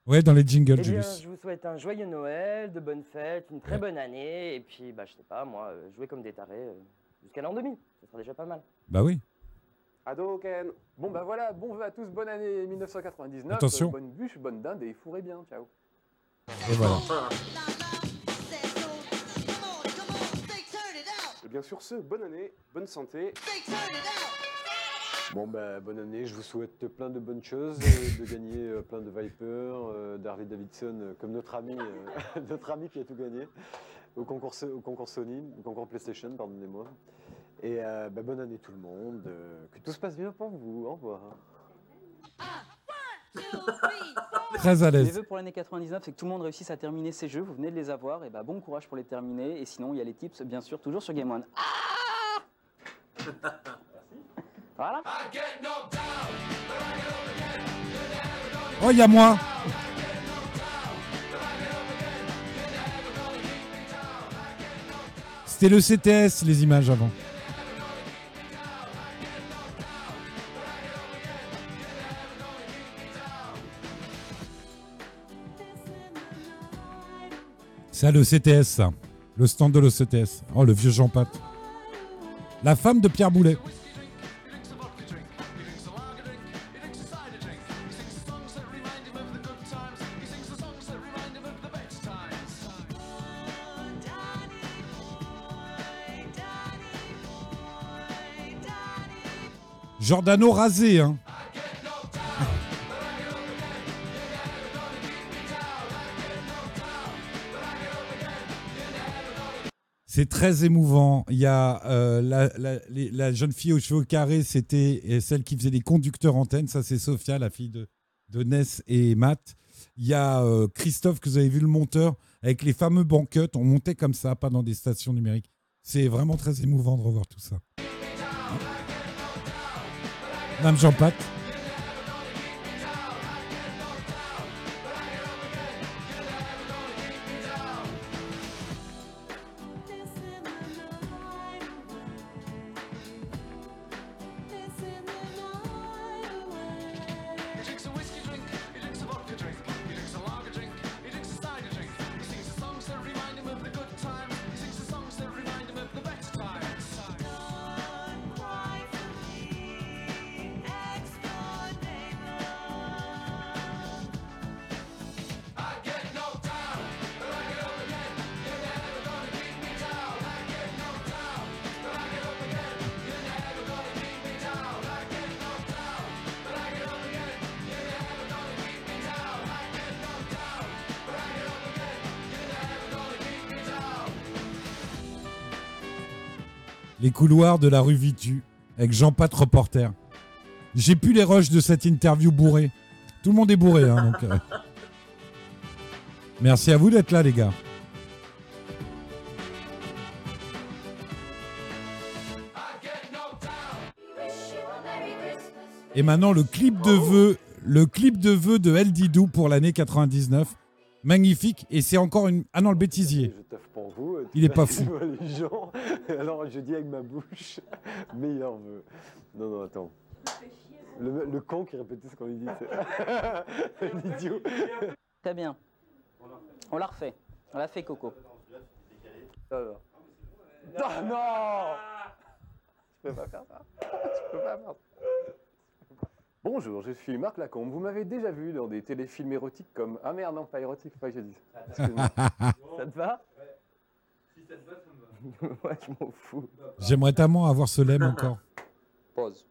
Ouais, dans les jingles, Eh bien, Julius. je vous souhaite un joyeux Noël, de bonnes fêtes, une très bonne année. Et puis, bah, je sais pas, moi, jouer comme des tarés euh, jusqu'à l'an 2000. Ça sera déjà pas mal. Bah oui. Ado Ken. Bon bah voilà, bon vœu à tous, bonne année 1999. Attention. euh, bonne bûche, bonne dinde et fourrez bien, ciao. Et voilà. Et bien sûr ce, bonne année, bonne santé. Bon, bah, bonne année, je vous souhaite plein de bonnes choses, euh, de gagner euh, plein de Viper, euh, d'Harley Davidson, euh, comme notre ami, euh, notre ami qui a tout gagné au concours, au concours Sony, au concours PlayStation, pardonnez-moi. Et euh, bah, bonne année tout le monde, euh, que tout se passe bien pour vous, au revoir. Très à Mes l'aise. vœux pour l'année 99, c'est que tout le monde réussisse à terminer ses jeux. Vous venez de les avoir. Et bah, bon courage pour les terminer. Et sinon, il y a les tips, bien sûr, toujours sur Game One. Ah voilà. Oh, il y a moi. C'était le CTS, les images avant. Ça, le CTS, ça. Le stand de l'OCTS. Oh, le vieux Jean Pat. La femme de Pierre Boulet. Giordano rasé, hein. C'est très émouvant. Il y a euh, la, jeune fille aux cheveux carrés, c'était celle qui faisait les conducteurs antennes. Ça, c'est Sophia, la fille de, de Ness et Matt. Il y a euh, Christophe, que vous avez vu, le monteur, avec les fameux banquettes. On montait comme ça, pas dans des stations numériques. C'est vraiment très émouvant de revoir tout ça. Madame Jean couloirs de la rue Vitu, avec Jean Pat reporter. J'ai plus les rushs de cette interview bourrée. Tout le monde est bourré, hein, donc. euh. Merci à vous d'être là, les gars. Et maintenant, le clip de vœux le clip de vœux de El Didou pour l'année 99. Magnifique. Et c'est encore une. Ah non, le bêtisier. Je taffe pour vous. Il est pas fou. vois les gens. Alors je dis avec ma bouche, meilleur vœu. Non, non, attends. Le, le con qui répétait ce qu'on lui dit. c'est- L'idiot. Très bien. On l'a refait. On l'a fait, Coco. Alors. Non Je peux pas faire ça. Je peux pas faire ça. Bonjour, je suis Marc Lacombe. Vous m'avez déjà vu dans des téléfilms érotiques comme Ah merde, non, pas érotique, faut pas que je dise. Excuse-moi. ça te va? Si ça te va, ça me va. Ouais, je m'en fous. J'aimerais tellement avoir ce lemme encore. Pause.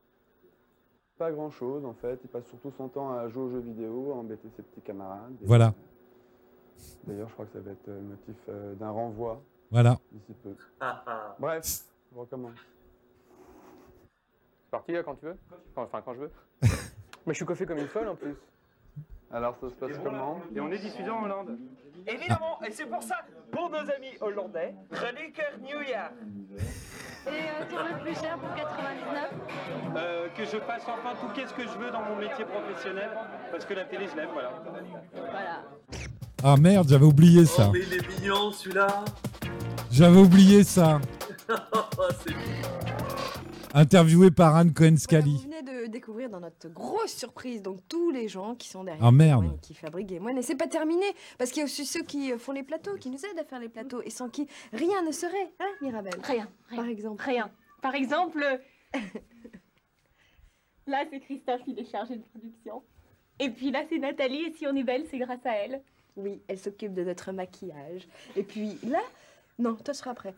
Pas grand chose en fait, il passe surtout son temps à jouer aux jeux vidéo, à embêter ses petits camarades. Et, Voilà. D'ailleurs, je crois que ça va être le motif euh, d'un renvoi. Voilà. D'ici peu. Ah, ah. Bref, je recommence. C'est parti là quand tu veux Enfin, quand je veux. Mais je suis coiffé comme une folle en plus. Alors, ça se passe comment Et on est diffusé en Hollande. Évidemment, et c'est pour ça, pour nos amis hollandais, Chroniqueur New Year. Et euh, ton le plus cher pour 99 Euh, que je fasse enfin tout qu'est-ce que je veux dans mon métier professionnel, parce que la télé, je l'aime, voilà. Voilà. Ah merde, j'avais oublié ça. Oh, mais il est mignon celui-là. J'avais oublié ça. Oh, c'est Interviewé par Anne Vous Cohen-Scali. venez de découvrir dans notre grosse surprise donc tous les gens qui sont derrière Ah, merde. Qui fabriquent Game One. Et c'est pas terminé parce qu'il y a aussi ceux qui font les plateaux, qui nous aident à faire les plateaux et sans qui rien ne serait, hein, Mirabel? Rien, Par exemple. Rien. Par exemple, là c'est Christophe, il est chargé de production. Et puis là c'est Nathalie, et si on est belle, c'est grâce à elle. Oui, elle s'occupe de notre maquillage. Et puis là, non, toi tu seras après.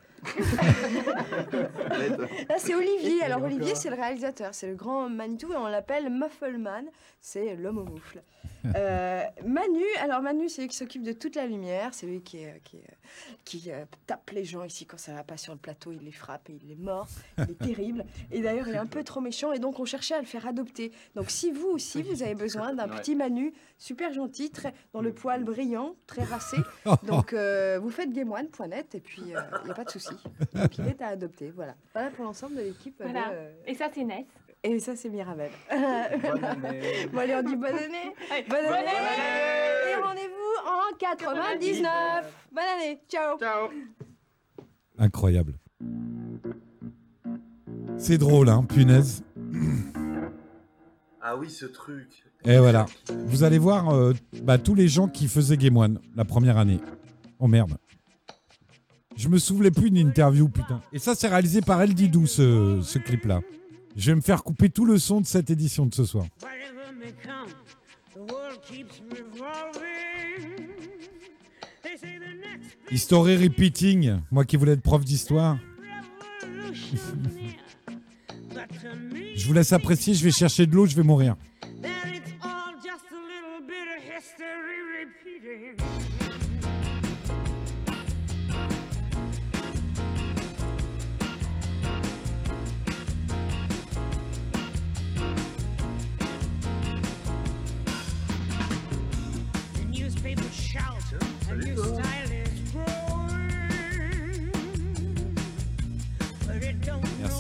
Là, c'est Olivier. Alors, Olivier, c'est le réalisateur. C'est le grand Manitou et on l'appelle Muffleman. C'est l'homme au moufle. Euh, Manu, alors Manu, c'est lui qui s'occupe de toute la lumière. C'est lui qui, est- qui, est- qui, euh, tape les gens ici quand ça va pas sur le plateau. Il les frappe et il les mord. Il est terrible. Et d'ailleurs, il est un peu trop méchant. Et donc, on cherchait à le faire adopter. Donc, si vous aussi, vous avez besoin d'un petit Manu super gentil, très, dans le poil brillant, très racé, donc euh, vous faites gameone.net et puis il n'y a pas de souci. Donc, il est à adopter. Voilà. Voilà pour l'ensemble de l'équipe. Voilà. euh, Et ça c'est Ness. et ça, c'est Mirabel. Bonne année. Bon, allez, on dit bonne année. Bonne Bonne année. année. Et rendez-vous en 99. Bonne année. Ciao. Ciao. Incroyable. C'est drôle, hein, punaise. Ah oui, ce truc. Et voilà. Vous allez voir euh, bah, tous les gens qui faisaient Game One la première année. Oh merde. Je me souvenais plus d'une interview, putain. Et ça, c'est réalisé par El Didou, ce, ce clip-là. Je vais me faire couper tout le son de cette édition de ce soir. History repeating. Moi qui voulais être prof d'histoire. Je vous laisse apprécier, je vais chercher de l'eau, je vais mourir.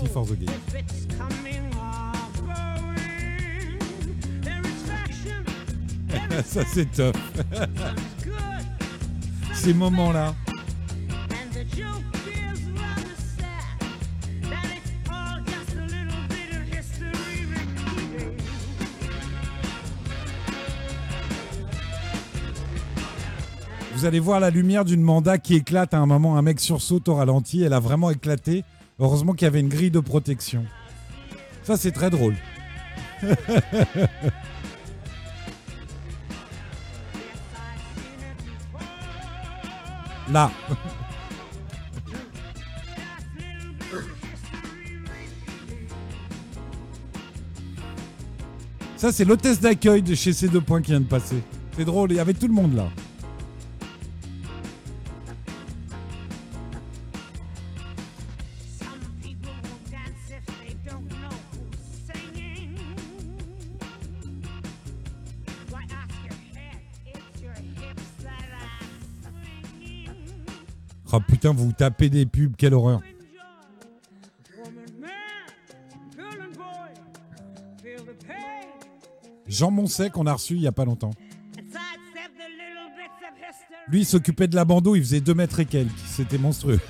ça, c'est top. Ces moments-là. Vous allez voir la lumière d'une Manda qui éclate à un moment. Un mec sursaute au ralenti. Elle a vraiment éclaté. Heureusement qu'il y avait une grille de protection. Ça, c'est très drôle. Là. Ça, c'est l'hôtesse d'accueil de chez ces deux points qui vient de passer. C'est drôle, il y avait tout le monde là. Putain, vous tapez des pubs, quelle horreur. Jean Monsec, qu'on a reçu il y a pas longtemps. Lui, il s'occupait de la bandeau, il faisait 2 mètres et quelques. C'était monstrueux.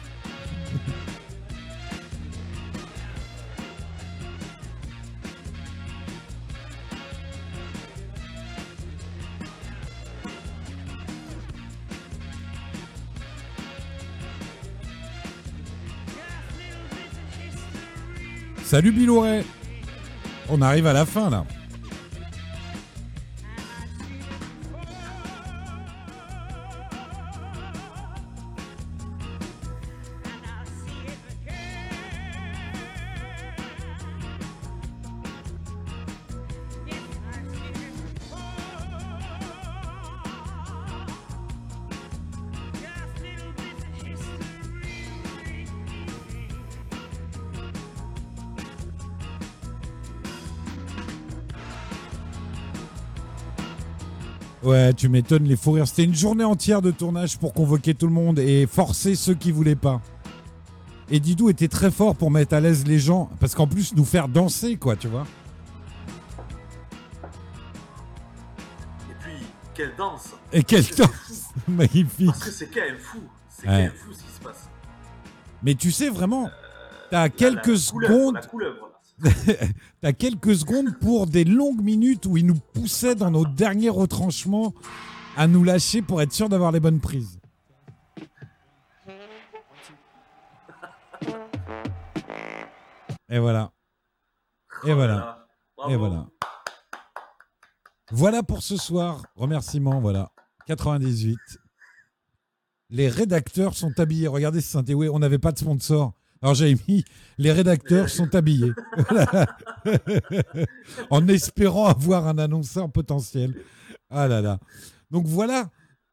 Salut Bilouret On arrive à la fin là. Ouais, tu m'étonnes, les fous rires. C'était une journée entière de tournage pour convoquer tout le monde et forcer ceux qui voulaient pas. Et Didou était très fort pour mettre à l'aise les gens, parce qu'en plus, nous faire danser, quoi, tu vois. Et puis, quelle danse Et quelle danse Magnifique. Parce que c'est quand même fou. C'est quand même fou ce qui se passe. Mais tu sais vraiment, t'as La- quelques la secondes. la couleuvre. T'as quelques secondes pour des longues minutes où il nous poussait dans nos derniers retranchements à nous lâcher pour être sûr d'avoir les bonnes prises. Et voilà. Et voilà. Et voilà. Voilà pour ce soir. Remerciements, voilà. 98. Les rédacteurs sont habillés. Regardez ce synthé. Oui, on n'avait pas de sponsor. Alors j'avais mis les rédacteurs sont habillés. En espérant avoir un annonceur potentiel. Ah là là. Donc voilà.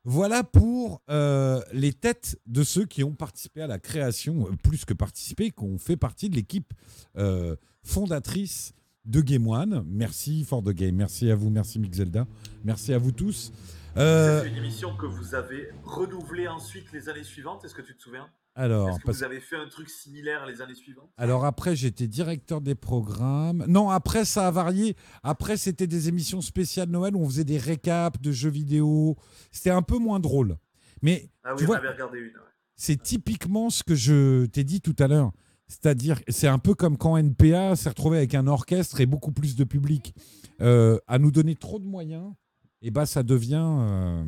Voilà pour euh, les têtes de ceux qui ont participé à la création, euh, plus que participé, qui ont fait partie de l'équipe euh, fondatrice de Game One. Merci For Game, merci à vous, merci Mixelda, merci à vous tous. C'est une émission que vous avez renouvelée ensuite les années suivantes. Est-ce que tu te souviens? Alors, Est-ce que parce- vous avez fait un truc similaire les années suivantes? Alors après, j'étais directeur des programmes. Non, après, ça a varié. Après, c'était des émissions spéciales Noël où on faisait des récaps de jeux vidéo. C'était un peu moins drôle. Mais Ah oui, tu vois, regardé une. ouais. c'est typiquement ce que je t'ai dit tout à l'heure. C'est-à-dire, c'est un peu comme quand NPA s'est retrouvé avec un orchestre et beaucoup plus de public. Euh, à nous donner trop de moyens, et bah ça devient, euh,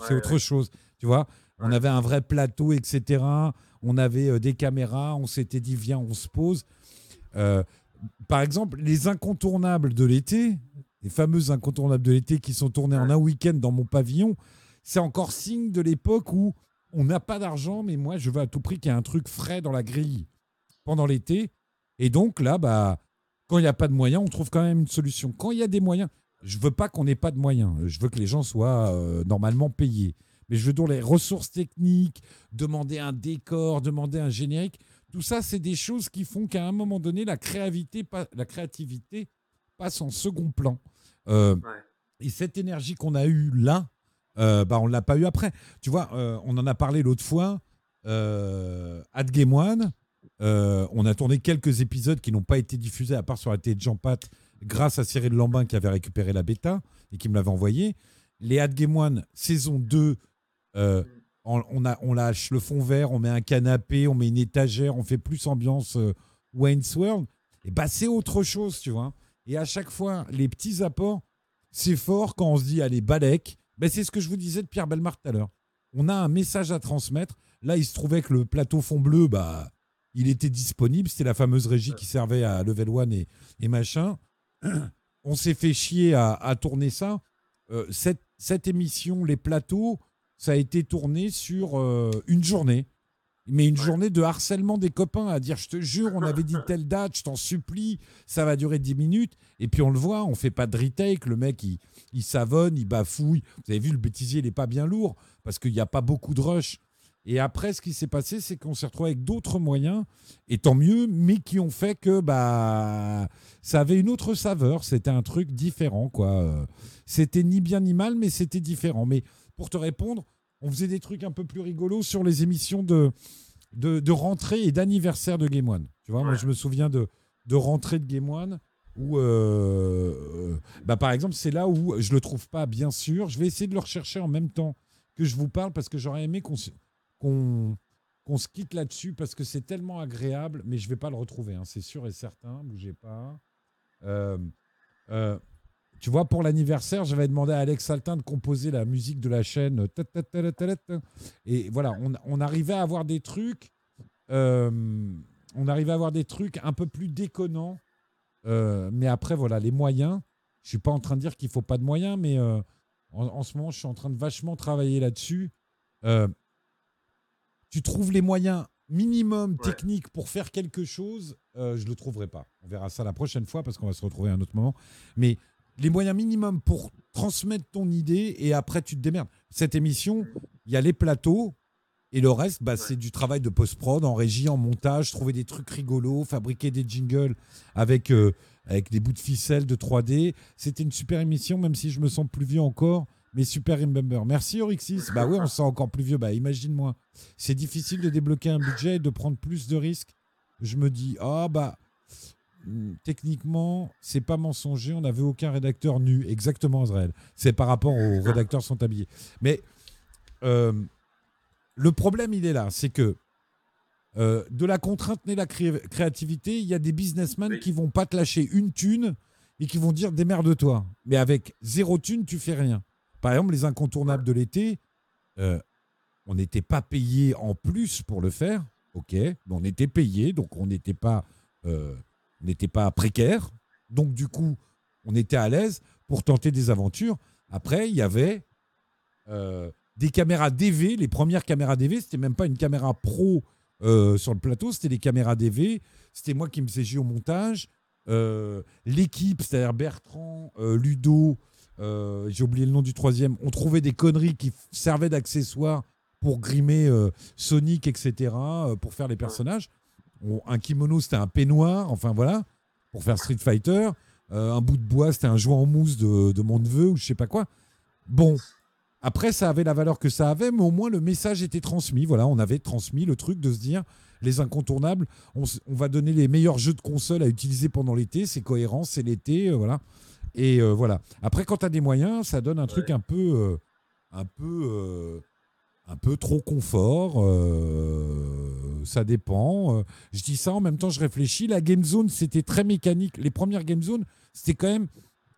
c'est autre ouais. chose. Tu vois, on avait un vrai plateau, etc. On avait euh, des caméras. On s'était dit viens, on se pose. Euh, par exemple, les incontournables de l'été, les fameux incontournables de l'été qui sont tournés en un week-end dans mon pavillon, c'est encore signe de l'époque où on n'a pas d'argent, mais moi, je veux à tout prix qu'il y ait un truc frais dans la grille pendant l'été. Et donc là, bah, quand il n'y a pas de moyens, on trouve quand même une solution. Quand il y a des moyens, je veux pas qu'on n'ait pas de moyens. Je veux que les gens soient euh, normalement payés. Mais je veux donc les ressources techniques, demander un décor, demander un générique. Tout ça, c'est des choses qui font qu'à un moment donné, la créativité, la créativité passe en second plan. Euh, Et cette énergie qu'on a eue là, euh, bah, on ne l'a pas eu après. Tu vois, euh, on en a parlé l'autre fois. At Game One, on a tourné quelques épisodes qui n'ont pas été diffusés, à part sur la télé de Jean Pat, grâce à Cyril Lambin qui avait récupéré la bêta et qui me l'avait envoyé. Les At Game One, saison 2, euh, on, lâche le fond vert, on met un canapé, on met une étagère, on fait plus ambiance euh, Wayne's World. Et bah, c'est autre chose, tu vois. Et à chaque fois, les petits apports, c'est fort quand on se dit, allez, Balek. Ben, c'est ce que je vous disais de Pierre Belmar tout à l'heure. On a un message à transmettre. Là, il se trouvait que le plateau fond bleu, bah, il était disponible. C'était la fameuse régie qui servait à Level One et, et machin. On s'est fait chier à, à tourner ça. Euh, cette, cette émission, les plateaux, ça a été tourné sur euh, une journée. Mais une journée de harcèlement des copains à dire je te jure, on avait dit telle date, je t'en supplie, ça va durer 10 minutes. Et puis on le voit, on fait pas de retake, le mec il, il savonne, il bafouille. Vous avez vu, le bêtisier il n'est pas bien lourd parce qu'il n'y a pas beaucoup de rush. Et après, ce qui s'est passé, c'est qu'on s'est retrouvé avec d'autres moyens, et tant mieux, mais qui ont fait que bah ça avait une autre saveur. C'était un truc différent, quoi. Euh, C'était ni bien ni mal, mais c'était différent. Mais pour te répondre, on faisait des trucs un peu plus rigolos sur les émissions de, de, de rentrée et d'anniversaire de Game One. Tu vois, moi, je me souviens de, de rentrée de Game One où, euh, euh, bah, par exemple, c'est là où je le trouve pas, bien sûr. Je vais essayer de le rechercher en même temps que je vous parle parce que j'aurais aimé qu'on se, qu'on, qu'on se quitte là-dessus parce que c'est tellement agréable, mais je vais pas le retrouver, hein, c'est sûr et certain. Bougez pas. Euh, euh, tu vois, pour l'anniversaire, j'avais demandé à Alex Saltin de composer la musique de la chaîne. euh. Et voilà, on, on arrivait à avoir des trucs. euh, on arrivait à avoir des trucs un peu plus déconnants. Euh, mais après, voilà, les moyens. Je suis pas en train de dire qu'il faut pas de moyens, mais euh, en, en ce moment, je suis en train de vachement travailler là-dessus. Tu trouves les moyens minimum techniques pour faire quelque chose, euh, je ne le trouverai pas. On verra ça la prochaine fois parce qu'on va se retrouver à un autre moment. Mais les moyens minimums pour transmettre ton idée et après tu te démerdes. Cette émission, il y a les plateaux et le reste, bah, c'est du travail de post-prod, en régie, en montage, trouver des trucs rigolos, fabriquer des jingles avec, euh, avec des bouts de ficelle de 3D. C'était une super émission, même si je me sens plus vieux encore. Mais super remember. Merci Orixis. Bah oui, on se sent encore plus vieux. Bah imagine-moi. C'est difficile de débloquer un budget et de prendre plus de risques. Je me dis, ah bah, hmm, techniquement, c'est pas mensonger. On n'avait aucun rédacteur nu. Exactement, Israël. C'est par rapport aux rédacteurs sont habillés. Mais euh, le problème, il est là. C'est que euh, de la contrainte naît la cré- créativité. Il y a des businessmen qui vont pas te lâcher une thune et qui vont dire démerde-toi. Mais avec zéro thune, tu fais rien. Par exemple, les incontournables de l'été, euh, on n'était pas payé en plus pour le faire. Ok, mais on était payé, donc on n'était pas, euh, n'était pas précaire. Donc du coup, on était à l'aise pour tenter des aventures. Après, il y avait euh, des caméras DV. Les premières caméras DV, c'était même pas une caméra pro euh, sur le plateau, c'était des caméras DV. C'était moi qui me faisais au montage. Euh, L'équipe, c'est-à-dire Bertrand, Ludo, j'ai oublié le nom du troisième, on trouvait des conneries qui servaient d'accessoires pour grimer Sonic, etc., pour faire les personnages. On- un kimono, c'était un peignoir, enfin voilà, pour faire Street Fighter. Euh, un bout de bois, c'était un jouet en mousse de, de mon neveu ou je sais pas quoi. Bon, après, ça avait la valeur que ça avait, mais au moins le message était transmis. Voilà, on avait transmis le truc de se dire les incontournables, on, va donner les meilleurs jeux de console à utiliser pendant l'été, c'est cohérent, c'est l'été, euh, voilà. Et euh, voilà. Après, quand tu as des moyens, ça donne un truc un peu, un peu, un peu trop confort. Ça dépend. Euh, je dis ça en même temps, je réfléchis. La Game Zone, c'était très mécanique. Les premières Game Zone, c'était quand même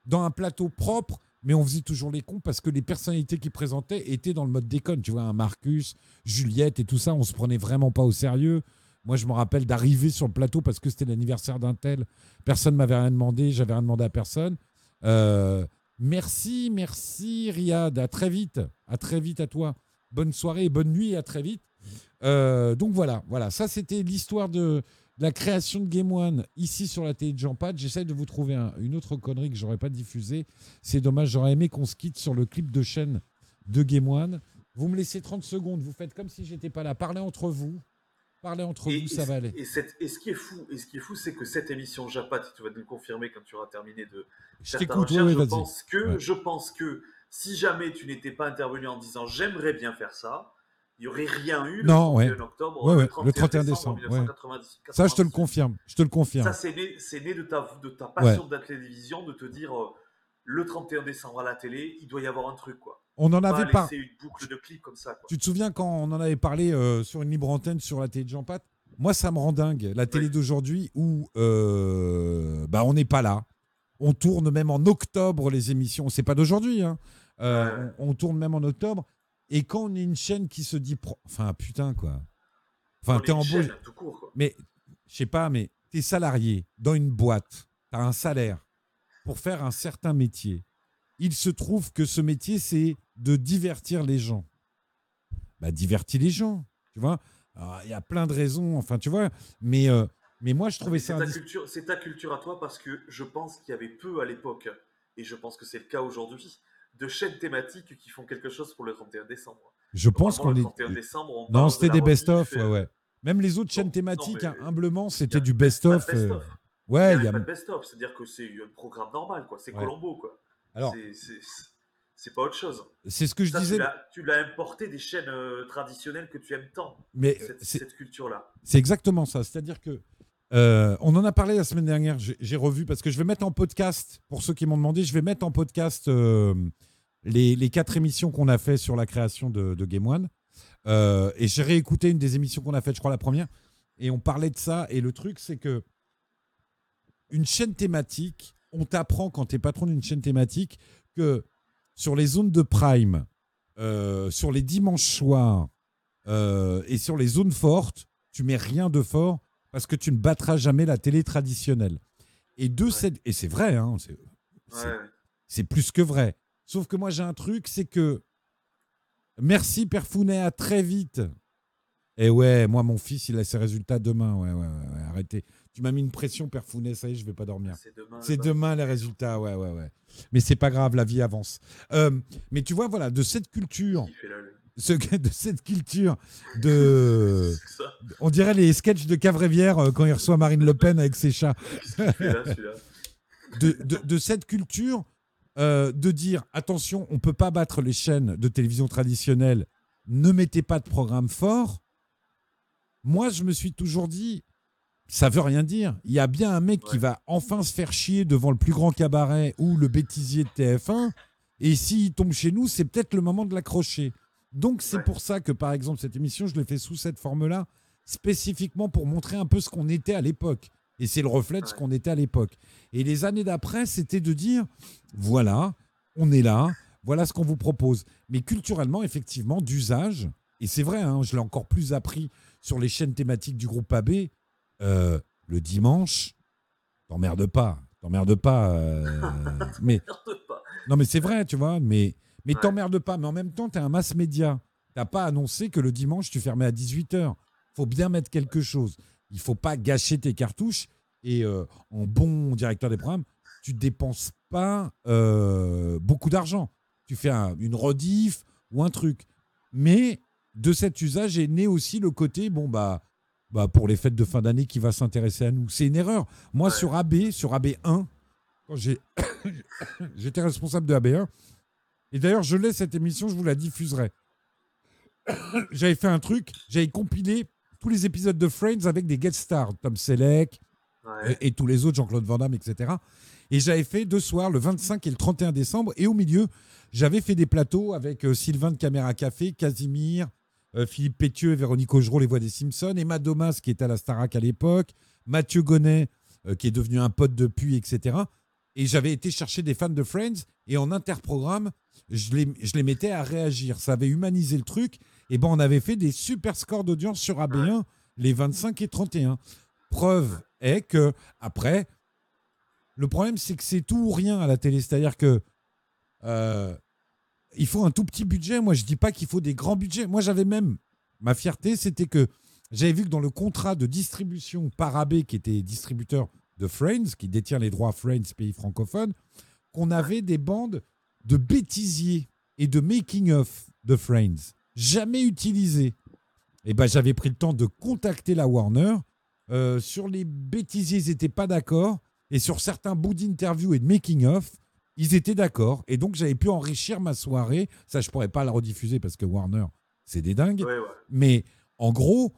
dans un plateau propre, mais on faisait toujours les cons parce que les personnalités qui présentaient étaient dans le mode déconne. Tu vois, Marcus, Juliette et tout ça, on se prenait vraiment pas au sérieux. Moi, je me rappelle d'arriver sur le plateau parce que c'était l'anniversaire d'un tel. Personne m'avait rien demandé, j'avais rien demandé à personne. Euh, merci, merci Riyad. À très vite. À très vite à toi. Bonne soirée bonne nuit et à très vite. Euh, donc voilà, voilà. Ça, c'était l'histoire de, de la création de Game One ici sur la télé de Jean Pat. J'essaie de vous trouver un- une autre connerie que j'aurais pas diffusée. C'est dommage, j'aurais aimé qu'on se quitte sur le clip de chaîne de Game One. Vous me laissez 30 secondes, vous faites comme si j'étais pas là. Parlez entre vous. Parlez entre vous, ça va aller. Et, cette- et ce qui est fou, et ce qui est fou, c'est que cette émission Japat, tu vas nous le confirmer quand tu auras terminé de Je faire ta t'écoute, recherche, ouais, ouais, je pense que, Ouais. je pense que si jamais tu n'étais pas intervenu en disant j'aimerais bien faire ça, il n'y aurait rien eu le Non, ouais. 31 octobre, Ouais, le le 31, 31 décembre, décembre. ouais. 1990. Ça, je te le confirme. Je te le confirme. Ça, c'est né, c'est né de, ta, de ta passion de la télévision, de te dire euh, le 31 décembre à la télé, il doit y avoir un truc. quoi. On en avait pas. laisser une boucle de clips comme ça. Quoi. Tu te souviens quand on en avait parlé euh, sur une libre antenne sur la télé de Jean Pat Moi, ça me rend dingue. La télé d'aujourd'hui où euh, bah, on n'est pas là. On tourne même en octobre les émissions. C'est pas d'aujourd'hui. hein. Euh, on, on tourne même en octobre. Et quand on est une chaîne qui se dit. pro- Enfin, putain, quoi. Enfin, t'es quoi. Mais, je sais pas, mais t'es salarié dans une boîte. T'as un salaire pour faire un certain métier. Il se trouve que ce métier, c'est de divertir les gens bah, divertis les gens, tu vois. Alors, Il y a plein de raisons, enfin, tu vois. Mais, euh, mais moi, je trouvais C'est ça ta, c'est ta culture à toi parce que je pense qu'il y avait peu à l'époque, et je pense que c'est le cas aujourd'hui, de chaînes thématiques qui font quelque chose pour le 31 décembre. Je pense qu'on est. le 31 décembre, on Non, de c'était des best-of, ouais, ouais. Même les autres chaînes thématiques, mais hein, humblement, c'était du best-of. euh, Ouais, il y a. pas de best-of, c'est-à-dire que c'est un programme normal, quoi. C'est Ouais. Colombo, quoi. Alors- C'est- pas autre chose. C'est ce que je Ça, disais. Tu l'as importé des chaînes euh, traditionnelles que tu aimes tant. Mais, cette, c'est- cette culture-là. C'est exactement ça. C'est-à-dire que Euh, on en a parlé la semaine dernière, j'ai j'ai revu, parce que je vais mettre en podcast, pour ceux qui m'ont demandé, je vais mettre en podcast euh, les, les quatre émissions qu'on a fait sur la création de, de Game One. Euh, et j'ai réécouté une des émissions qu'on a faites, je crois la première, et on parlait de ça. Et le truc, c'est que une chaîne thématique, on t'apprend quand tu es patron d'une chaîne thématique que sur les zones de prime, euh, sur les dimanches soirs euh, et sur les zones fortes, tu mets rien de fort parce que tu ne battras jamais la télé traditionnelle. Et de cette et c'est vrai, hein, c'est c'est- Ouais. c'est plus que vrai. Sauf que moi j'ai un truc, c'est que merci Père Founet, à très vite. Et ouais, moi mon fils il a ses résultats demain. Ouais, ouais, ouais, ouais, arrêtez. Tu m'as mis une pression Père Founet, ça y est, je vais pas dormir. C'est demain, C'est demain les résultats, ouais, ouais, ouais. Mais c'est pas grave, la vie avance. Euh, mais tu vois, voilà, de cette culture, ce, de cette culture de. On dirait les sketchs de Cavrevière euh, quand il reçoit Marine Le Pen avec ses chats. celui-là de- de cette culture euh, de dire attention, on peut pas battre les chaînes de télévision traditionnelles, ne mettez pas de programme fort. Moi, je me suis toujours dit, ça veut rien dire. Il y a bien un mec qui va enfin se faire chier devant le plus grand cabaret ou le bêtisier de TF1. Et s'il tombe chez nous, c'est peut-être le moment de l'accrocher. Donc, c'est pour ça que, par exemple, cette émission, je l'ai fait sous cette forme-là, spécifiquement pour montrer un peu ce qu'on était à l'époque. Et c'est le reflet de ce qu'on était à l'époque. Et les années d'après, c'était de dire voilà, on est là, voilà ce qu'on vous propose. Mais culturellement, effectivement, d'usage, et c'est vrai, hein, je l'ai encore plus appris sur les chaînes thématiques du groupe AB, euh, le dimanche, t'emmerdes pas, t'emmerdes pas. euh, mais non, mais c'est vrai, tu vois, mais, mais t'emmerdes pas. Mais en même temps, tu es un mass média. T'as pas annoncé que le dimanche, tu fermais à 18h. faut bien mettre quelque chose. Il faut pas gâcher tes cartouches. Et euh, en bon directeur des programmes, tu dépenses pas euh, beaucoup d'argent. Tu fais un- une rediff ou un truc. Mais de cet usage est né aussi le côté, bon, bah, bah pour les fêtes de fin d'année, qui va s'intéresser à nous. C'est une erreur. Moi, sur AB, sur AB1, quand j'étais responsable de AB1, et d'ailleurs, je l'ai cette émission, je vous la diffuserai. j'avais fait un truc, j'avais compilé tous les épisodes de Friends avec des guest stars, Tom Selleck Ouais. et, et tous les autres, Jean-Claude Van Damme, etc. Et j'avais fait deux soirs, le 25 et le 31 décembre, et au milieu, j'avais fait des plateaux avec euh, Sylvain de Caméra Café, Casimir, euh, Philippe Pétieux et Véronique Augereau, les voix des Simpsons, Emma Domas, qui était à la Starac à l'époque, Mathieu Gonnet, euh, qui est devenu un pote depuis, etc. Et j'avais été chercher des fans de Friends, et en interprogramme, je les, je les mettais à réagir. Ça avait humanisé le truc. Et ben, on avait fait des super scores d'audience sur AB1, les 25 et 31. Preuve est que, après, le problème, c'est que c'est tout ou rien à la télé. C'est-à-dire que euh, il faut un tout petit budget. Moi, je dis pas qu'il faut des grands budgets. Moi, j'avais même ma fierté, c'était que j'avais vu que dans le contrat de distribution par AB, qui était distributeur de Friends, qui détient les droits Friends pays francophone, qu'on avait des bandes de bêtisiers et de making-of de Friends, jamais utilisées. Et ben, j'avais pris le temps de contacter la Warner. Euh, sur les bêtisiers, ils n'étaient pas d'accord. Et sur certains bouts d'interview et de making-of, ils étaient d'accord. Et donc, j'avais pu enrichir ma soirée. Ça, je pourrais pas la rediffuser parce que Warner, c'est des dingues. Ouais, ouais. Mais en gros,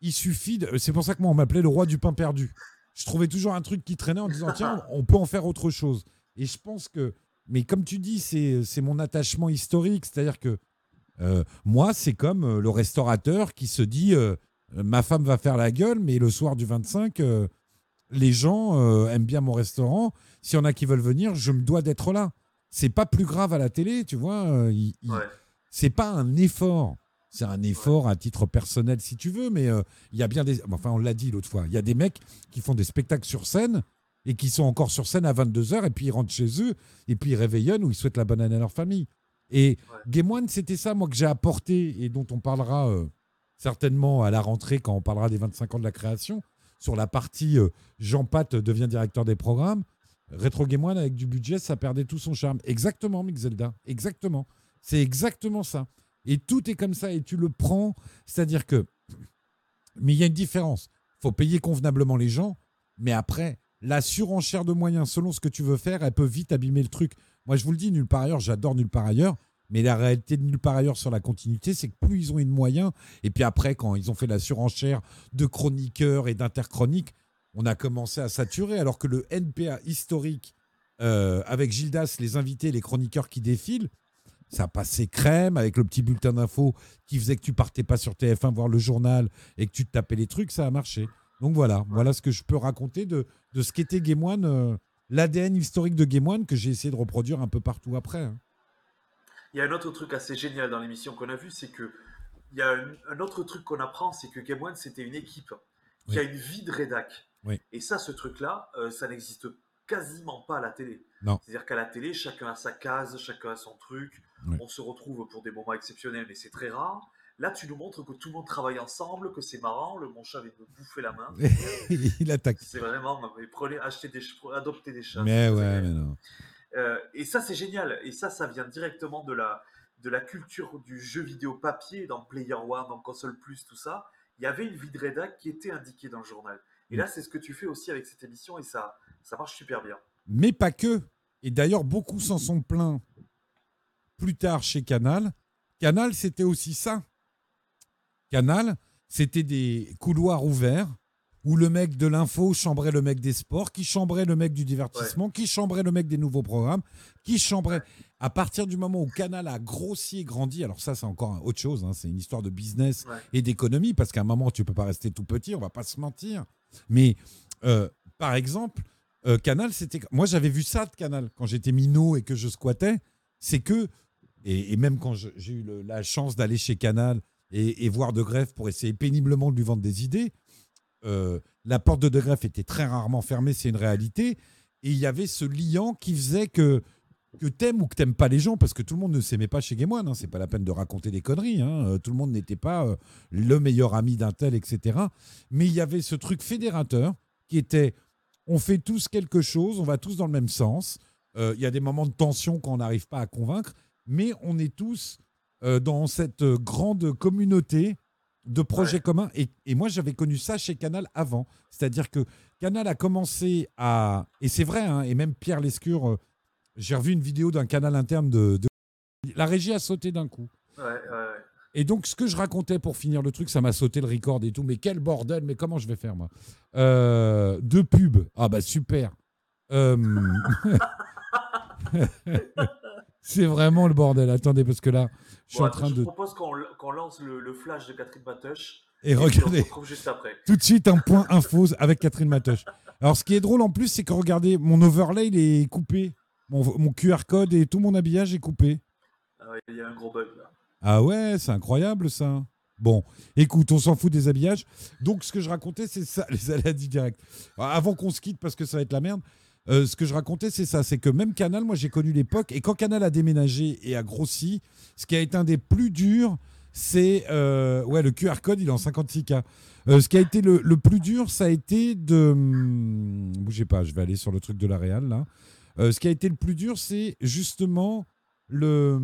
il suffit. de- C'est pour ça que moi, on m'appelait le roi du pain perdu. Je trouvais toujours un truc qui traînait en disant tiens, on peut en faire autre chose. Et je pense que. Mais comme tu dis, c'est c'est mon attachement historique. C'est-à-dire que euh, moi, c'est comme euh, le restaurateur qui se dit euh, ma femme va faire la gueule, mais le soir du 25, euh, les gens aiment bien mon restaurant. S'il y en a qui veulent venir, je me dois d'être là. C'est pas plus grave à la télé, tu vois. il- C'est pas un effort. C'est un effort à titre personnel, si tu veux, mais il y a bien des. Enfin, on l'a dit l'autre fois. Il y a des mecs qui font des spectacles sur scène et qui sont encore sur scène à 22h et puis ils rentrent chez eux et puis ils réveillonnent ou ils souhaitent la bonne année à leur famille. Et Game One, c'était ça, moi, que j'ai apporté et dont on parlera euh, certainement à la rentrée quand on parlera des 25 ans de la création. Sur la partie euh, Jean Pat devient directeur des programmes, Retro Game One, avec du budget, ça perdait tout son charme. Exactement, Mick Zelda. Exactement. C'est exactement ça. Et tout est comme ça et tu le prends. C'est-à-dire que. Mais il y a une différence. Il faut payer convenablement les gens, mais après, la surenchère de moyens selon ce que tu veux faire, elle peut vite abîmer le truc. Moi, je vous le dis, nulle part ailleurs, j'adore nulle part ailleurs. Mais la réalité de nulle part ailleurs sur la continuité, c'est que plus ils ont eu de moyens, et puis après, quand ils ont fait la surenchère de chroniqueurs et d'interchroniques, on a commencé à saturer, alors que le NPA historique, euh, avec Gildas, les invités, les chroniqueurs qui défilent, ça passait crème avec le petit bulletin d'info qui faisait que tu partais pas sur TF1 voir le journal et que tu te tapais les trucs, ça a marché. Donc voilà, voilà ce que je peux raconter de, de ce qu'était Game One, euh, l'ADN historique de Game One que j'ai essayé de reproduire un peu partout après. hein. Il y a un autre truc assez génial dans l'émission qu'on a vu, c'est que il y a un, un autre truc qu'on apprend, c'est que Game One c'était une équipe qui a une vie de rédac. Oui. Et ça, ce truc-là, euh, ça n'existe quasiment pas à la télé. Non. C'est-à-dire qu'à la télé, chacun a sa case, chacun a son truc. Oui. On se retrouve pour des moments exceptionnels, mais c'est très rare. Là, tu nous montres que tout le monde travaille ensemble, que c'est marrant. Le mon chat vient de me bouffer la main. Il attaque. C'est vraiment, mais prenez, achetez des, adoptez des chats. Mais ouais, mais non. Euh, et ça, c'est génial. Et ça, ça vient directement de la, de la culture du jeu vidéo papier dans Player One, dans Console Plus, tout ça. Il y avait une vie de qui était indiquée dans le journal. Et là, c'est ce que tu fais aussi avec cette émission et ça, ça marche super bien. Mais pas que. Et d'ailleurs, beaucoup s'en sont plaints plus tard chez Canal. Canal, c'était aussi ça. Canal, c'était des couloirs ouverts où le mec de l'info chambrait le mec des sports, qui chambrait le mec du divertissement, qui chambrait le mec des nouveaux programmes, qui chambrait. À partir du moment où Canal a grossi et grandi, alors ça, c'est encore autre chose, hein, c'est une histoire de business Ouais. et d'économie, parce qu'à un moment, tu peux pas rester tout petit, on va pas se mentir. Mais euh, par exemple, euh, Canal, c'était. Moi, j'avais vu ça de Canal quand j'étais minot et que je squattais. C'est que, et, et même quand j'ai eu le- la chance d'aller chez Canal et, et voir De Greff pour essayer péniblement de lui vendre des idées, euh, la porte de De Greff était très rarement fermée, c'est une réalité. Et il y avait ce liant qui faisait que que t'aimes ou que t'aimes pas les gens, parce que tout le monde ne s'aimait pas chez Game One, hein, c'est pas la peine de raconter des conneries, hein, euh, tout le monde n'était pas euh, le meilleur ami d'un tel, etc. Mais il y avait ce truc fédérateur qui était, on fait tous quelque chose, on va tous dans le même sens, il y a des moments de tension quand on n'arrive pas à convaincre, mais on est tous euh, dans cette euh, grande communauté de projets communs. Et, et moi, j'avais connu ça chez Canal avant. C'est-à-dire que Canal a commencé à... Et c'est vrai, hein, et même Pierre Lescure, euh, j'ai revu une vidéo d'un canal interne de, de- La régie a sauté d'un coup. Ouais, ouais, ouais. Et donc, ce que je racontais pour finir le truc, ça m'a sauté le record et tout. Mais quel bordel, mais comment je vais faire, moi? Euh, Deux pubs. Ah, bah super. Euh, C'est vraiment le bordel. Attendez, parce que là, je suis Bon, en train je de. propose qu'on lance le, le flash de Catherine Batoche. Et puis regardez. on se retrouve juste après. Tout de suite, un point info avec Catherine Matoche. Alors, ce qui est drôle en plus, c'est que regardez, mon overlay, il est coupé. Mon, mon QR code et tout mon habillage est coupé. Ah ouais, Il y a un gros bug là. Ah ouais, c'est incroyable ça. Bon, écoute, on s'en fout des habillages. Donc, ce que je racontais, c'est ça, les aléas du direct. Alors, Avant qu'on se quitte, parce que ça va être la merde, euh, ce que je racontais, c'est ça. C'est que même Canal, moi, j'ai connu l'époque. Et quand Canal a déménagé et a grossi, ce qui a été un des plus durs, c'est. euh, ouais, le QR code, il est en 56K. Euh, ce qui a été le, le plus dur, ça a été de. hum, bougez pas, je vais aller sur le truc de la Réal, là. Ce qui a été le plus dur, c'est justement le,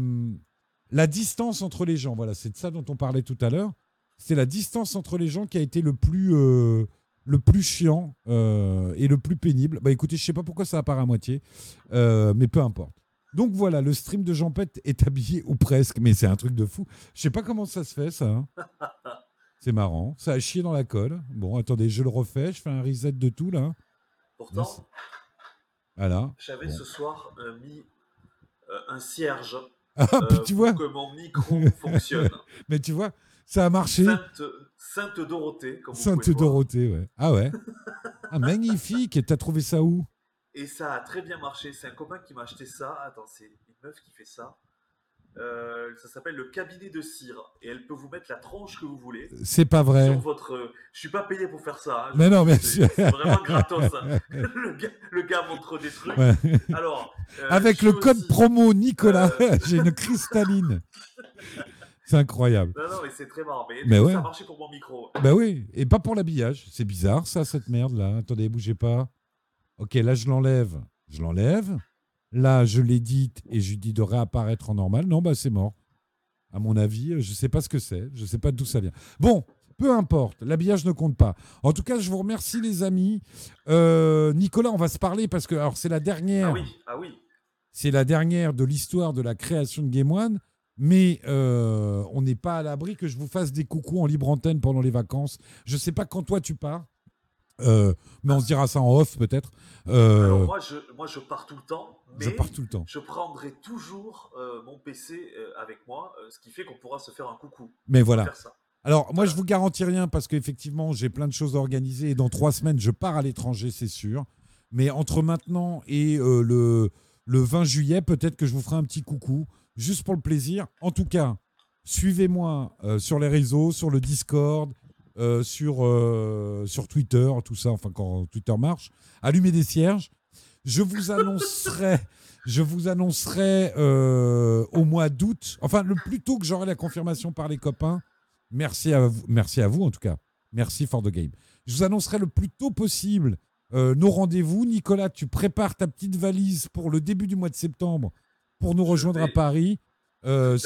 la distance entre les gens. Voilà, c'est de ça dont on parlait tout à l'heure. C'est la distance entre les gens qui a été le plus, le plus chiant euh, et le plus pénible. Bah écoutez, je sais pas pourquoi ça apparaît à moitié, euh, mais peu importe. Donc voilà, le stream de Jean Pet est habillé ou presque, mais c'est un truc de fou. Je sais pas comment ça se fait ça. hein. C'est marrant, ça a chié dans la colle. Bon, attendez, je le refais, je fais un reset de tout là. Pourtant, Voilà. j'avais Bon. ce soir euh, mis un cierge Ah, puis tu pour vois. que mon micro fonctionne. mais tu vois, ça a marché. Sainte, Sainte Dorothée, comme vous Sainte pouvez voir. Dorothée, ouais. Ah ouais. Ah, magnifique. Et t'as trouvé ça où? Et ça a très bien marché. C'est un copain qui m'a acheté ça. Attends, c'est une meuf qui fait ça. Euh, ça s'appelle le cabinet de cire. Et elle peut vous mettre la tronche que vous voulez. C'est pas vrai. Sur votre... Je suis pas payé pour faire ça. hein. Mais non, mais c'est vraiment gratos. hein. le, gars, le gars montre des trucs. Ouais. Alors, euh, Avec le code aussi- promo Nicolas, j'ai une cristalline. C'est incroyable. Non, non, mais c'est très marrant. Mais, ouais. ça a marché pour mon micro. Bah oui, et pas pour l'habillage. C'est bizarre ça, cette merde là. Attendez, bougez pas. Ok, là je l'enlève. Je l'enlève. Là, je l'édite et je lui dis de réapparaître en normal. Non, bah c'est mort. À mon avis, je sais pas ce que c'est. Je sais pas d'où ça vient. Bon, peu importe. L'habillage ne compte pas. En tout cas, je vous remercie les amis. Euh, Nicolas, on va se parler parce que alors c'est la dernière. Ah oui, ah oui. C'est la dernière de l'histoire de la création de Game One, mais euh, on n'est pas à l'abri que je vous fasse des coucous en libre antenne pendant les vacances. Je sais pas quand toi tu pars. Euh, mais on se dira ça en off peut-être. Euh, Alors moi je, moi, je pars tout le temps, mais Je pars tout le temps. je prendrai toujours mon PC avec moi, ce qui fait qu'on pourra se faire un coucou. Mais voilà. faire ça. Alors, moi, je vous garantis rien parce qu'effectivement, j'ai plein de choses à organiser et dans trois semaines, je pars à l'étranger, c'est sûr. Mais entre maintenant et euh, le, le 20 juillet, peut-être que je vous ferai un petit coucou, juste pour le plaisir. En tout cas, suivez-moi euh, sur les réseaux, sur le Discord, euh, sur, euh, sur Twitter, tout ça, enfin, quand Twitter marche. Allumez des cierges. Je vous annoncerai. Je vous annoncerai au mois d'août, enfin le plus tôt que j'aurai la confirmation par les copains, Merci à vous, merci à vous en tout cas. Merci for the game. Je vous annoncerai le plus tôt possible nos rendez-vous. Nicolas, tu prépares ta petite valise pour le début du mois de septembre pour nous rejoindre à Paris. Euh.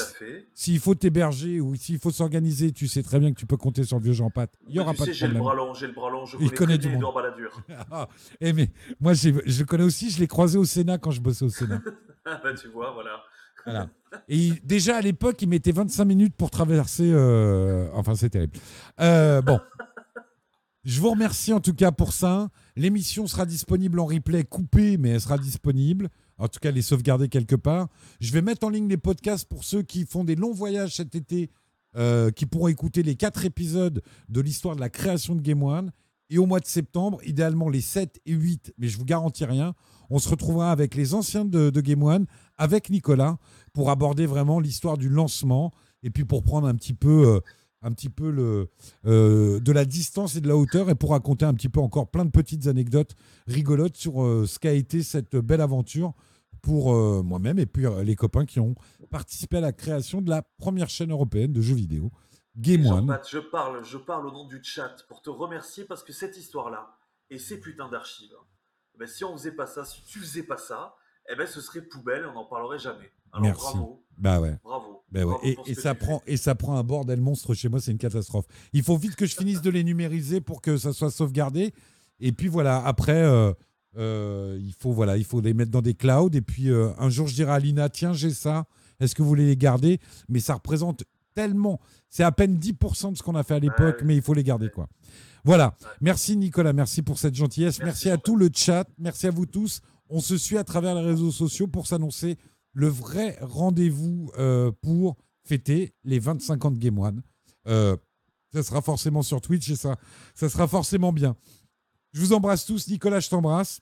S'il faut t'héberger ou s'il faut s'organiser, tu sais très bien que tu peux compter sur le vieux Jean Pat. Il n'y aura tu pas sais, de j'ai le problème. bras long, j'ai le bras long, je Il connais, du monde. Ah, eh mais moi, je le connais aussi, je l'ai croisé au Sénat quand je bossais au Sénat. Ah bah tu vois, voilà. Voilà. Et il- déjà à l'époque, il mettait 25 minutes pour traverser. euh, Enfin, c'est terrible. Euh, bon. Je vous remercie en tout cas pour ça. L'émission sera disponible en replay coupée, mais elle sera disponible. En tout cas, les sauvegarder quelque part. Je vais mettre en ligne les podcasts pour ceux qui font des longs voyages cet été, euh, qui pourront écouter les quatre épisodes de l'histoire de la création de Game One. Et au mois de septembre, idéalement les 7 et 8, mais je vous garantis rien, on se retrouvera avec les anciens de, de Game One, avec Nicolas, pour aborder vraiment l'histoire du lancement et puis pour prendre un petit peu, euh, un petit peu le, euh, de la distance et de la hauteur et pour raconter un petit peu encore plein de petites anecdotes rigolotes sur euh, ce qu'a été cette belle aventure pour euh, moi-même et puis les copains qui ont participé à la création de la première chaîne européenne de jeux vidéo, Game One. Je parle, je parle au nom du chat pour te remercier parce que cette histoire-là et ces putains d'archives, eh ben, si on faisait pas ça, si tu faisais pas ça, eh ben, ce serait poubelle et on n'en parlerait jamais. Alors Merci. bravo. Bah ouais. Bravo. Bah ouais. Bravo Et, ça fais. prend, et ça prend un bordel monstre chez moi, c'est une catastrophe. Il faut vite que je finisse de les numériser pour que ça soit sauvegardé. Et puis voilà, après, euh, euh, il, faut, voilà, il faut les mettre dans des clouds. Et puis euh, un jour, je dirai à Lina, tiens, j'ai ça, est-ce que vous voulez les garder? Mais ça représente tellement, c'est à peine 10% de ce qu'on a fait à l'époque, mais il faut les garder. quoi. Voilà, merci Nicolas, merci pour cette gentillesse, merci, à tout le chat, merci à vous tous. On se suit à travers les réseaux sociaux pour s'annoncer le vrai rendez-vous euh, pour fêter les 25 ans de Game One. Euh, ça sera forcément sur Twitch et ça, ça sera forcément bien. Je vous embrasse tous, Nicolas, je t'embrasse.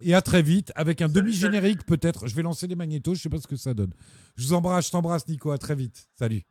Et à très vite avec un demi-générique peut-être. Je vais lancer les magnétos, je sais pas ce que ça donne. Je vous embrasse, je t'embrasse Nico, à très vite. Salut.